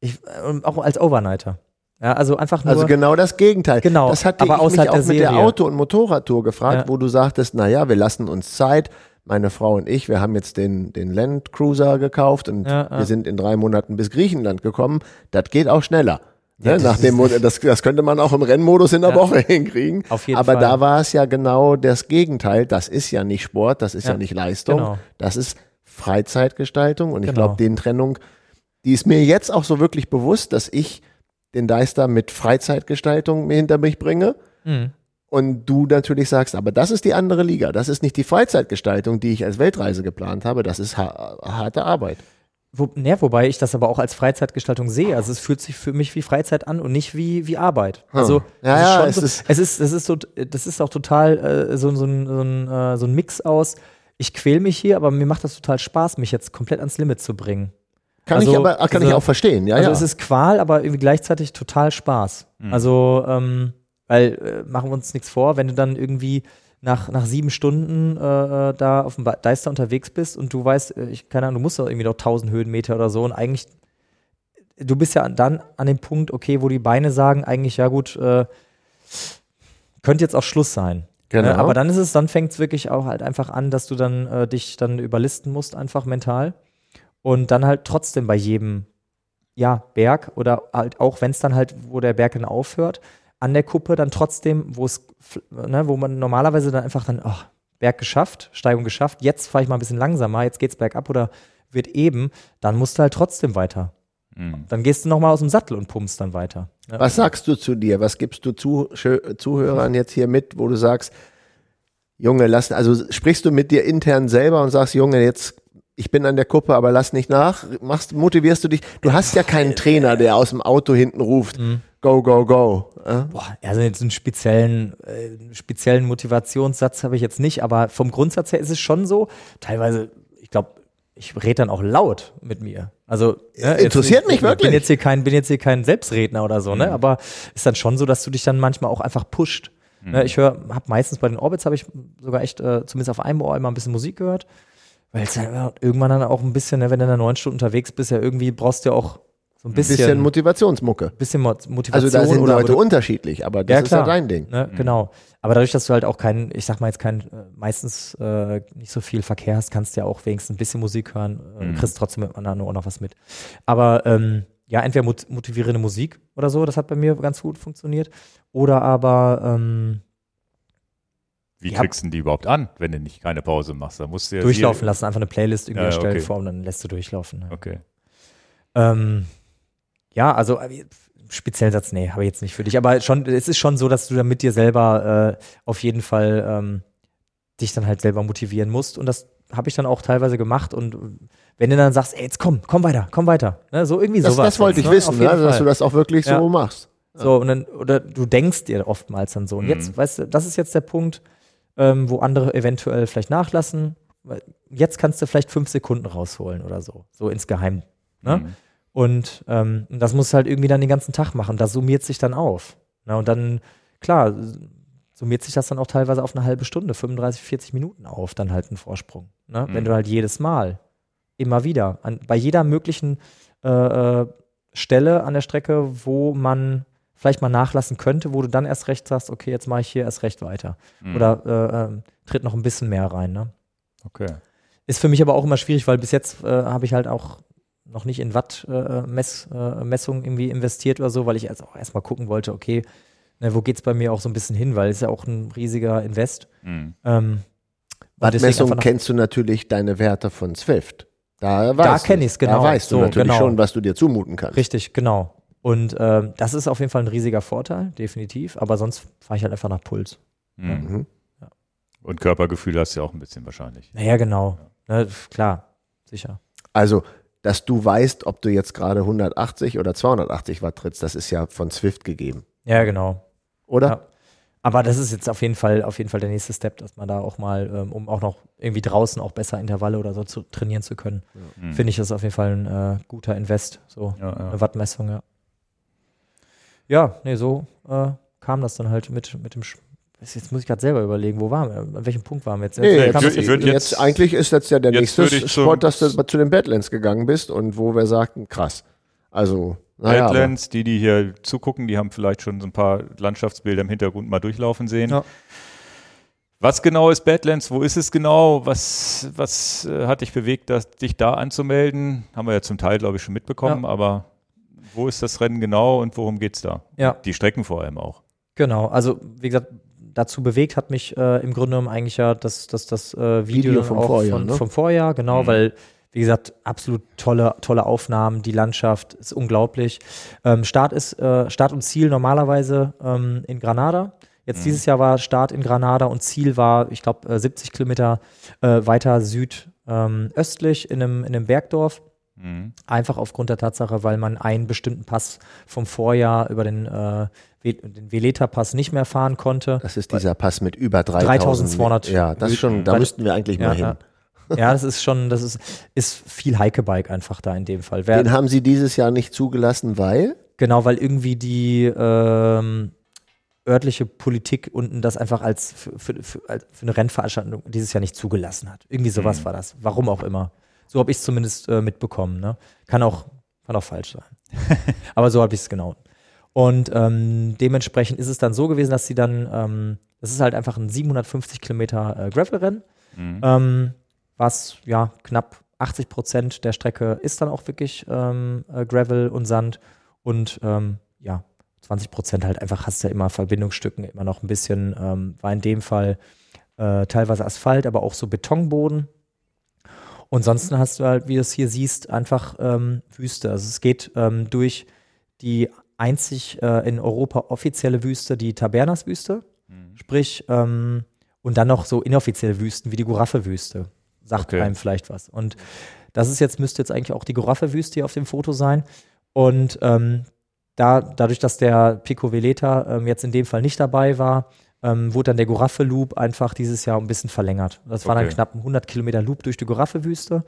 ich, äh, auch als Overnighter. Ja, also einfach nur. Also genau das Gegenteil. Genau, Das hatte aber ich mich auch der mit der. Auto- und Motorradtour gefragt, Ja. wo du sagtest, naja, wir lassen uns Zeit. Meine Frau und ich, wir haben jetzt den, den Land Cruiser gekauft und Ja, ja. wir sind in drei Monaten bis Griechenland gekommen. Das geht auch schneller. Ja, Ne? das Nach dem, das, das könnte man auch im Rennmodus in der Ja. Woche hinkriegen. Auf jeden Aber Fall. da war es ja genau das Gegenteil. Das ist ja nicht Sport, das ist ja, Ja, nicht Leistung. genau. Das ist Freizeitgestaltung. Und ich Genau. glaube, den Trennung, die ist mir jetzt auch so wirklich bewusst, dass ich den Deister mit Freizeitgestaltung hinter mich bringe. Mhm. Und du natürlich sagst, aber das ist die andere Liga. Das ist nicht die Freizeitgestaltung, die ich als Weltreise geplant habe. Das ist ha harte Arbeit. Wo, ne, wobei ich das aber auch als Freizeitgestaltung sehe. Also es fühlt sich für mich wie Freizeit an und nicht wie, wie Arbeit. Also Hm. Ja, es ja, ist, es so, ist- es ist, es ist so, das ist auch total äh, so, so, ein, so, ein, äh, so ein Mix aus. Ich quäl mich hier, aber mir macht das total Spaß, mich jetzt komplett ans Limit zu bringen. Kann Also, ich aber kann ich also- auch verstehen. Ja, also ja. es ist Qual, aber irgendwie gleichzeitig total Spaß. Also, ähm, weil äh, machen wir uns nichts vor, wenn du dann irgendwie nach, nach sieben Stunden äh, äh, da auf dem Deister unterwegs bist und du weißt, äh, ich, keine Ahnung, du musst doch irgendwie noch 1000 Höhenmeter oder so und eigentlich, du bist ja dann an dem Punkt, okay, wo die Beine sagen, eigentlich, ja gut, äh, könnte jetzt auch Schluss sein. Genau. Ne? Aber dann ist es, dann fängt es wirklich auch halt einfach an, dass du dann äh, dich dann überlisten musst, einfach mental. Und dann halt trotzdem bei jedem ja, Berg oder halt auch, wenn es dann halt, wo der Berg dann aufhört, an der Kuppe dann trotzdem, wo es, ne, wo man normalerweise dann einfach dann, ach, Berg geschafft, Steigung geschafft, jetzt fahre ich mal ein bisschen langsamer, jetzt geht's bergab oder wird eben, dann musst du halt trotzdem weiter. Mhm. Dann gehst du nochmal aus dem Sattel und pumpst dann weiter. Ja. Was sagst du zu dir? Was gibst du zu, Schö- Zuhörern jetzt hier mit, wo du sagst, Junge, lass, also sprichst du mit dir intern selber und sagst, Junge, jetzt, ich bin an der Kuppe, aber lass nicht nach. Machst, motivierst du dich? Du hast ja keinen (laughs) Trainer, der aus dem Auto hinten ruft, go, go, go. Äh? Boah, also jetzt einen speziellen, äh, speziellen Motivationssatz habe ich jetzt nicht, aber vom Grundsatz her ist es schon so, teilweise, ich glaube, ich rede dann auch laut mit mir. Also ne, jetzt Interessiert mich ich Bin wirklich. jetzt hier kein, bin jetzt hier kein Selbstredner oder so, ne? Aber ist dann schon so, dass du dich dann manchmal auch einfach pusht. Ne, ich höre, habe meistens bei den Orbits habe ich sogar echt, äh, zumindest auf einem Ohr immer ein bisschen Musik gehört, weil es dann ja irgendwann dann auch ein bisschen, ne, wenn du dann neun Stunden unterwegs bist, ja irgendwie brauchst du ja auch so ein bisschen, Bisschen Motivationsmucke. bisschen Mo- Motivation Also da sind oder Leute unterschiedlich, aber das Ja, ist ja dein Ding. Ne, Genau. Aber dadurch, dass du halt auch kein, ich sag mal jetzt kein, äh, meistens äh, nicht so viel Verkehr hast, kannst du ja auch wenigstens ein bisschen Musik hören, äh, Mhm. kriegst trotzdem mit anderen Ohr noch was mit. Aber ähm, ja, entweder mot motivierende Musik oder so, das hat bei mir ganz gut funktioniert. Oder aber ähm, Wie Ja. kriegst du denn die überhaupt an, wenn du nicht keine Pause machst? Da musst du ja durchlaufen lassen, einfach eine Playlist irgendwie Ja, erstellen okay. vor und dann lässt du durchlaufen. Ne? Okay. Ähm, ja, also äh, speziellen Satz, nee, habe ich jetzt nicht für dich. Aber schon, es ist schon so, dass du dann mit dir selber äh, auf jeden Fall ähm, dich dann halt selber motivieren musst. Und das habe ich dann auch teilweise gemacht. Und wenn du dann sagst, ey, jetzt komm, komm weiter, komm weiter. Ne, so irgendwie Das, sowas. das wollte ich ne? wissen, ne? dass du das auch wirklich Ja. so machst. So, und dann, oder du denkst dir oftmals dann so. Und jetzt, weißt du, das ist jetzt der Punkt, ähm, wo andere eventuell vielleicht nachlassen. Jetzt kannst du vielleicht fünf Sekunden rausholen oder so, so insgeheim. Ne? Mhm. Und ähm, das musst du halt irgendwie dann den ganzen Tag machen. Das summiert sich dann auf. Ne? Und dann, klar, summiert sich das dann auch teilweise auf eine halbe Stunde, 35, 40 Minuten auf, dann halt ein Vorsprung. Ne? Wenn Mhm. du halt jedes Mal, immer wieder, an, bei jeder möglichen äh, äh, Stelle an der Strecke, wo man vielleicht mal nachlassen könnte, wo du dann erst recht sagst, okay, jetzt mache ich hier erst recht weiter. Mhm. Oder äh, ähm, tritt noch ein bisschen mehr rein. Ne? Okay. Ist für mich aber auch immer schwierig, weil bis jetzt äh, habe ich halt auch noch nicht in Watt-Messungen äh, Mess, äh, irgendwie investiert oder so, weil ich jetzt auch erstmal gucken wollte, okay, ne, wo geht es bei mir auch so ein bisschen hin, weil es ist ja auch ein riesiger Invest. Mhm. Ähm, Wattmessung nach- kennst du natürlich deine Werte von Zwift. Da, Da weißt kenn du. ich's, genau. Da weißt du So, natürlich genau. schon, was du dir zumuten kannst. Richtig, genau. Und ähm, das ist auf jeden Fall ein riesiger Vorteil, definitiv. Aber sonst fahre ich halt einfach nach Puls. Mhm. Mhm. Und Körpergefühl hast du ja auch ein bisschen wahrscheinlich. Naja, genau. Ne, klar, sicher. Also, dass du weißt, ob du jetzt gerade 180 oder 280 Watt trittst, das ist ja von Zwift gegeben, Ja, genau. oder? Ja. Aber das ist jetzt auf jeden Fall, auf jeden Fall der nächste Step, dass man da auch mal, ähm, um auch noch irgendwie draußen auch besser Intervalle oder so zu trainieren zu können, Mhm. finde ich das auf jeden Fall ein äh, guter Invest. So Ja, ja. eine Wattmessung, ja. Ja, nee, so äh, kam das dann halt mit, mit dem. Jetzt muss ich gerade selber überlegen, wo waren wir? An welchem Punkt waren wir jetzt? Nee, Jetzt ich das- ich jetzt, jetzt- eigentlich ist jetzt ja der nächste Sport, dass du zu den Badlands gegangen bist und wo wir sagten, krass. Also, naja, aber- Badlands, die, die hier zugucken, die haben vielleicht schon so ein paar Landschaftsbilder im Hintergrund mal durchlaufen sehen. Ja. Was genau ist Badlands? Wo ist es genau? Was, was äh, hat dich bewegt, das, dich da anzumelden? Haben wir ja zum Teil, glaube ich, schon mitbekommen, aber wo ist das Rennen genau und worum geht es da? Ja. Die Strecken vor allem auch. Genau, also wie gesagt, dazu bewegt hat mich äh, im Grunde genommen eigentlich ja das, das, das äh, Video, Video vom Vorjahr, von, ne? vom Vorjahr, genau, Mhm. weil, wie gesagt, absolut tolle, tolle Aufnahmen, die Landschaft ist unglaublich. Ähm, Start ist, äh, Start und Ziel normalerweise ähm, in Granada. Jetzt Mhm. dieses Jahr war Start in Granada und Ziel war, ich glaube, äh, 70 Kilometer äh, weiter südöstlich ähm, in einem, in einem Bergdorf. Mhm. Einfach aufgrund der Tatsache, weil man einen bestimmten Pass vom Vorjahr über den, äh, Ve- den Veleta-Pass nicht mehr fahren konnte. Das ist dieser Pass mit über 3000. 3200. Ja, das ist schon, da müssten wir eigentlich mal hin. ja. (laughs) ja, das ist schon, das ist, ist viel Heike-Bike einfach da in dem Fall. Wer, Den haben sie dieses Jahr nicht zugelassen, weil genau, weil irgendwie die ähm, örtliche Politik unten das einfach als für, für, für, als für eine Rennveranstaltung dieses Jahr nicht zugelassen hat. Irgendwie sowas Mhm. war das. Warum auch immer. So habe ich es zumindest äh, mitbekommen. Ne? Kann, auch, kann auch falsch sein. (laughs) Aber so habe ich es genau. Und ähm, dementsprechend ist es dann so gewesen, dass sie dann, ähm, das ist halt einfach ein 750 Kilometer äh, Gravel-Rennen. Mhm. Ähm, was ja knapp 80 Prozent der Strecke ist dann auch wirklich ähm, äh, Gravel und Sand und ähm, ja 20 Prozent halt einfach hast du ja immer Verbindungsstücken, immer noch ein bisschen, ähm, war in dem Fall äh, teilweise Asphalt, aber auch so Betonboden. Und sonst hast du halt, wie du es hier siehst, einfach ähm, Wüste. Also es geht ähm, durch die einzig äh, in Europa offizielle Wüste, die Tabernas-Wüste. Mhm. Sprich, ähm, und dann noch so inoffizielle Wüsten wie die Guraffe-Wüste. Sagt Okay. einem vielleicht was. Und das ist jetzt, müsste jetzt eigentlich auch die Guraffe-Wüste hier auf dem Foto sein. Und ähm, da, dadurch, dass der Pico Veleta ähm, jetzt in dem Fall nicht dabei war, ähm, wurde dann der Guraffe-Loop einfach dieses Jahr ein bisschen verlängert. Das war dann knapp ein 100 Kilometer Loop durch die Guraffe-Wüste.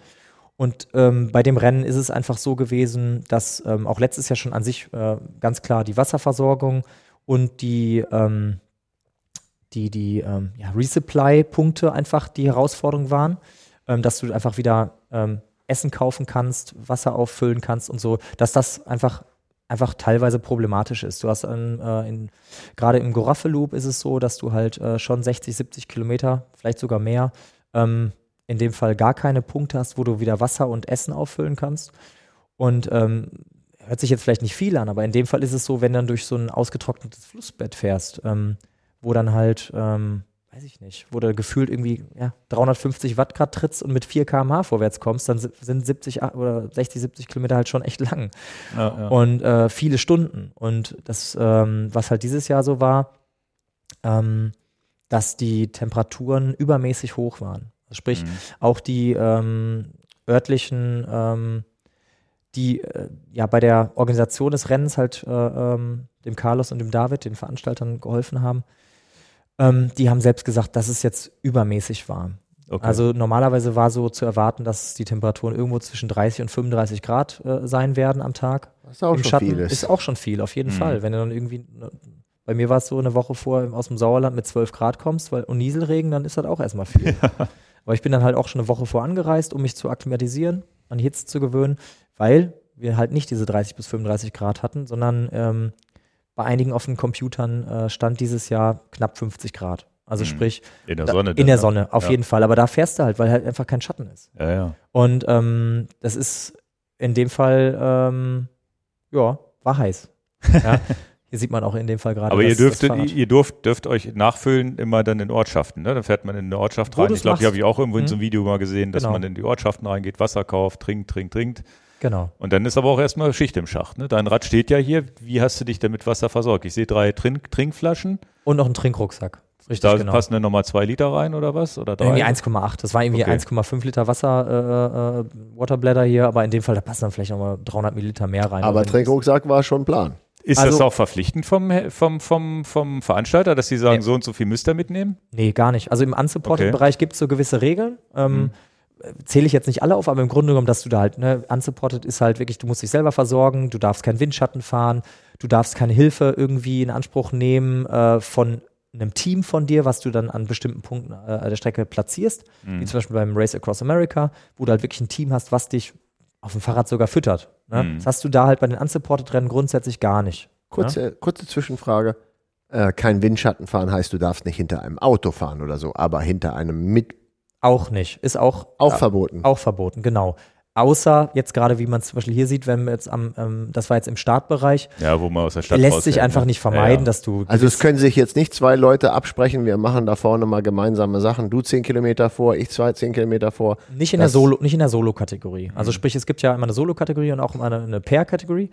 Und ähm, bei dem Rennen ist es einfach so gewesen, dass ähm, auch letztes Jahr schon an sich äh, ganz klar die Wasserversorgung und die, ähm, die, die ähm, ja, Resupply-Punkte einfach die Herausforderung waren, ähm, dass du einfach wieder ähm, Essen kaufen kannst, Wasser auffüllen kannst und so, dass das einfach einfach teilweise problematisch ist. Du hast äh, gerade im Goraffe-Loop ist es so, dass du halt äh, schon 60, 70 Kilometer, vielleicht sogar mehr, in dem Fall gar keine Punkte hast, wo du wieder Wasser und Essen auffüllen kannst. Und ähm, hört sich jetzt vielleicht nicht viel an, aber in dem Fall ist es so, wenn du dann durch so ein ausgetrocknetes Flussbett fährst, ähm, wo dann halt, ähm, weiß ich nicht, wo du gefühlt irgendwie ja, 350 Watt Grad trittst und mit 4 km/h vorwärts kommst, dann sind 70 oder 60, 70 Kilometer halt schon echt lang. Ja, ja. Und äh, viele Stunden. Und das, ähm, was halt dieses Jahr so war, ähm, dass die Temperaturen übermäßig hoch waren. Also sprich, mhm. auch die ähm, örtlichen, ähm, die äh, ja bei der Organisation des Rennens halt äh, ähm, dem Carlos und dem David, den Veranstaltern, geholfen haben, ähm, die haben selbst gesagt, das ist jetzt übermäßig warm. Okay. Also normalerweise war so zu erwarten, dass die Temperaturen irgendwo zwischen 30 und 35 Grad äh, sein werden am Tag. Das ist auch Im schon Schatten viel. Ist auch schon viel, auf jeden mhm. Fall. Wenn du dann irgendwie, bei mir war es so eine Woche vor aus dem Sauerland mit 12 Grad kommst weil, und Nieselregen, dann ist das auch erstmal viel. Ja. (laughs) Aber ich bin dann halt auch schon eine Woche vor angereist, um mich zu akklimatisieren, an die Hitze zu gewöhnen, weil wir halt nicht diese 30 bis 35 Grad hatten, sondern ähm, bei einigen offenen Computern äh, stand dieses Jahr knapp 50 Grad. Also mhm. sprich in der Sonne. Da, in der ne? Sonne, auf ja. jeden Fall. Aber da fährst du halt, weil halt einfach kein Schatten ist. Ja, ja. Und ähm, das ist in dem Fall, ähm, ja, war heiß. (laughs) ja. Hier sieht man auch in dem Fall gerade. Aber das, ihr dürft, ihr dürft, dürft euch nachfüllen immer dann in Ortschaften. Ne? Dann fährt man in eine Ortschaft rein. Ich glaube, die habe ich auch irgendwo in so einem mhm. Video mal gesehen, dass genau. man in die Ortschaften reingeht, Wasser kauft, trinkt, trinkt, trinkt. Genau. Und dann ist aber auch erstmal Schicht im Schacht. Ne? Dein Rad steht ja hier. Wie hast du dich denn mit Wasser versorgt? Ich sehe drei Trink Trinkflaschen. Und noch einen Trinkrucksack. Richtig, da genau. passen dann nochmal zwei Liter rein oder was? Oder drei? Irgendwie 1,8. Das war irgendwie okay. 1,5 Liter Wasser, äh, äh, Waterbladder hier, aber in dem Fall, da passen dann vielleicht nochmal 300 Milliliter mehr rein. Aber Trinkrucksack war schon Plan. Ist also, das auch verpflichtend vom, vom, vom, vom Veranstalter, dass sie sagen, nee. so und so viel müsst ihr mitnehmen? Nee, gar nicht. Also im Unsupported-Bereich okay. gibt es so gewisse Regeln. Ähm, hm zähle ich jetzt nicht alle auf, aber im Grunde genommen, dass du da halt, ne, unsupported ist halt wirklich, du musst dich selber versorgen, du darfst keinen Windschatten fahren, du darfst keine Hilfe irgendwie in Anspruch nehmen äh, von einem Team von dir, was du dann an bestimmten Punkten äh, der Strecke platzierst, mhm. wie zum Beispiel beim Race Across America, wo du halt wirklich ein Team hast, was dich auf dem Fahrrad sogar füttert. Ne? Mhm. Das hast du da halt bei den unsupported-Rennen grundsätzlich gar nicht. Kurze, ne? kurze Zwischenfrage. Äh, kein Windschatten fahren heißt, du darfst nicht hinter einem Auto fahren oder so, aber hinter einem mit auch nicht. Ist auch. Auch äh, verboten. Auch verboten, genau. Außer jetzt gerade, wie man es zum Beispiel hier sieht, wenn wir jetzt am, ähm, das war jetzt im Startbereich. Ja, wo man aus der Stadt Lässt sich einfach ne? nicht vermeiden, ja, ja. dass du. Also es können sich jetzt nicht zwei Leute absprechen, wir machen da vorne mal gemeinsame Sachen. Du zehn Kilometer vor, ich zwei zehn Kilometer vor. Nicht in der Solo, nicht in der Solo-Kategorie. Also mhm. sprich, es gibt ja immer eine Solo-Kategorie und auch immer eine, eine Pair-Kategorie.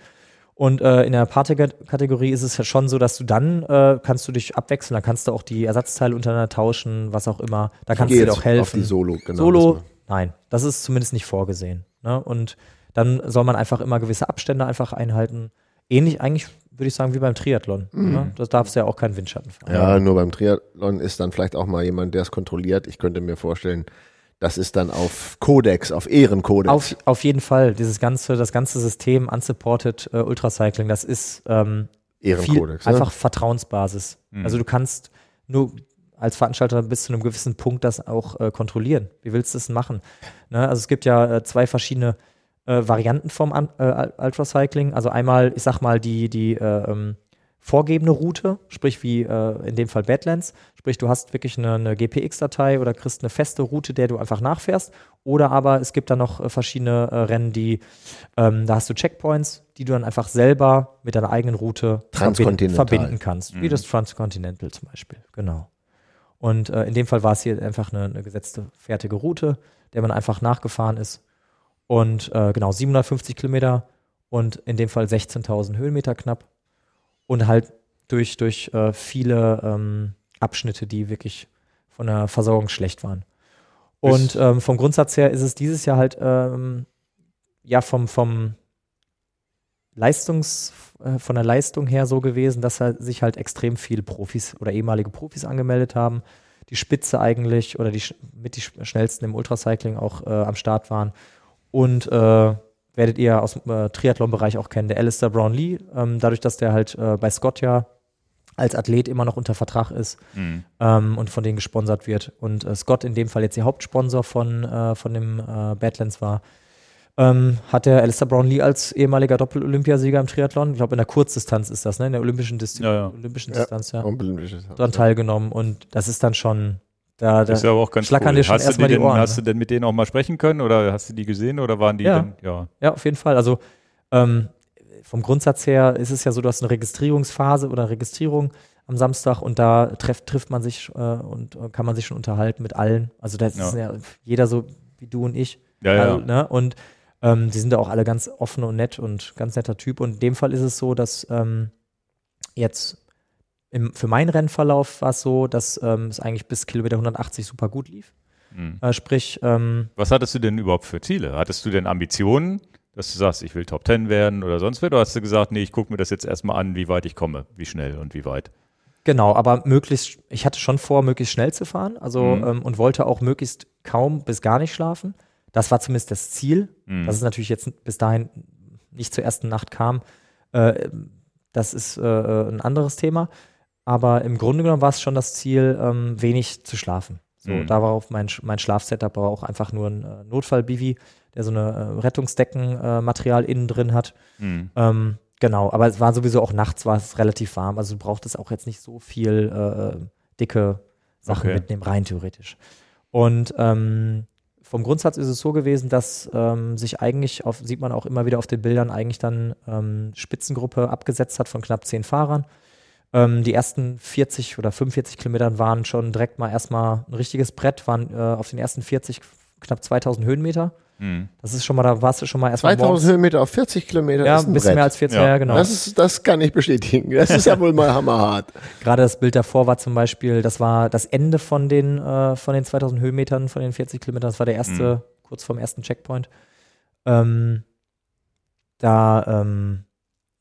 Und äh, in der Party-Kategorie ist es ja schon so, dass du dann äh, kannst du dich abwechseln, dann kannst du auch die Ersatzteile untereinander tauschen, was auch immer. Da kannst du dir auch helfen. Auf die Solo, genau. Solo, nein, das ist zumindest nicht vorgesehen. Ne? Und dann soll man einfach immer gewisse Abstände einfach einhalten. Ähnlich eigentlich würde ich sagen wie beim Triathlon. Mhm. Ne? Das darfst du ja auch keinen Windschatten fahren. Ja, nur beim Triathlon ist dann vielleicht auch mal jemand, der es kontrolliert. Ich könnte mir vorstellen, das ist dann auf Codex, auf Ehrenkodex. Auf, auf jeden Fall. Dieses ganze, das ganze System Unsupported äh, Ultracycling, das ist ähm, Ehrenkodex, viel, ne? einfach Vertrauensbasis. Mhm. Also du kannst nur als Veranstalter bis zu einem gewissen Punkt das auch äh, kontrollieren. Wie willst du es machen? Ne? Also es gibt ja äh, zwei verschiedene äh, Varianten vom äh, Ultracycling. Also einmal, ich sag mal, die, die äh, ähm, vorgebende Route, sprich wie äh, in dem Fall Badlands, sprich du hast wirklich eine, eine GPX-Datei oder kriegst eine feste Route, der du einfach nachfährst, oder aber es gibt dann noch verschiedene Rennen, die, ähm, da hast du Checkpoints, die du dann einfach selber mit deiner eigenen Route verbinden, verbinden kannst, mhm. wie das Transcontinental zum Beispiel, genau. Und äh, in dem Fall war es hier einfach eine, eine, gesetzte, fertige Route, der man einfach nachgefahren ist und äh, genau 750 Kilometer und in dem Fall 16.000 Höhenmeter knapp und halt durch, durch äh, viele ähm, Abschnitte, die wirklich von der Versorgung schlecht waren. Und ähm, vom Grundsatz her ist es dieses Jahr halt ähm, ja vom, vom Leistungs, äh, von der Leistung her so gewesen, dass halt sich halt extrem viele Profis oder ehemalige Profis angemeldet haben. Die Spitze eigentlich oder die mit die schnellsten im Ultracycling auch äh, am Start waren. Und äh, werdet ihr aus dem äh, Triathlon-Bereich auch kennen, der Alistair Brownlee. Ähm, dadurch, dass der halt äh, bei Scott ja als Athlet immer noch unter Vertrag ist mhm. ähm, und von denen gesponsert wird. Und äh, Scott in dem Fall jetzt der Hauptsponsor von, von dem Badlands war. Ähm, hat der Alistair Brownlee als ehemaliger Doppel-Olympiasieger im Triathlon, ich glaube in der Kurzdistanz ist das, ne? In der olympischen, Disti ja, ja. olympischen ja, Distanz, ja. Daran teilgenommen. Und das ist dann schon da, da ist ja aber auch ganz schlackern cool. dir schon hast erstmal die, Ohren. Hast ne? du denn mit denen auch mal sprechen können oder hast du die gesehen oder waren die ja. denn, ja. Ja, auf jeden Fall. Also ähm, vom Grundsatz her ist es ja so, du hast eine Registrierungsphase oder Registrierung am Samstag und da treff, trifft man sich äh, und kann man sich schon unterhalten mit allen. Also da ist Ja. ja jeder so wie du und ich. Ja, ja. Also, ne? Und ähm, die sind da auch alle ganz offen und nett und ganz netter Typ. Und in dem Fall ist es so, dass ähm, jetzt im, für meinen Rennverlauf war es so, dass ähm, es eigentlich bis Kilometer 180 super gut lief. Mhm. Äh, sprich, ähm, Was hattest du denn überhaupt für Ziele? Hattest du denn Ambitionen, dass du sagst, ich will Top 10 werden oder sonst was? Oder hast du gesagt, nee, ich gucke mir das jetzt erstmal an, wie weit ich komme, wie schnell und wie weit? Genau, aber möglichst, ich hatte schon vor, möglichst schnell zu fahren, also Mhm. ähm, und wollte auch möglichst kaum bis gar nicht schlafen. Das war zumindest das Ziel. Mhm. Dass es natürlich jetzt bis dahin nicht zur ersten Nacht kam, äh, das ist äh, ein anderes Thema. Aber im Grunde genommen war es schon das Ziel, ähm, wenig zu schlafen. So, Mhm. da war auch mein, mein Schlafsetup war auch einfach nur ein äh, Notfall-Bivi, der so eine äh, Rettungsdeckenmaterial äh, innen drin hat. Mhm. Ähm, genau, aber es war sowieso auch nachts war es relativ warm. Also du brauchtest auch jetzt nicht so viel äh, dicke Sachen Okay. mitnehmen, rein theoretisch. Und ähm, vom Grundsatz ist es so gewesen, dass ähm, sich eigentlich auf, sieht man auch immer wieder auf den Bildern, eigentlich dann ähm, Spitzengruppe abgesetzt hat von knapp zehn Fahrern. Ähm, die ersten 40 oder 45 Kilometern waren schon direkt mal erstmal ein richtiges Brett, waren äh, auf den ersten 40 knapp 2000 Höhenmeter. Mhm. Das ist schon mal, da warst du schon mal erstmal 2000 Höhenmeter auf 40 Kilometer ja, ist ein ein bisschen Brett. mehr als 40, Ja. ja, genau. Das, ist, das kann ich bestätigen. Das ist ja wohl mal hammerhart. (laughs) Gerade das Bild davor war zum Beispiel, das war das Ende von den, äh, von den 2000 Höhenmetern, von den 40 Kilometern. Das war der erste, kurz vorm ersten Checkpoint. Ähm, da, ähm,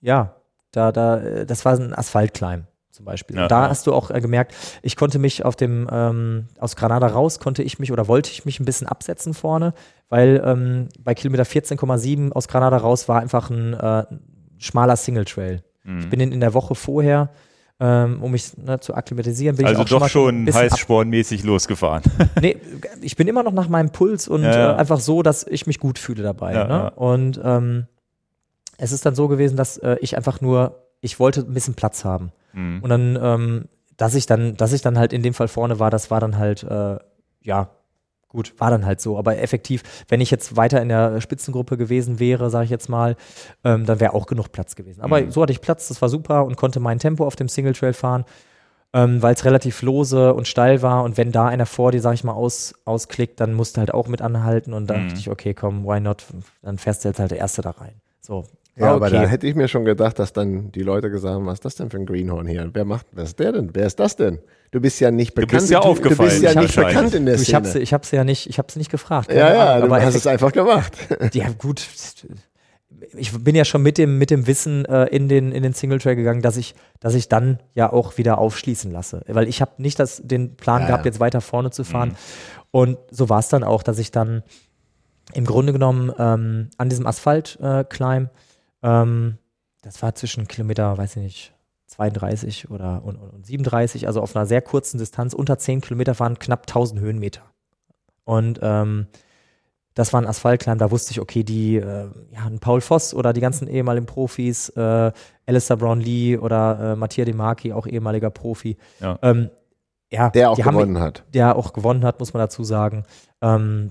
ja, da, da, das war ein Asphaltclimb zum Beispiel. Ja, da ja. hast du auch äh, gemerkt, ich konnte mich auf dem, ähm, aus Granada raus, konnte ich mich oder wollte ich mich ein bisschen absetzen vorne, weil ähm, bei Kilometer 14,7 aus Granada raus war einfach ein äh, schmaler Single Trail. Mhm. Ich bin in, in der Woche vorher, ähm, um mich ne, zu akklimatisieren, bin Also ich auch doch schon, schon heißspornmäßig losgefahren. (laughs) nee, ich bin immer noch nach meinem Puls und Ja, ja. Äh, einfach so, dass ich mich gut fühle dabei. Ja, ne? Und ähm, es ist dann so gewesen, dass äh, ich einfach nur, ich wollte ein bisschen Platz haben. Mhm. Und dann, ähm, dass ich dann, dass ich dann halt in dem Fall vorne war, das war dann halt, äh, ja, gut, war dann halt so. Aber effektiv, wenn ich jetzt weiter in der Spitzengruppe gewesen wäre, sage ich jetzt mal, ähm, dann wäre auch genug Platz gewesen. Aber Mhm. so hatte ich Platz, das war super und konnte mein Tempo auf dem Single Trail fahren, ähm, weil es relativ lose und steil war. Und wenn da einer vor dir, sag ich mal, aus, ausklickt, dann musst du halt auch mit anhalten. Und dann Mhm. dachte ich, okay, komm, why not? Dann fährst du jetzt halt der Erste da rein. So. Ja, war aber da hätte ich mir schon gedacht, dass dann die Leute gesagt haben, was ist das denn für ein Greenhorn hier? Wer macht, wer ist der denn? Wer ist das denn? Du bist ja nicht Du bekannt. bist ja Du aufgefallen, bist ja nicht bekannt in der Du, ich habe Szene. sie, ich hab sie ja nicht, ich habe sie nicht gefragt. ja, ja, Ahnung, du aber hast es einfach gemacht. (laughs) Ja, gut. Ich bin ja schon mit dem, mit dem Wissen äh, in den, in den Singletrail gegangen, dass ich, dass ich dann ja auch wieder aufschließen lasse. Weil ich habe nicht das, den Plan Ja, gehabt, ja. jetzt weiter vorne zu fahren. Und so war es dann auch, dass ich dann im Grunde genommen ähm, an diesem Asphalt-Climb, ähm, das war zwischen Kilometer, weiß ich nicht, 32 oder und, und, und 37, also auf einer sehr kurzen Distanz, unter 10 Kilometer waren knapp 1000 Höhenmeter. Und ähm, das war ein Asphaltclimb, da wusste ich, okay, die, äh, ja, ein Paul Voss oder die ganzen ehemaligen Profis, äh, Alistair Brownlee oder äh, Mattia De Marchi, auch ehemaliger Profi. Ja. Ähm, ja, Der auch die haben- gewonnen hat. der auch gewonnen hat, muss man dazu sagen. Ähm,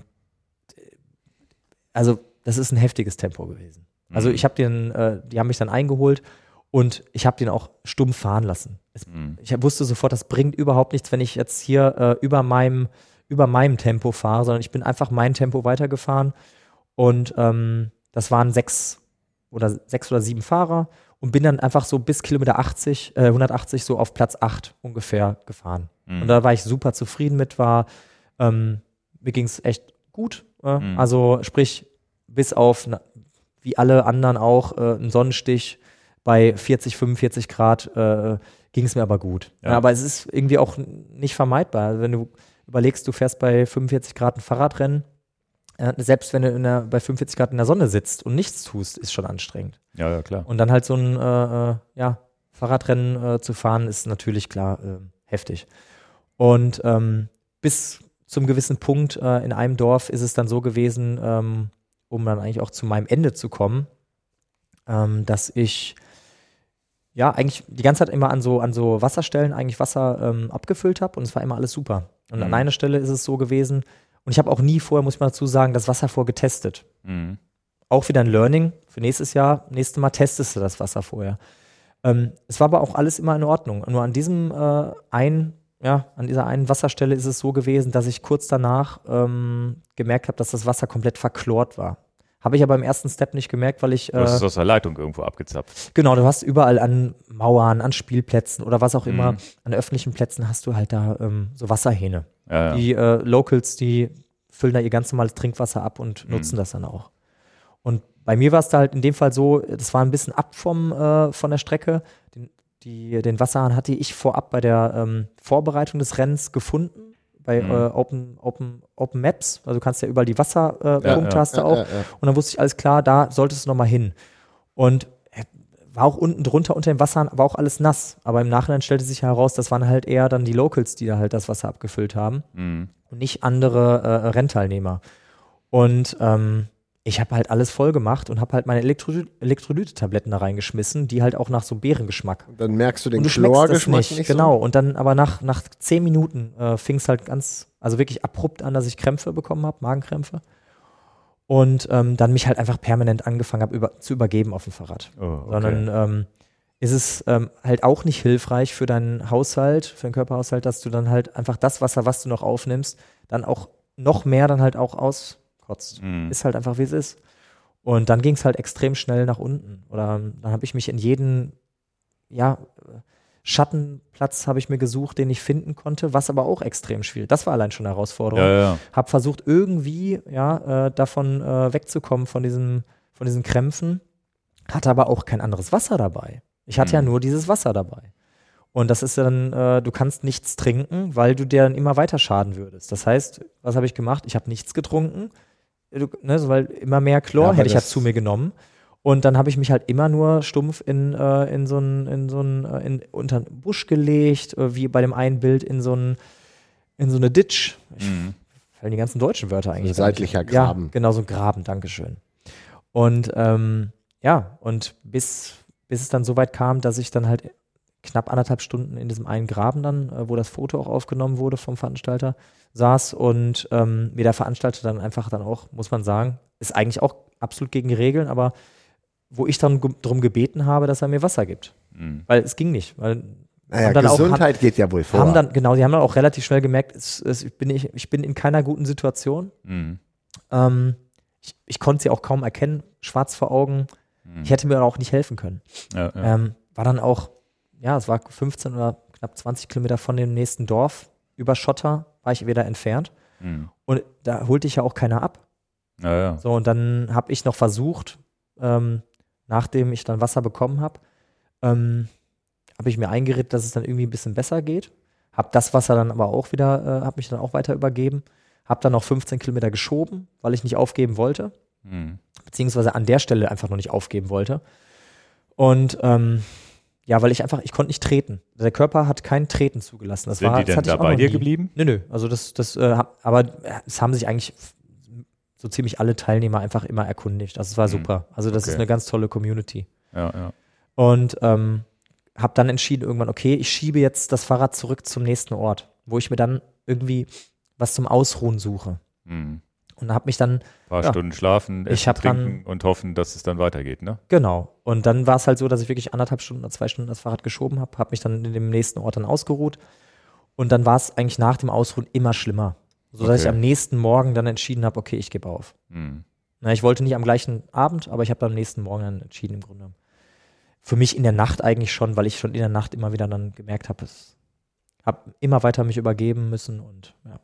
also, das ist ein heftiges Tempo gewesen. Also, Mhm. ich habe den, äh, die haben mich dann eingeholt und ich habe den auch stumm fahren lassen. Es, Mhm. ich wusste sofort, das bringt überhaupt nichts, wenn ich jetzt hier äh, über meinem über meinem Tempo fahre, sondern ich bin einfach mein Tempo weitergefahren und ähm, das waren sechs oder sechs oder sieben Fahrer und bin dann einfach so bis Kilometer 80, äh, 180 so auf Platz 8 ungefähr gefahren. Mhm. Und da war ich super zufrieden mit, war, ähm, mir ging es echt gut. Äh, Mhm. Also sprich, bis auf, na, wie alle anderen auch, äh, einen Sonnenstich bei 40, 45 Grad äh, ging es mir aber gut. Ja. Ja, aber es ist irgendwie auch nicht vermeidbar. Also wenn du überlegst, du fährst bei 45 Grad ein Fahrradrennen, äh, selbst wenn du der, bei 45 Grad in der Sonne sitzt und nichts tust, ist schon anstrengend. Ja, ja, klar. Und dann halt so ein äh, äh, ja, Fahrradrennen äh, zu fahren, ist natürlich klar äh, heftig. Und ähm, bis zum gewissen Punkt in einem Dorf ist es dann so gewesen, ähm, um dann eigentlich auch zu meinem Ende zu kommen, ähm, dass ich ja eigentlich die ganze Zeit immer an so, an so Wasserstellen eigentlich Wasser ähm, abgefüllt habe und es war immer alles super. Und Mhm. an einer Stelle ist es so gewesen, und ich habe auch nie vorher, muss ich mal dazu sagen, das Wasser vorgetestet Mhm. auch wieder ein Learning für nächstes Jahr. Nächstes Mal testest du das Wasser vorher. Ähm, es war aber auch alles immer in Ordnung. Nur an diesem äh, einen, ja, an dieser einen Wasserstelle ist es so gewesen, dass ich kurz danach ähm, gemerkt habe, dass das Wasser komplett verchlort war. Habe ich aber im ersten Step nicht gemerkt, weil ich. Du hast Äh, es aus der Leitung irgendwo abgezapft. genau, du hast überall an Mauern, an Spielplätzen oder was auch immer, Mhm. an öffentlichen Plätzen hast du halt da ähm, so Wasserhähne. Ja, ja. Die äh, Locals, die füllen da ihr ganz normales Trinkwasser ab und Mhm. nutzen das dann auch. Und bei mir war es da halt in dem Fall so, das war ein bisschen ab vom, äh, von der Strecke. Den, die, den Wasserhahn hatte ich vorab bei der ähm, Vorbereitung des Rennens gefunden, bei Mhm. äh, Open, Open, Open Maps. Also du kannst ja überall die Wasserpunkte Ja, äh, ja. du auch. Ja, ja, ja. Und dann wusste ich alles klar, da solltest du nochmal hin. Und äh, war auch unten drunter unter dem Wasserhahn, war auch alles nass. Aber im Nachhinein stellte sich heraus, das waren halt eher dann die Locals, die da halt das Wasser abgefüllt haben Mhm. und nicht andere äh, Rennteilnehmer. Und ähm, ich habe halt alles voll gemacht und habe halt meine Elektroly Elektrolyte-Tabletten da reingeschmissen, die halt auch nach so Beerengeschmack. Dann merkst du den Chlorgeschmack nicht, nicht, genau. Und dann aber nach, nach zehn Minuten äh, fing es halt ganz, also wirklich abrupt an, dass ich Krämpfe bekommen habe, Magenkrämpfe. Und ähm, dann mich halt einfach permanent angefangen habe über, zu übergeben auf dem Fahrrad Oh, okay. sondern ähm, ist es ähm, halt auch nicht hilfreich für deinen Haushalt, für den Körperhaushalt, dass du dann halt einfach das Wasser, was du noch aufnimmst, dann auch noch mehr dann halt auch auskotzt. Mhm. Ist halt einfach, wie es ist. Und dann ging es halt extrem schnell nach unten. Oder dann habe ich mich in jeden, ja, Schattenplatz habe ich mir gesucht, den ich finden konnte, was aber auch extrem schwierig. Das war allein schon eine Herausforderung ja, ja. habe versucht irgendwie ja äh, davon äh, wegzukommen von diesem von diesen Krämpfen, hatte aber auch kein anderes Wasser dabei. Ich hatte ja Mhm. nur dieses Wasser dabei. Und das ist dann, äh, du kannst nichts trinken, weil du dir dann immer weiter schaden würdest. Das heißt, was habe ich gemacht? Ich habe nichts getrunken, ne, so, weil immer mehr Chlor Ja, hätte ich halt das- zu mir genommen. Und dann habe ich mich halt immer nur stumpf in, äh, in so ein, in so äh, in, unter einen Busch gelegt, äh, wie bei dem einen Bild in so ein, in so eine Ditch. Ich Mhm. fallen die ganzen deutschen Wörter eigentlich. Ein gar nicht. seitlicher Graben. Ja, genau, so ein Graben, Dankeschön. Und ähm, ja, und bis, bis es dann so weit kam, dass ich dann halt knapp anderthalb Stunden in diesem einen Graben dann, äh, wo das Foto auch aufgenommen wurde vom Veranstalter, saß und ähm, mir der Veranstalter dann einfach dann auch, muss man sagen, ist eigentlich auch absolut gegen die Regeln, aber wo ich dann darum gebeten habe, dass er mir Wasser gibt. Mhm. Weil es ging nicht. Weil Naja, dann auch- Gesundheit geht ja wohl vor. haben dann, genau, die haben dann auch relativ schnell gemerkt, es, es, ich, bin, ich, ich bin in keiner guten Situation. Mhm. Ähm, ich, ich konnte sie auch kaum erkennen, schwarz vor Augen. Mhm. Ich hätte mir auch nicht helfen können. ja, ja. Ähm, war dann auch, ja, es war 15 oder knapp 20 Kilometer von dem nächsten Dorf über Schotter, war ich wieder entfernt. Mhm. Und da holte ich ja auch keiner ab. ja, ja. So, und dann habe ich noch versucht, ähm, nachdem ich dann Wasser bekommen habe, ähm, habe ich mir eingeredet, dass es dann irgendwie ein bisschen besser geht. Habe das Wasser dann aber auch wieder, äh, habe mich dann auch weiter übergeben. Habe dann noch 15 Kilometer geschoben, weil ich nicht aufgeben wollte. Mhm. Beziehungsweise an der Stelle einfach noch nicht aufgeben wollte. Und ähm, ja, weil ich einfach, ich konnte nicht treten. Der Körper hat kein Treten zugelassen. Das Sind war, die das denn da bei dir nie. geblieben? Nö, nö. Also das, das, äh, aber es haben sich eigentlich so ziemlich alle Teilnehmer einfach immer erkundigt. Also es war Mhm. super. Also das Okay. ist eine ganz tolle Community. Ja, ja. Und ähm, habe dann entschieden irgendwann, okay, ich schiebe jetzt das Fahrrad zurück zum nächsten Ort, wo ich mir dann irgendwie was zum Ausruhen suche. Mhm. Und habe mich dann Ein paar Ja. Stunden schlafen, Ich essen, dann- trinken und hoffen, dass es dann weitergeht, ne? Genau. Und dann war es halt so, dass ich wirklich anderthalb Stunden oder zwei Stunden das Fahrrad geschoben habe, habe mich dann in dem nächsten Ort dann ausgeruht. Und dann war es eigentlich nach dem Ausruhen immer schlimmer. Sodass Okay. ich am nächsten Morgen dann entschieden habe, okay, ich gebe auf. Mhm. Na, ich wollte nicht am gleichen Abend, aber ich habe dann am nächsten Morgen dann entschieden im Grunde. Für mich in der Nacht eigentlich schon, weil ich schon in der Nacht immer wieder dann gemerkt habe, es habe immer weiter mich übergeben müssen und ja.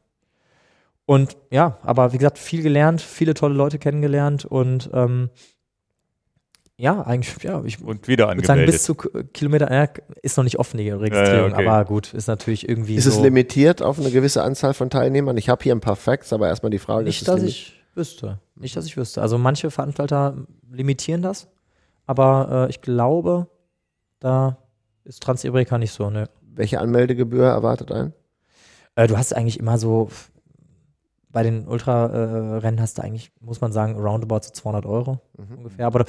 Und ja, aber wie gesagt, viel gelernt, viele tolle Leute kennengelernt und ähm, ja, eigentlich, ja, ich Und wieder würde sagen, bis angemeldet. zu Kilometer, ja, ist noch nicht offen, die Registrierung, okay. aber gut, ist natürlich irgendwie ist so. es limitiert auf eine gewisse Anzahl von Teilnehmern? Ich habe hier ein paar Facts, aber erstmal die Frage, Nicht, dass ich wüsste. Nicht, dass ich wüsste. Also manche Veranstalter limitieren das, aber äh, ich glaube, da ist Transibrika nicht so. Ne. welche Anmeldegebühr erwartet ein? Äh, du hast eigentlich immer so, bei den Ultra-Rennen hast du eigentlich, muss man sagen, roundabout so 200 Euro Mhm. ungefähr. Aber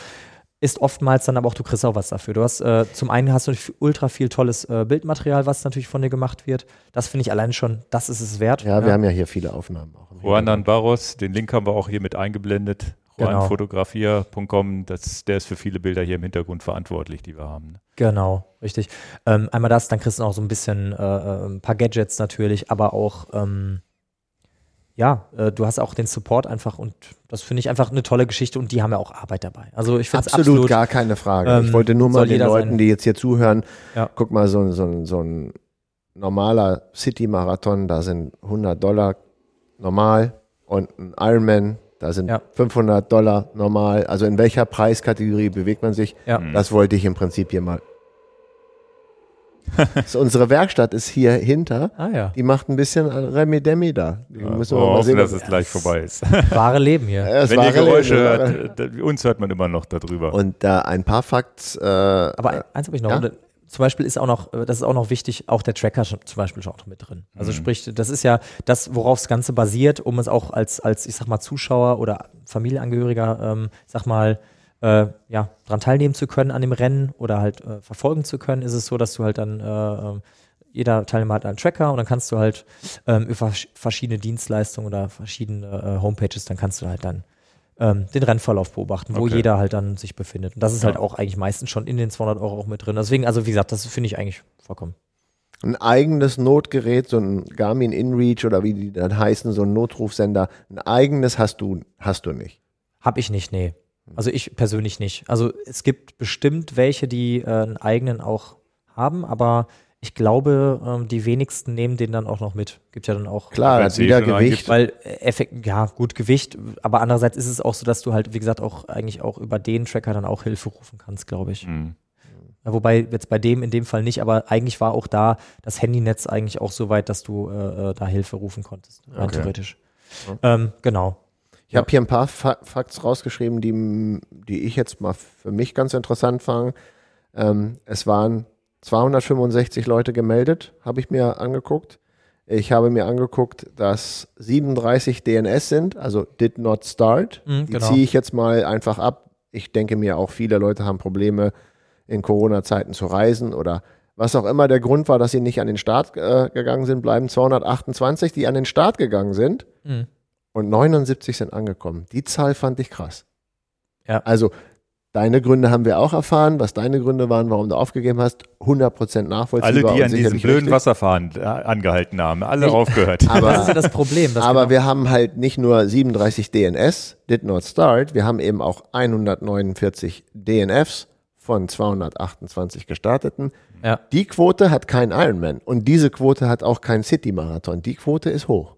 ist oftmals dann aber auch, du kriegst auch was dafür. Du hast, äh, zum einen hast du ultra viel tolles äh, Bildmaterial, was natürlich von dir gemacht wird. Das finde ich allein schon, das ist es wert. Ja, wir haben ja hier viele Aufnahmen auch. im Juan. Barros, den Link haben wir auch hier mit eingeblendet. Genau. juanfotografier.com, das, der ist für viele Bilder hier im Hintergrund verantwortlich, die wir haben. ne? Genau, richtig. Ähm, einmal das, dann kriegst du auch so ein bisschen äh, äh, ein paar Gadgets natürlich, aber auch, ähm, ja, äh, du hast auch den Support einfach und das finde ich einfach eine tolle Geschichte und die haben ja auch Arbeit dabei. Also ich finde es Absolut, absolut, gar keine Frage. ähm, ich wollte nur mal den Leuten, seine- die jetzt hier zuhören, Ja. guck mal, so, ein- so, so ein normaler City-Marathon, da sind 100 Dollar normal und ein Ironman, da sind Ja. 500 Dollar normal. Also in welcher Preiskategorie bewegt man sich? Ja. Das wollte ich im Prinzip hier mal. (laughs) so, unsere Werkstatt ist hier hinter. Ah ja, Die macht ein bisschen Remi-Demi da. Die müssen wir mal hoffen, sehen. dass es gleich vorbei ist. (laughs) wahre Leben hier. Ja, Wenn ihr Geräusche hört, da- uns hört man immer noch darüber. Und äh, ein paar Facts. Äh, Aber ein- eins habe ich noch. ja? Äh, zum Beispiel ist auch noch, äh, das ist auch noch wichtig, auch der Tracker zum Beispiel schon auch noch mit drin. Also sprich, das ist ja das, worauf das Ganze basiert, um es auch als, als ich sag mal, Zuschauer oder Familienangehöriger, ähm, sag mal, äh, ja, dran teilnehmen zu können an dem Rennen oder halt äh, verfolgen zu können, ist es so, dass du halt dann, äh, ähm, jeder Teilnehmer hat einen Tracker und dann kannst du halt ähm, über versch- verschiedene Dienstleistungen oder verschiedene äh, Homepages, dann kannst du halt dann ähm, den Rennverlauf beobachten, wo Okay. jeder halt dann sich befindet. Und das ist Ja. halt auch eigentlich meistens schon in den 200 Euro auch mit drin. Deswegen, also wie gesagt, das finde ich eigentlich vollkommen. ein eigenes Notgerät, so ein Garmin InReach oder wie die dann heißen, so ein Notrufsender, ein eigenes hast du, hast du nicht. Hab ich nicht, nee. Also ich persönlich nicht. Also es gibt bestimmt welche, die äh, einen eigenen auch haben, aber ich glaube, ähm, die wenigsten nehmen den dann auch noch mit. Gibt ja dann auch. Klar, eh wieder Gewicht. Weil äh, Effekt, ja, gut Gewicht, aber andererseits ist es auch so, dass du halt, wie gesagt, auch eigentlich auch über den Tracker dann auch Hilfe rufen kannst, glaube ich. Hm. Ja, wobei jetzt bei dem in dem Fall nicht, aber eigentlich war auch da das Handynetz eigentlich auch so weit, dass du äh, äh, da Hilfe rufen konntest, rein Okay. theoretisch. Ähm, genau. Ich habe hier ein paar Fa Facts rausgeschrieben, die, die ich jetzt mal für mich ganz interessant fand. Ähm, es waren 265 Leute gemeldet, habe ich mir angeguckt. Ich habe mir angeguckt, dass 37 DNS sind, also did not start. Mhm, die genau. ziehe ich jetzt mal einfach ab. Ich denke mir auch, viele Leute haben Probleme in Corona-Zeiten zu reisen oder was auch immer der Grund war, dass sie nicht an den Start äh, gegangen sind, bleiben 228, die an den Start gegangen sind Mhm. Und 79 sind angekommen. Die Zahl fand ich krass. Ja. Also, deine Gründe haben wir auch erfahren, was deine Gründe waren, warum du aufgegeben hast. 100% nachvollziehbar. Alle, die an diesem blöden richtig. Wasserfahren äh, angehalten haben, alle Ich- aufgehört. Aber- das ist ja das Problem. dass Aber genau- wir haben halt nicht nur 37 DNS, did not start, wir haben eben auch 149 DNFs von 228 gestarteten. ja. Die Quote hat kein Ironman und diese Quote hat auch kein City-Marathon. Die Quote ist hoch.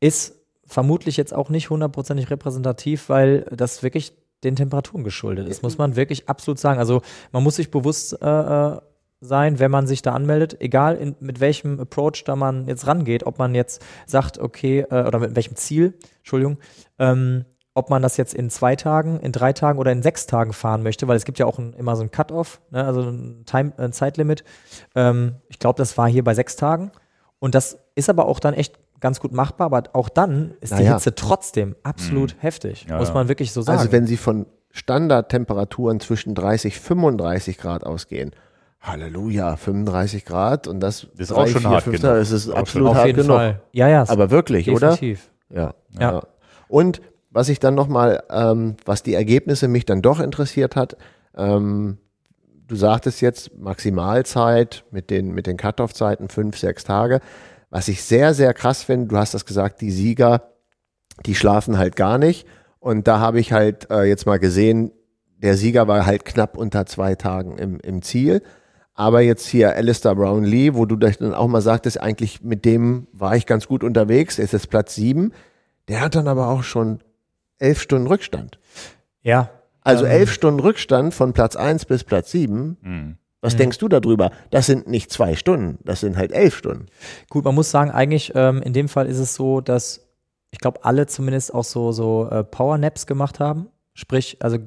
ist vermutlich jetzt auch nicht hundertprozentig repräsentativ, weil das wirklich den Temperaturen geschuldet ist, muss man wirklich absolut sagen. Also man muss sich bewusst äh, äh, sein, wenn man sich da anmeldet, egal in, mit welchem Approach da man jetzt rangeht, ob man jetzt sagt, okay, äh, oder mit welchem Ziel, Entschuldigung, ähm, ob man das jetzt in zwei Tagen, in drei Tagen oder in sechs Tagen fahren möchte, weil es gibt ja auch ein, immer so ein Cut-off, ne, also ein, Time, ein Zeitlimit. Ähm, ich glaube, das war hier bei sechs Tagen. Und das ist aber auch dann echt ganz gut machbar, aber auch dann ist die Naja. Hitze trotzdem absolut heftig, Ja, muss ja. man wirklich so sagen. Also wenn Sie von Standardtemperaturen zwischen 30 35 Grad ausgehen, Halleluja, 35 Grad und das Das ist auch schon hart fünf genug. Tage, Es ist Auch absolut Auf hart jeden genug. Fall. Ja, ja, Aber wirklich, oder? definitiv. Ja. Ja. ja. Und was ich dann nochmal, ähm, was die Ergebnisse mich dann doch interessiert hat, ähm, du sagtest jetzt Maximalzeit mit den, mit den Cut-Off-Zeiten fünf, sechs Tage. Was ich sehr, sehr krass finde, du hast das gesagt, die Sieger, die schlafen halt gar nicht. Und da habe ich halt äh, jetzt mal gesehen, der Sieger war halt knapp unter zwei Tagen im, im Ziel. Aber jetzt hier Alistair Brownlee, wo du dann auch mal sagtest, eigentlich mit dem war ich ganz gut unterwegs, ist jetzt Platz sieben. Der hat dann aber auch schon elf Stunden Rückstand. Ja. Also Ähm. elf Stunden Rückstand von Platz eins bis Platz sieben. Hm. Was Mhm. denkst du darüber? Das sind nicht zwei Stunden, das sind halt elf Stunden. Gut, man muss sagen, eigentlich ähm, in dem Fall ist es so, dass ich glaube, alle zumindest auch so, so äh, Power-Naps gemacht haben. Sprich, also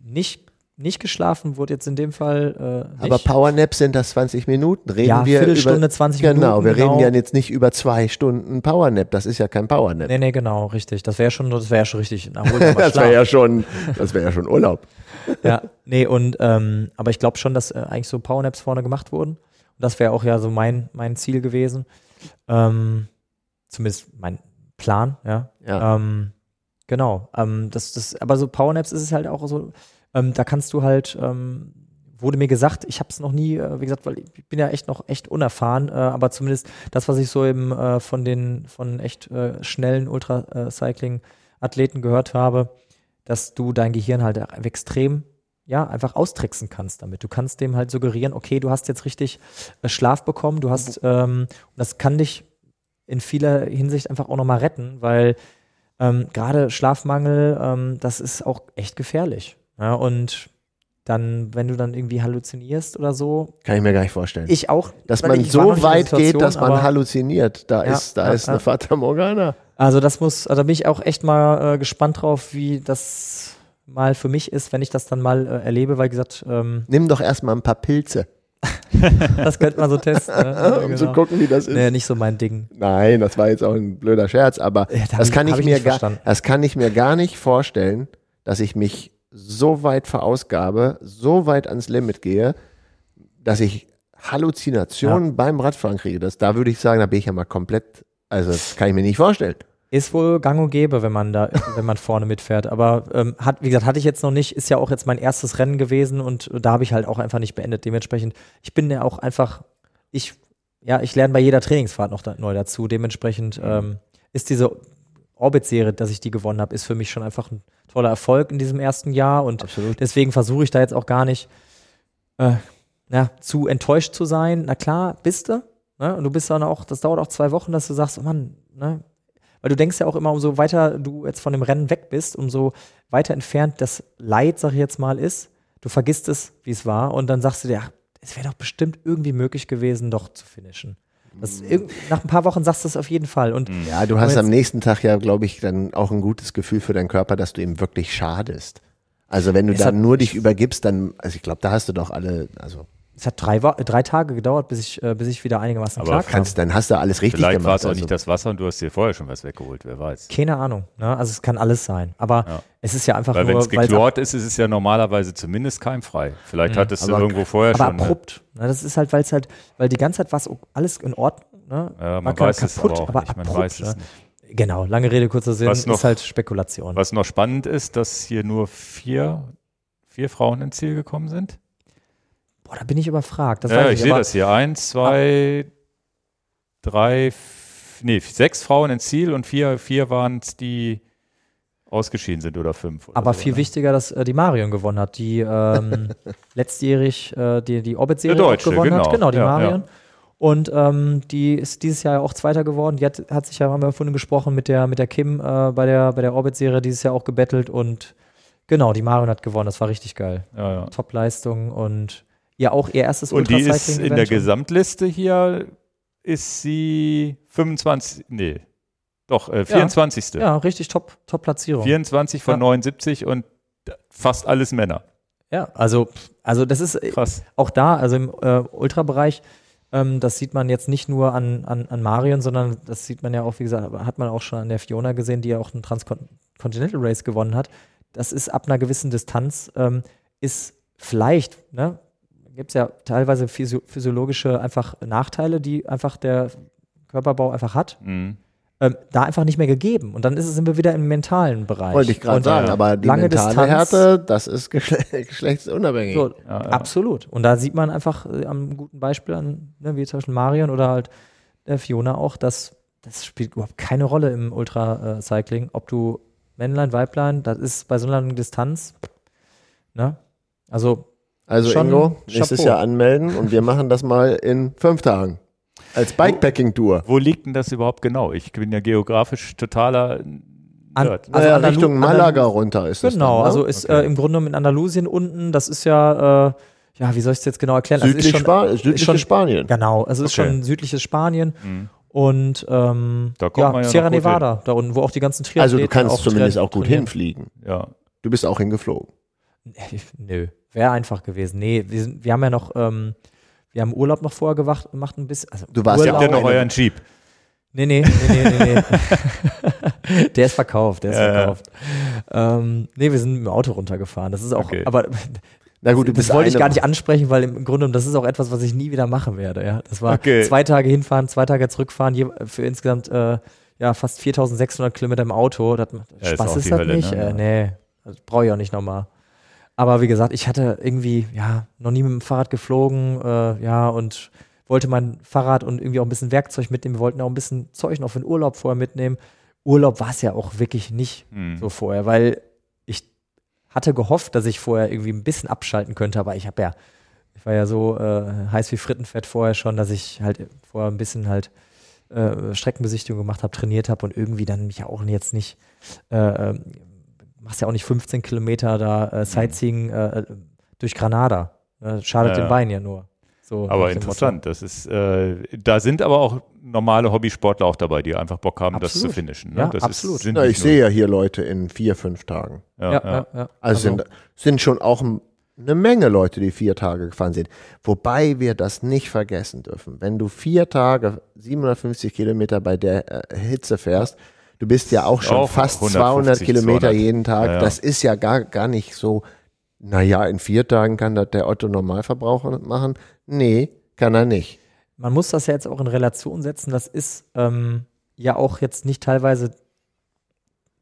nicht, nicht geschlafen wurde jetzt in dem Fall äh, nicht. Aber Powernaps sind das 20 Minuten. Reden Ja, wir Viertelstunde, über, 20 Genau, Minuten, wir genau. reden ja jetzt nicht über zwei Stunden Powernap. Das ist ja kein Powernap. Nee, nee, genau, richtig. Das wäre schon, das wäre schon richtig. das wäre ja schon, das wäre ja schon (laughs) Urlaub. (laughs) ja, nee, und ähm, aber ich glaube schon, dass äh, eigentlich so Powernaps vorne gemacht wurden. Und das wäre auch ja so mein, mein Ziel gewesen. Ähm, zumindest mein Plan, ja. Ja. Ähm, Genau. Ähm, das, das, aber so Powernaps ist es halt auch so, ähm, da kannst du halt, ähm, wurde mir gesagt, ich habe es noch nie, äh, wie gesagt, weil ich bin ja echt noch echt unerfahren, äh, aber zumindest das, was ich so eben äh, von den von echt äh, schnellen Ultracycling-Athleten gehört habe, dass du dein Gehirn halt extrem ja, einfach austricksen kannst damit. Du kannst dem halt suggerieren, okay, du hast jetzt richtig äh, Schlaf bekommen, du hast, ähm, das kann dich in vieler Hinsicht einfach auch nochmal retten, weil ähm, gerade Schlafmangel, ähm, das ist auch echt gefährlich. Ja, und dann, wenn du dann irgendwie halluzinierst oder so. Kann ich mir gar nicht vorstellen. Ich auch. Dass man so weit geht, dass man halluziniert. Da ja, ist, da ja, ist eine Fata Morgana. Also das muss, also da bin ich auch echt mal äh, gespannt drauf, wie das mal für mich ist, wenn ich das dann mal äh, erlebe, weil gesagt. Ähm, (laughs) Nimm doch erstmal ein paar Pilze. das könnte man so testen. Ne? (laughs) Um genau. zu gucken, wie das ist. Nee, nicht so mein Ding. Nein, das war jetzt auch ein blöder Scherz, aber ja, das, kann ich, ich mir gar, das kann ich mir gar nicht vorstellen, dass ich mich so weit verausgabe, so weit ans Limit gehe, dass ich Halluzinationen ja. beim Radfahren kriege. Das, da würde ich sagen, da bin ich ja mal komplett, also das kann ich mir nicht vorstellen. Ist wohl gang und gäbe, wenn man da, (laughs) wenn man vorne mitfährt. Aber ähm, hat, wie gesagt, hatte ich jetzt noch nicht, ist ja auch jetzt mein erstes Rennen gewesen und da habe ich halt auch einfach nicht beendet. Dementsprechend, ich bin ja auch einfach, ich, ja, ich lerne bei jeder Trainingsfahrt noch da, neu dazu. Dementsprechend ähm, ist diese Orbit-Serie, dass ich die gewonnen habe, ist für mich schon einfach ein toller Erfolg in diesem ersten Jahr und Absolut. deswegen versuche ich da jetzt auch gar nicht äh, ja, zu enttäuscht zu sein. Na klar, bist du. Ne? Und du bist dann auch, das dauert auch zwei Wochen, dass du sagst, oh Mann, ne? Weil du denkst ja auch immer, umso weiter du jetzt von dem Rennen weg bist, umso weiter entfernt das Leid, sag ich jetzt mal, ist. Du vergisst es, wie es war, und dann sagst du dir, ach, es wäre doch bestimmt irgendwie möglich gewesen, doch zu finishen. Das, nach ein paar Wochen sagst du es auf jeden Fall. Und ja, du hast am nächsten Tag ja, glaube ich, dann auch ein gutes Gefühl für deinen Körper, dass du ihm wirklich schadest. Also wenn du dann nur dich übergibst, dann, also ich glaube, da hast du doch alle, also es hat drei, drei Tage gedauert, bis ich, äh, bis ich wieder einigermaßen Aber klar kannst, dann hast du alles richtig Vielleicht gemacht. Vielleicht war es auch also. nicht das Wasser und du hast dir vorher schon was weggeholt, wer weiß. Keine Ahnung. Ne? Also es kann alles sein. Aber ja. es ist ja einfach weil nur... Wenn es geklort ist, ist es ja normalerweise zumindest keimfrei. Vielleicht mhm. hattest aber, du irgendwo vorher aber schon... Aber ne? abrupt. Ne? Das ist halt, weil es halt, weil die ganze Zeit war alles in Ordnung. Ne? Ja, man weiß kaputt, es aber auch aber nicht. Man abrupt, weiß es ne? nicht. Genau, lange Rede, kurzer Sinn, was noch, ist halt Spekulation. Was noch spannend ist, dass hier nur vier, vier Frauen ins Ziel gekommen sind. Boah, da bin ich überfragt. Das ja, ich, ich sehe das hier. Eins, zwei, ah. drei, nee, sechs Frauen ins Ziel und vier, vier waren es, die ausgeschieden sind oder fünf. Oder Aber so, viel ne? wichtiger, dass äh, die Marion gewonnen hat, die ähm, (laughs) letztjährig äh, die, die Orbit-Serie gewonnen genau. hat. Genau, die ja, Marion. Ja. Und ähm, die ist dieses Jahr auch Zweiter geworden. Die hat, hat sich ja, haben wir vorhin gesprochen, mit der, mit der Kim äh, bei der, bei der Orbit-Serie dieses Jahr auch gebettelt und genau, die Marion hat gewonnen. Das war richtig geil. Ja. Top-Leistung und ja auch ihr erstes Und die ist in der Gesamtliste hier ist sie 25, nee, doch, äh, 24. Ja, ja, richtig top, top Platzierung. 24 von ja. 79 und fast alles Männer. Ja, also, also das ist äh, Krass. auch da, also im äh, Ultrabereich, ähm, das sieht man jetzt nicht nur an, an, an Marion, sondern das sieht man ja auch, wie gesagt, hat man auch schon an der Fiona gesehen, die ja auch einen Transcontinental Race gewonnen hat. Das ist ab einer gewissen Distanz, ähm, ist vielleicht, ne, gibt es ja teilweise physio physiologische einfach Nachteile, die einfach der Körperbau einfach hat. Mhm. Ähm, da einfach nicht mehr gegeben. Und dann ist es, sind wir wieder im mentalen Bereich. Wollte ich gerade sagen, aber die lange mentale Distanz, Härte, das ist geschle (laughs) geschlechtsunabhängig. So, ja, ja. Absolut. Und da sieht man einfach äh, am guten Beispiel an, ne, wie zum Beispiel Marion oder halt der Fiona auch, dass das spielt überhaupt keine Rolle im Ultracycling, ob du Männlein, Weiblein, das ist bei so einer langen Distanz. Ne? Also also Schon Ingo, nächstes Jahr anmelden und wir machen das mal in fünf Tagen. Als Bikepacking-Tour. Wo, wo liegt denn das überhaupt genau? Ich bin ja geografisch totaler Nerd. also naja, Richtung Malaga runter ist das. Genau, ne? also ist okay. äh, im Grunde genommen in Andalusien unten, das ist ja, äh, ja, wie soll ich es jetzt genau erklären? Südlich also ist schon, Spa südliches schon, Spanien. Genau, also okay. ist schon südliches Spanien. Mhm. Und ähm, ja, ja Sierra Nevada, hin. da unten, wo auch die ganzen Triathleten Also du kannst auch zumindest auch gut trainieren. hinfliegen. Ja. Du bist auch hingeflogen. (laughs) Nö. Wäre einfach gewesen. Nee, wir, sind, wir haben ja noch, ähm, wir haben Urlaub noch vorher gemacht, gemacht ein bisschen. Also du warst Urlaub, ja noch euren Jeep. Nee, nee, nee, nee, nee. nee. (laughs) der ist verkauft, der ist ja, verkauft. Ja. Ähm, nee, wir sind mit dem Auto runtergefahren. Das ist auch, okay. aber (laughs) na gut, du bist das wollte ich gar nicht ansprechen, weil im Grunde das ist auch etwas, was ich nie wieder machen werde. Ja, das war okay. zwei Tage hinfahren, zwei Tage zurückfahren, für insgesamt äh, ja, fast 4600 Kilometer im Auto. Das, Ja, ist Spaß auch ist, die das Hölle, nicht. ne? Äh, nee, das brauche ich auch nicht nochmal. Aber wie gesagt, ich hatte irgendwie, ja, noch nie mit dem Fahrrad geflogen, äh, ja, und wollte mein Fahrrad und irgendwie auch ein bisschen Werkzeug mitnehmen. Wir wollten auch ein bisschen Zeug noch für den Urlaub vorher mitnehmen. Urlaub war es ja auch wirklich nicht Hm. so vorher, weil ich hatte gehofft, dass ich vorher irgendwie ein bisschen abschalten könnte, aber ich habe ja, ich war ja so äh, heiß wie Frittenfett vorher schon, dass ich halt vorher ein bisschen halt äh, Streckenbesichtigung gemacht habe, trainiert habe und irgendwie dann mich auch jetzt nicht, äh, äh, machst ja auch nicht 15 Kilometer da äh, Sightseeing äh, durch Granada. Äh, schadet Ja, dem ja. Bein ja nur. So Aber interessant, das ist, äh, da sind aber auch normale Hobbysportler auch dabei, die einfach Bock haben, das zu Absolut. finishen. Ne? Ja, das absolut. Ist, nicht ich sehe ja hier Leute in vier, fünf Tagen. Ja, ja, Ja, ja, ja. Also, sind, sind schon auch ein- eine Menge Leute, die vier Tage gefahren sind. Wobei wir das nicht vergessen dürfen. Wenn du vier Tage 750 Kilometer bei der äh, Hitze fährst, du bist ja auch schon Auch fast 150, 200 Kilometer 200. jeden Tag. Ja, ja. Das ist ja gar, gar nicht so, naja, in vier Tagen kann das der Otto Normalverbraucher machen. Nee, kann er nicht. man muss das ja jetzt auch in Relation setzen. Das ist ähm, ja auch jetzt nicht teilweise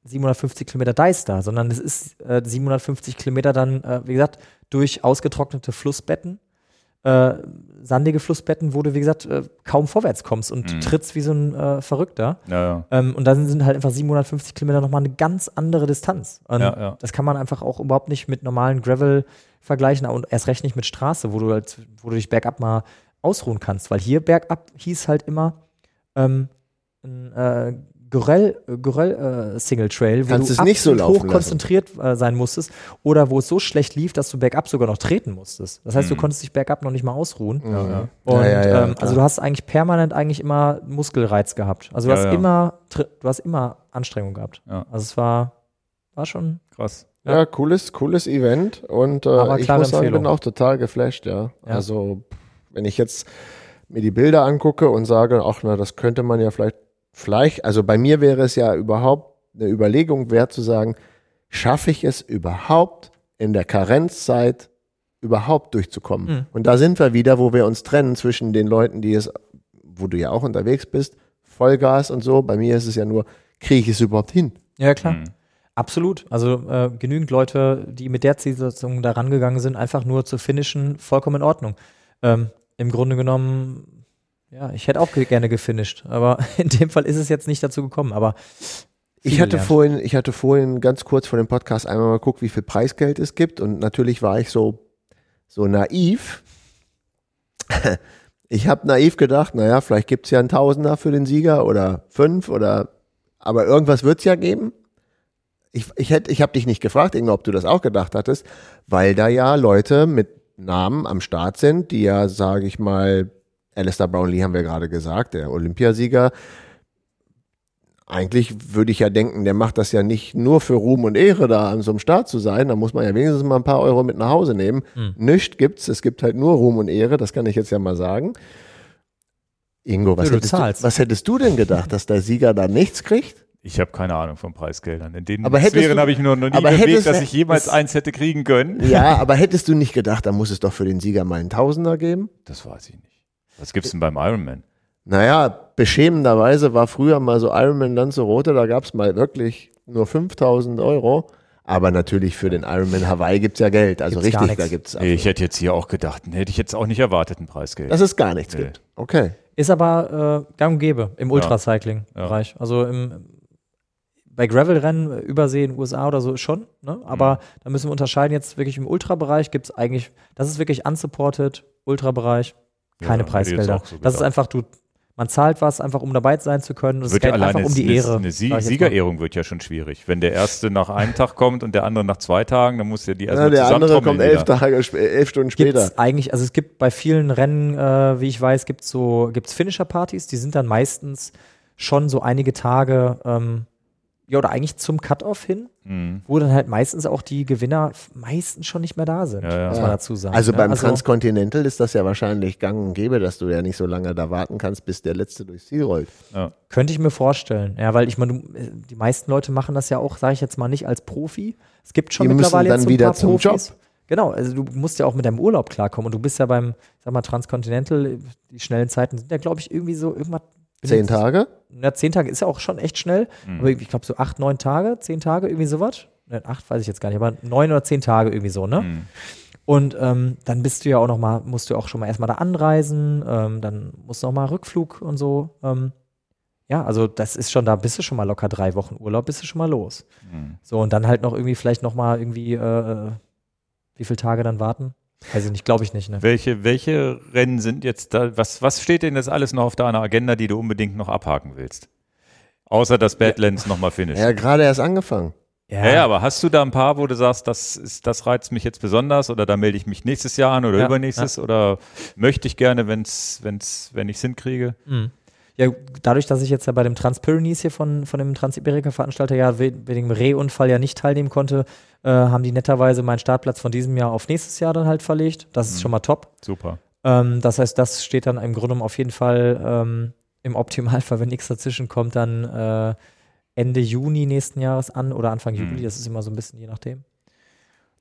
750 Kilometer Deister, sondern es ist äh, 750 Kilometer dann, äh, wie gesagt, durch ausgetrocknete Flussbetten, äh, sandige Flussbetten, wo du, wie gesagt, äh, kaum vorwärts kommst und Mhm. trittst wie so ein äh, Verrückter. ja, ja. Ähm, und dann sind halt einfach 750 Kilometer nochmal eine ganz andere Distanz. Ja. Das kann man einfach auch überhaupt nicht mit normalen Gravel vergleichen und erst recht nicht mit Straße, wo du halt, wo du dich bergab mal ausruhen kannst. Weil hier bergab hieß halt immer ähm, ein äh, Geröll, äh, Geröll äh, Single Trail, wo Kannst du es nicht so hoch konzentriert äh, sein musstest oder wo es so schlecht lief, dass du bergab sogar noch treten musstest. Das heißt, du Mhm. konntest dich bergab noch nicht mal ausruhen. Mhm. ja. Und Ja, ja, ja, ähm, also du hast eigentlich permanent eigentlich immer Muskelreiz gehabt. Also du Ja, hast ja. immer du hast immer Anstrengung gehabt. Ja. Also es war war schon Krass. Ja, cooles, cooles Event und äh, Aber ich muss sagen, bin auch total geflasht, ja. Ja. Also, wenn ich jetzt mir die Bilder angucke und sage, ach na, das könnte man ja vielleicht, vielleicht, also bei mir wäre es ja überhaupt eine Überlegung wert zu sagen, schaffe ich es überhaupt in der Karenzzeit überhaupt durchzukommen? Mhm. Und da sind wir wieder, wo wir uns trennen zwischen den Leuten, die es, wo du ja auch unterwegs bist, Vollgas und so. Bei mir ist es ja nur, kriege ich es überhaupt hin? ja klar. Mhm. Absolut. Also äh, genügend Leute, die mit der Zielsetzung da rangegangen sind, einfach nur zu finishen, vollkommen in Ordnung. Ähm, Im Grunde genommen, ja, ich hätte auch ge- gerne gefinisht, aber (laughs) in dem Fall ist es jetzt nicht dazu gekommen. Aber Ich hatte gelernt. vorhin, ich hatte vorhin ganz kurz vor dem Podcast einmal mal geguckt, wie viel Preisgeld es gibt und natürlich war ich so so naiv. (laughs) Ich habe naiv gedacht, naja, vielleicht gibt's ja einen Tausender für den Sieger oder fünf oder aber irgendwas wird's ja geben. Ich, ich, ich habe dich nicht gefragt, Inge, ob du das auch gedacht hattest, weil da ja Leute mit Namen am Start sind, die ja, sage ich mal, Alistair Brownlee haben wir gerade gesagt, der Olympiasieger, eigentlich würde ich ja denken, der macht das ja nicht nur für Ruhm und Ehre, da an so einem Start zu sein. Da muss man ja wenigstens mal ein paar Euro mit nach Hause nehmen. Hm. Nichts gibt's. Es gibt halt nur Ruhm und Ehre. Das kann ich jetzt ja mal sagen. Ingo, was, Ja, du hättest, du, was hättest du denn gedacht, dass der Sieger da nichts kriegt? Ich habe keine Ahnung von Preisgeldern. In den Aber hättest Sphären du- habe ich nur noch nie aber bewegt, hättest dass ich jemals das- eins hätte kriegen können. Ja, aber hättest du nicht gedacht, da muss es doch für den Sieger mal einen Tausender geben? Das weiß ich nicht. Was gibt's denn beim Ironman? Naja, beschämenderweise war früher mal so Ironman Lanzarote, da gab's mal wirklich nur 5000 Euro. Aber natürlich für den Ironman Hawaii gibt's ja Geld. Also Gibt's gar richtig, nichts. da gibt's Nee, ich hätte jetzt hier auch gedacht, hätte ich jetzt auch nicht erwartet, ein Preisgeld. dass es gar nichts Nee. gibt. Okay. Ist aber äh, gang und gäbe im Ultracycling-Bereich. Also im, bei Gravel-Rennen, Übersee in den USA oder so schon, ne? aber Mhm. da müssen wir unterscheiden jetzt wirklich im Ultrabereich gibt es eigentlich, das ist wirklich unsupported, Ultrabereich, Ja, keine jetzt Preisgelder. so das ist einfach, du, man zahlt was einfach, um dabei sein zu können es wird geht ja alleine einfach um die eine, Ehre. eine Sie. Siegerehrung wird ja schon schwierig. Wenn der erste nach einem Tag kommt und der andere nach zwei Tagen, dann muss ja die Ja, erstmal der andere kommt elf. Tage, sp- elf Stunden später. Gibt's eigentlich, also es gibt bei vielen Rennen, äh, wie ich weiß, gibt es so, gibt's Finisher-Partys, die sind dann meistens schon so einige Tage, ähm, ja, oder eigentlich zum Cut-Off hin, Mhm. wo dann halt meistens auch die Gewinner meistens schon nicht mehr da sind, Ja, ja. muss man dazu sagen. Also ne? beim Transcontinental ist das ja wahrscheinlich gang und gäbe, dass du ja nicht so lange da warten kannst, bis der Letzte durchs Ziel rollt. Ja. Könnte ich mir vorstellen, ja, weil ich meine, äh, die meisten Leute machen das ja auch, sage ich jetzt mal, nicht als Profi. Es gibt schon Die müssen mittlerweile dann jetzt so ein wieder paar zum Profis. Job. Genau, also du musst ja auch mit deinem Urlaub klarkommen und du bist ja beim, sag mal, Transcontinental, die schnellen Zeiten sind ja, glaube ich, irgendwie so irgendwas Zehn Tage? Na, zehn Tage ist ja auch schon echt schnell. Mhm. Aber ich glaube so acht, neun Tage, zehn Tage, irgendwie sowas. Ne, acht weiß ich jetzt gar nicht, aber neun oder zehn Tage irgendwie so, ne? Mhm. Und ähm, dann bist du ja auch noch mal, musst du auch schon mal erstmal da anreisen, ähm, dann musst du noch mal Rückflug und so. Ähm, ja, also das ist schon, da bist du schon mal locker drei Wochen Urlaub, bist du schon mal los. Mhm. So, und dann halt noch irgendwie vielleicht noch mal irgendwie, äh, wie viele Tage dann warten? Weiß ich nicht, glaube ich nicht, ne? Welche, welche Rennen sind jetzt da? Was, was steht denn jetzt alles noch auf deiner Agenda, die du unbedingt noch abhaken willst? Außer das Badlands nochmal finish. Ja, gerade erst angefangen. Ja, ja, aber hast du da ein paar, wo du sagst, das, ist, das reizt mich jetzt besonders oder da melde ich mich nächstes Jahr an oder Ja, übernächstes oder möchte ich gerne, wenn's, wenn's, wenn ich es hinkriege? Mhm. Ja, dadurch, dass ich jetzt ja bei dem Transpyrenees hier von, von dem Transiberika-Veranstalter ja we- wegen dem Rehunfall ja nicht teilnehmen konnte, äh, haben die netterweise meinen Startplatz von diesem Jahr auf nächstes Jahr dann halt verlegt. Das ist Mhm. schon mal top. Super. Ähm, das heißt, das steht dann im Grunde genommen auf jeden Fall ähm, im Optimalfall, (laughs) wenn nichts dazwischen kommt, dann äh, Ende Juni nächsten Jahres an oder Anfang Mhm. Juli. Das ist immer so ein bisschen je nachdem.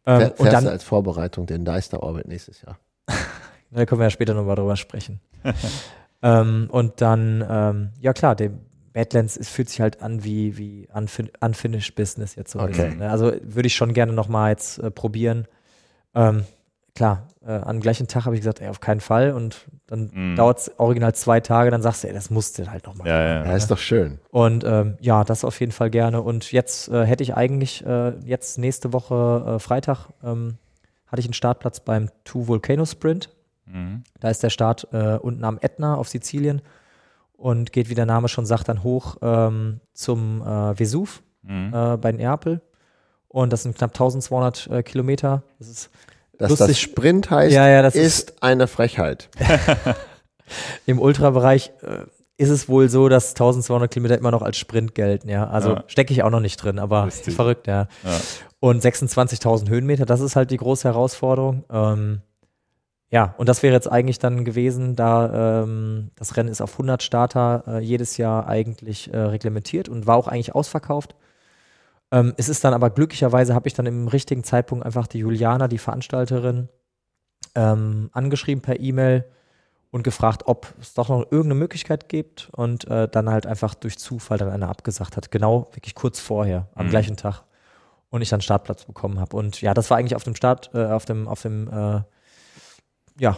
Fähr- Ähm, Fährst und du dann, als Vorbereitung den Deister Orbit nächstes Jahr. (laughs) da können wir ja später nochmal drüber sprechen. (laughs) ähm, und dann, ähm, ja klar, der Badlands es fühlt sich halt an wie, wie unfin Unfinished Business jetzt so ein Okay. bisschen. Ne? Also würde ich schon gerne nochmal jetzt äh, probieren. Ähm, klar, äh, am gleichen Tag habe ich gesagt, ey, auf keinen Fall. Und dann Mhm. dauert es original zwei Tage, dann sagst du, ey, das musst du halt nochmal. Ja, ja. Ja, ist doch schön. Und ähm, ja, das auf jeden Fall gerne. Und jetzt äh, hätte ich eigentlich, äh, jetzt nächste Woche äh, Freitag, ähm, hatte ich einen Startplatz beim Two Volcano Sprint. Mhm. Da ist der Start äh, unten am Ätna auf Sizilien und geht, wie der Name schon sagt, dann hoch ähm, zum äh, Vesuv Mhm. äh, bei Neapel. Und das sind knapp 1200 äh, Kilometer. Das ist Dass Lustig. das Sprint heißt, Ja, ja, das ist- ist eine Frechheit. (laughs) im Ultrabereich äh, ist es wohl so, dass 1200 Kilometer immer noch als Sprint gelten. Ja, also Ja. stecke ich auch noch nicht drin, aber verrückt, ja. Ja. Und 26.000 Höhenmeter, das ist halt die große Herausforderung. Ähm, ja, und das wäre jetzt eigentlich dann gewesen, da ähm, das Rennen ist auf 100 Starter äh, jedes Jahr eigentlich äh, reglementiert und war auch eigentlich ausverkauft. Ähm, es ist dann aber glücklicherweise, habe ich dann im richtigen Zeitpunkt einfach die Juliana, die Veranstalterin, ähm, angeschrieben per E-Mail und gefragt, ob es doch noch irgendeine Möglichkeit gibt und äh, dann halt einfach durch Zufall dann einer abgesagt hat. Genau, wirklich kurz vorher, am Mhm. gleichen Tag. Und ich dann Startplatz bekommen habe. Und ja, das war eigentlich auf dem Start, äh, auf dem, auf dem, äh, ja,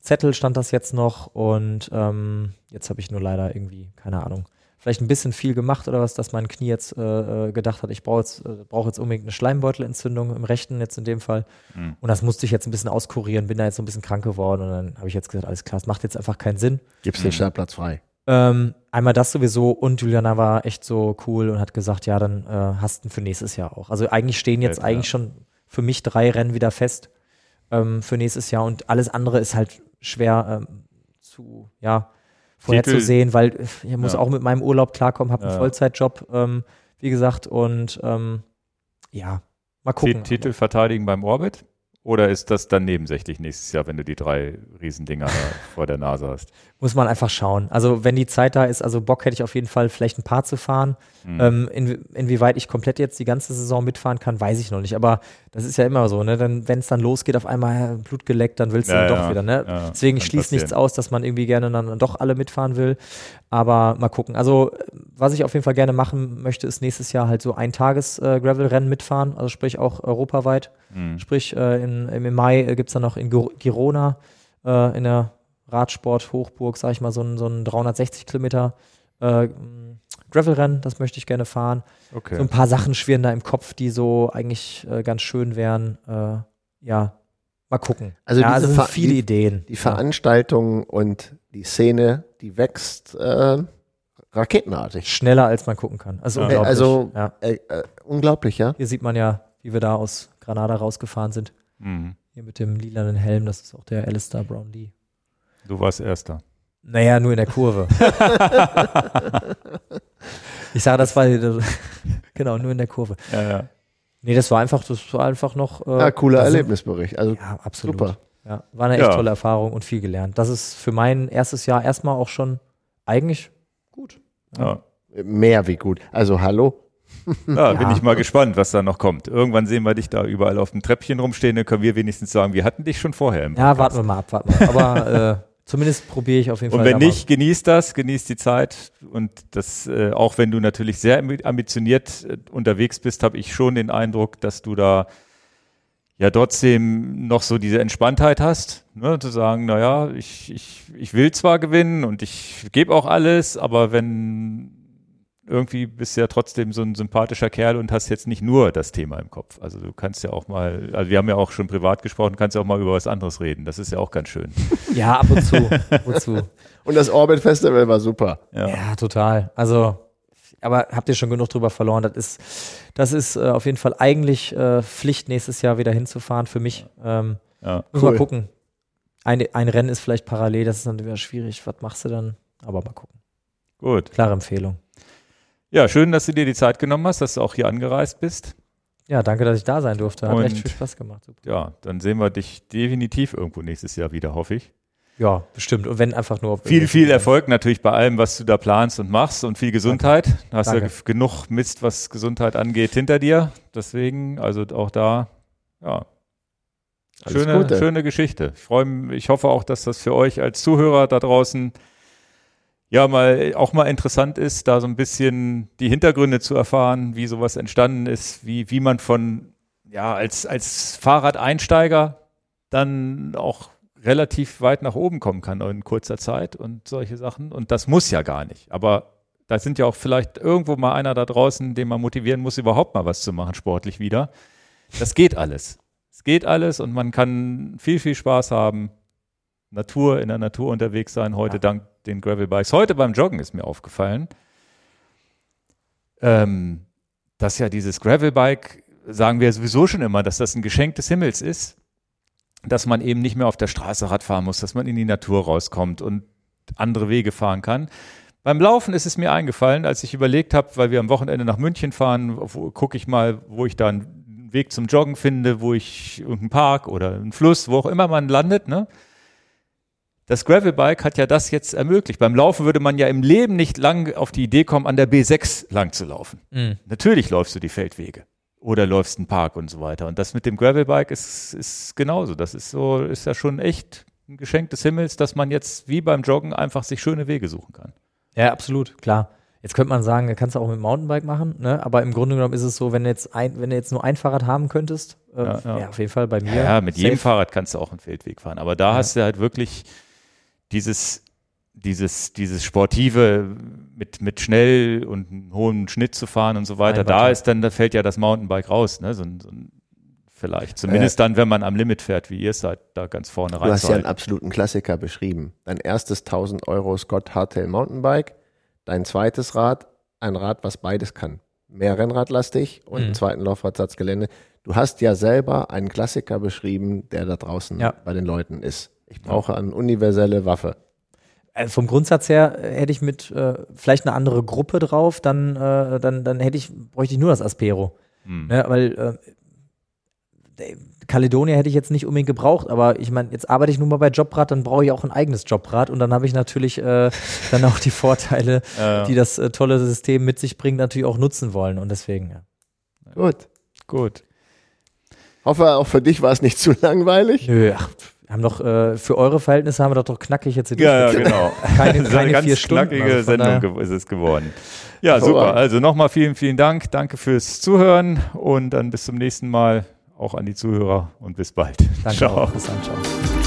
Zettel stand das jetzt noch und ähm, jetzt habe ich nur leider irgendwie, keine Ahnung, vielleicht ein bisschen viel gemacht oder was, dass mein Knie jetzt äh, äh, gedacht hat, ich brauche jetzt, äh, brauche jetzt unbedingt eine Schleimbeutelentzündung im rechten jetzt in dem Fall. Mhm. Und das musste ich jetzt ein bisschen auskurieren, bin da jetzt so ein bisschen krank geworden und dann habe ich jetzt gesagt, alles klar, es macht jetzt einfach keinen Sinn. Gibst Mhm. den Startplatz frei. Ähm, einmal das sowieso und Juliana war echt so cool und hat gesagt, ja, dann äh, hast du ihn für nächstes Jahr auch. Also eigentlich stehen jetzt Ja, eigentlich schon für mich drei Rennen wieder fest ähm, für nächstes Jahr und alles andere ist halt schwer ähm, zu, ja, vorherzusehen, weil ich muss Ja. auch mit meinem Urlaub klarkommen, habe einen Ja. Vollzeitjob, ähm, wie gesagt, und ähm, ja, mal gucken. Ti- Titel verteidigen beim Orbit? Oder ist das dann nebensächlich nächstes Jahr, wenn du die drei Riesendinger (laughs) vor der Nase hast? Muss man einfach schauen. Also wenn die Zeit da ist, also Bock hätte ich auf jeden Fall vielleicht ein paar zu fahren. Mhm. Ähm, in, inwieweit ich komplett jetzt die ganze Saison mitfahren kann, weiß ich noch nicht. Aber das ist ja immer so, ne? Dann, wenn es dann losgeht, auf einmal äh, Blut geleckt, dann willst du Ja, dann doch ja, wieder, ne? ja, Deswegen schließt nichts aus, dass man irgendwie gerne dann doch alle mitfahren will. Aber mal gucken. Also, äh, was ich auf jeden Fall gerne machen möchte, ist nächstes Jahr halt so ein Tages-Gravel-Rennen mitfahren, also sprich auch europaweit. Mhm. Sprich, äh, in, im Mai äh, gibt es dann noch in Gir- Girona äh, in der Radsport-Hochburg, sag ich mal, so ein, so ein 360 Kilometer äh, Gravel-Rennen, das möchte ich gerne fahren. Okay. So ein paar Sachen schwirren da im Kopf, die so eigentlich äh, ganz schön wären. Äh, ja, mal gucken. Also ja, diese also sind viele die- Ideen. Die Veranstaltung und die Szene, die wächst äh, raketenartig. Schneller als man gucken kann. Also Ja. unglaublich. Also ja. äh, äh, unglaublich, ja. Hier sieht man ja, wie wir da aus Granada rausgefahren sind. Mhm. Hier mit dem lilanen Helm, das ist auch der Alistair Brownlee. Du warst Erster. Naja, nur in der Kurve. (laughs) ich sage, das war genau nur in der Kurve. Ja, ja. Nee, das war einfach, das war einfach noch. Äh, Ja, cooler Erlebnisbericht. Also Ja, absolut. super. Ja, war eine echt Ja. tolle Erfahrung und viel gelernt. Das ist für mein erstes Jahr erstmal auch schon eigentlich gut. Ja. Mehr wie gut. Also hallo. (laughs) Ja, bin ich mal gespannt, was da noch kommt. Irgendwann sehen wir dich da überall auf dem Treppchen rumstehen, dann können wir wenigstens sagen, wir hatten dich schon vorher im Ja, warten wir mal ab, warten wir. mal. Aber (laughs) äh, Zumindest probiere ich auf jeden Und Fall. wenn da mal- nicht, genieß das, genieß die Zeit. Und das, äh, auch wenn du natürlich sehr ambi- ambitioniert äh, unterwegs bist, habe ich schon den Eindruck, dass du da ja trotzdem noch so diese Entspanntheit hast, ne, zu sagen, naja, ich, ich, ich will zwar gewinnen und ich gebe auch alles, aber wenn irgendwie bist du ja trotzdem so ein sympathischer Kerl und hast jetzt nicht nur das Thema im Kopf. Also du kannst ja auch mal, also wir haben ja auch schon privat gesprochen, kannst ja auch mal über was anderes reden. Das ist ja auch ganz schön. (laughs) Ja, ab und zu. ab und zu. (laughs) Und das Orbit Festival war super. Ja. Ja, total. Also, aber habt ihr schon genug drüber verloren? Das ist, das ist äh, auf jeden Fall eigentlich äh, Pflicht, nächstes Jahr wieder hinzufahren für mich. Ähm, Ja. Cool. mal gucken. Ein, ein Rennen ist vielleicht parallel, das ist dann wieder schwierig. Was machst du dann? Aber mal gucken. Gut. Klare Empfehlung. Ja, schön, dass du dir die Zeit genommen hast, dass du auch hier angereist bist. Ja, danke, dass ich da sein durfte. Hat Und- echt viel Spaß gemacht. Super. Ja, dann sehen wir dich definitiv irgendwo nächstes Jahr wieder, hoffe ich. Ja, bestimmt. Und wenn einfach nur auf Viel, viel Erfolg natürlich bei allem, was du da planst und machst und viel Gesundheit. Du hast Danke. ja ge- genug Mist, was Gesundheit angeht, hinter dir. Deswegen, also auch da, ja. Alles Schöne, Gute. schöne Geschichte. Ich freue mich, ich hoffe auch, dass das für euch als Zuhörer da draußen ja mal auch mal interessant ist, da so ein bisschen die Hintergründe zu erfahren, wie sowas entstanden ist, wie, wie man von, ja, als, als Fahrradeinsteiger dann auch relativ weit nach oben kommen kann in kurzer Zeit und solche Sachen. Und das muss ja gar nicht. Aber da sind ja auch vielleicht irgendwo mal einer da draußen, den man motivieren muss, überhaupt mal was zu machen, sportlich wieder. Das geht alles. Es geht alles und man kann viel, viel Spaß haben. Natur, in der Natur unterwegs sein, heute Ja. dank den Gravelbikes. Heute beim Joggen ist mir aufgefallen, ähm, dass ja dieses Gravelbike, sagen wir sowieso schon immer, dass das ein Geschenk des Himmels ist, dass man eben nicht mehr auf der Straße Rad fahren muss, dass man in die Natur rauskommt und andere Wege fahren kann. Beim Laufen ist es mir eingefallen, als ich überlegt habe, weil wir am Wochenende nach München fahren, gucke ich mal, wo ich da einen Weg zum Joggen finde, wo ich irgendeinen Park oder einen Fluss, wo auch immer man landet, ne? Das Gravelbike hat ja das jetzt ermöglicht. Beim Laufen würde man ja im Leben nicht lang auf die Idee kommen, an der B6 lang zu laufen. Mhm. Natürlich läufst du die Feldwege oder läufst einen Park und so weiter. Und das mit dem Gravelbike ist, ist genauso. Das ist so, ist ja schon echt ein Geschenk des Himmels, dass man jetzt wie beim Joggen einfach sich schöne Wege suchen kann. Ja, absolut, klar. Jetzt könnte man sagen, kannst du auch mit dem Mountainbike machen, ne? aber im Grunde genommen ist es so, wenn du jetzt, ein, wenn du jetzt nur ein Fahrrad haben könntest, äh, Ja, ja, ja. auf jeden Fall bei mir. Ja, mit jedem safe. Fahrrad kannst du auch einen Feldweg fahren. Aber da hast du halt wirklich dieses, dieses, dieses Sportive mit, mit schnell und einem hohen Schnitt zu fahren und so weiter. Da ist dann, da fällt ja das Mountainbike raus, ne? So, ein- so ein, vielleicht. Zumindest dann, wenn man am Limit fährt, wie ihr es seid, da ganz vorne Du hast ja einen rein. absoluten Klassiker beschrieben. Dein erstes 1000 Euro Scott Hardtail Mountainbike, dein zweites Rad, ein Rad, was beides kann. Mehr Rennradlastig und Mhm. einen zweiten Laufradsatzgelände. Du hast ja selber einen Klassiker beschrieben, der da draußen Ja. bei den Leuten ist. Ich brauche eine universelle Waffe. Äh, vom Grundsatz her äh, hätte ich mit äh, vielleicht eine andere Gruppe drauf, dann, äh, dann, dann hätte ich, bräuchte ich nur das Aspero. Hm. Ne? Weil äh, Caledonia hätte ich jetzt nicht unbedingt gebraucht, aber ich meine, jetzt arbeite ich nun mal bei Jobrad, dann brauche ich auch ein eigenes Jobrad und dann habe ich natürlich äh, (laughs) dann auch die Vorteile, Ja. die das äh, tolle System mit sich bringt, natürlich auch nutzen wollen und deswegen, ja. Gut. Gut. Hoffe, auch für dich war es nicht zu langweilig. Nö, ach, haben doch, äh, für eure Verhältnisse haben wir doch, doch knackig jetzt hier Ja, ja, genau. (laughs) Keine, eine keine ganz vier Stunden. knackige also Sendung daher- ist es geworden. Ja, super. Hervorragend. Also nochmal vielen, vielen Dank. Danke fürs Zuhören und dann bis zum nächsten Mal auch an die Zuhörer und bis bald. Danke Ciao. auch. Bis dann, ciao.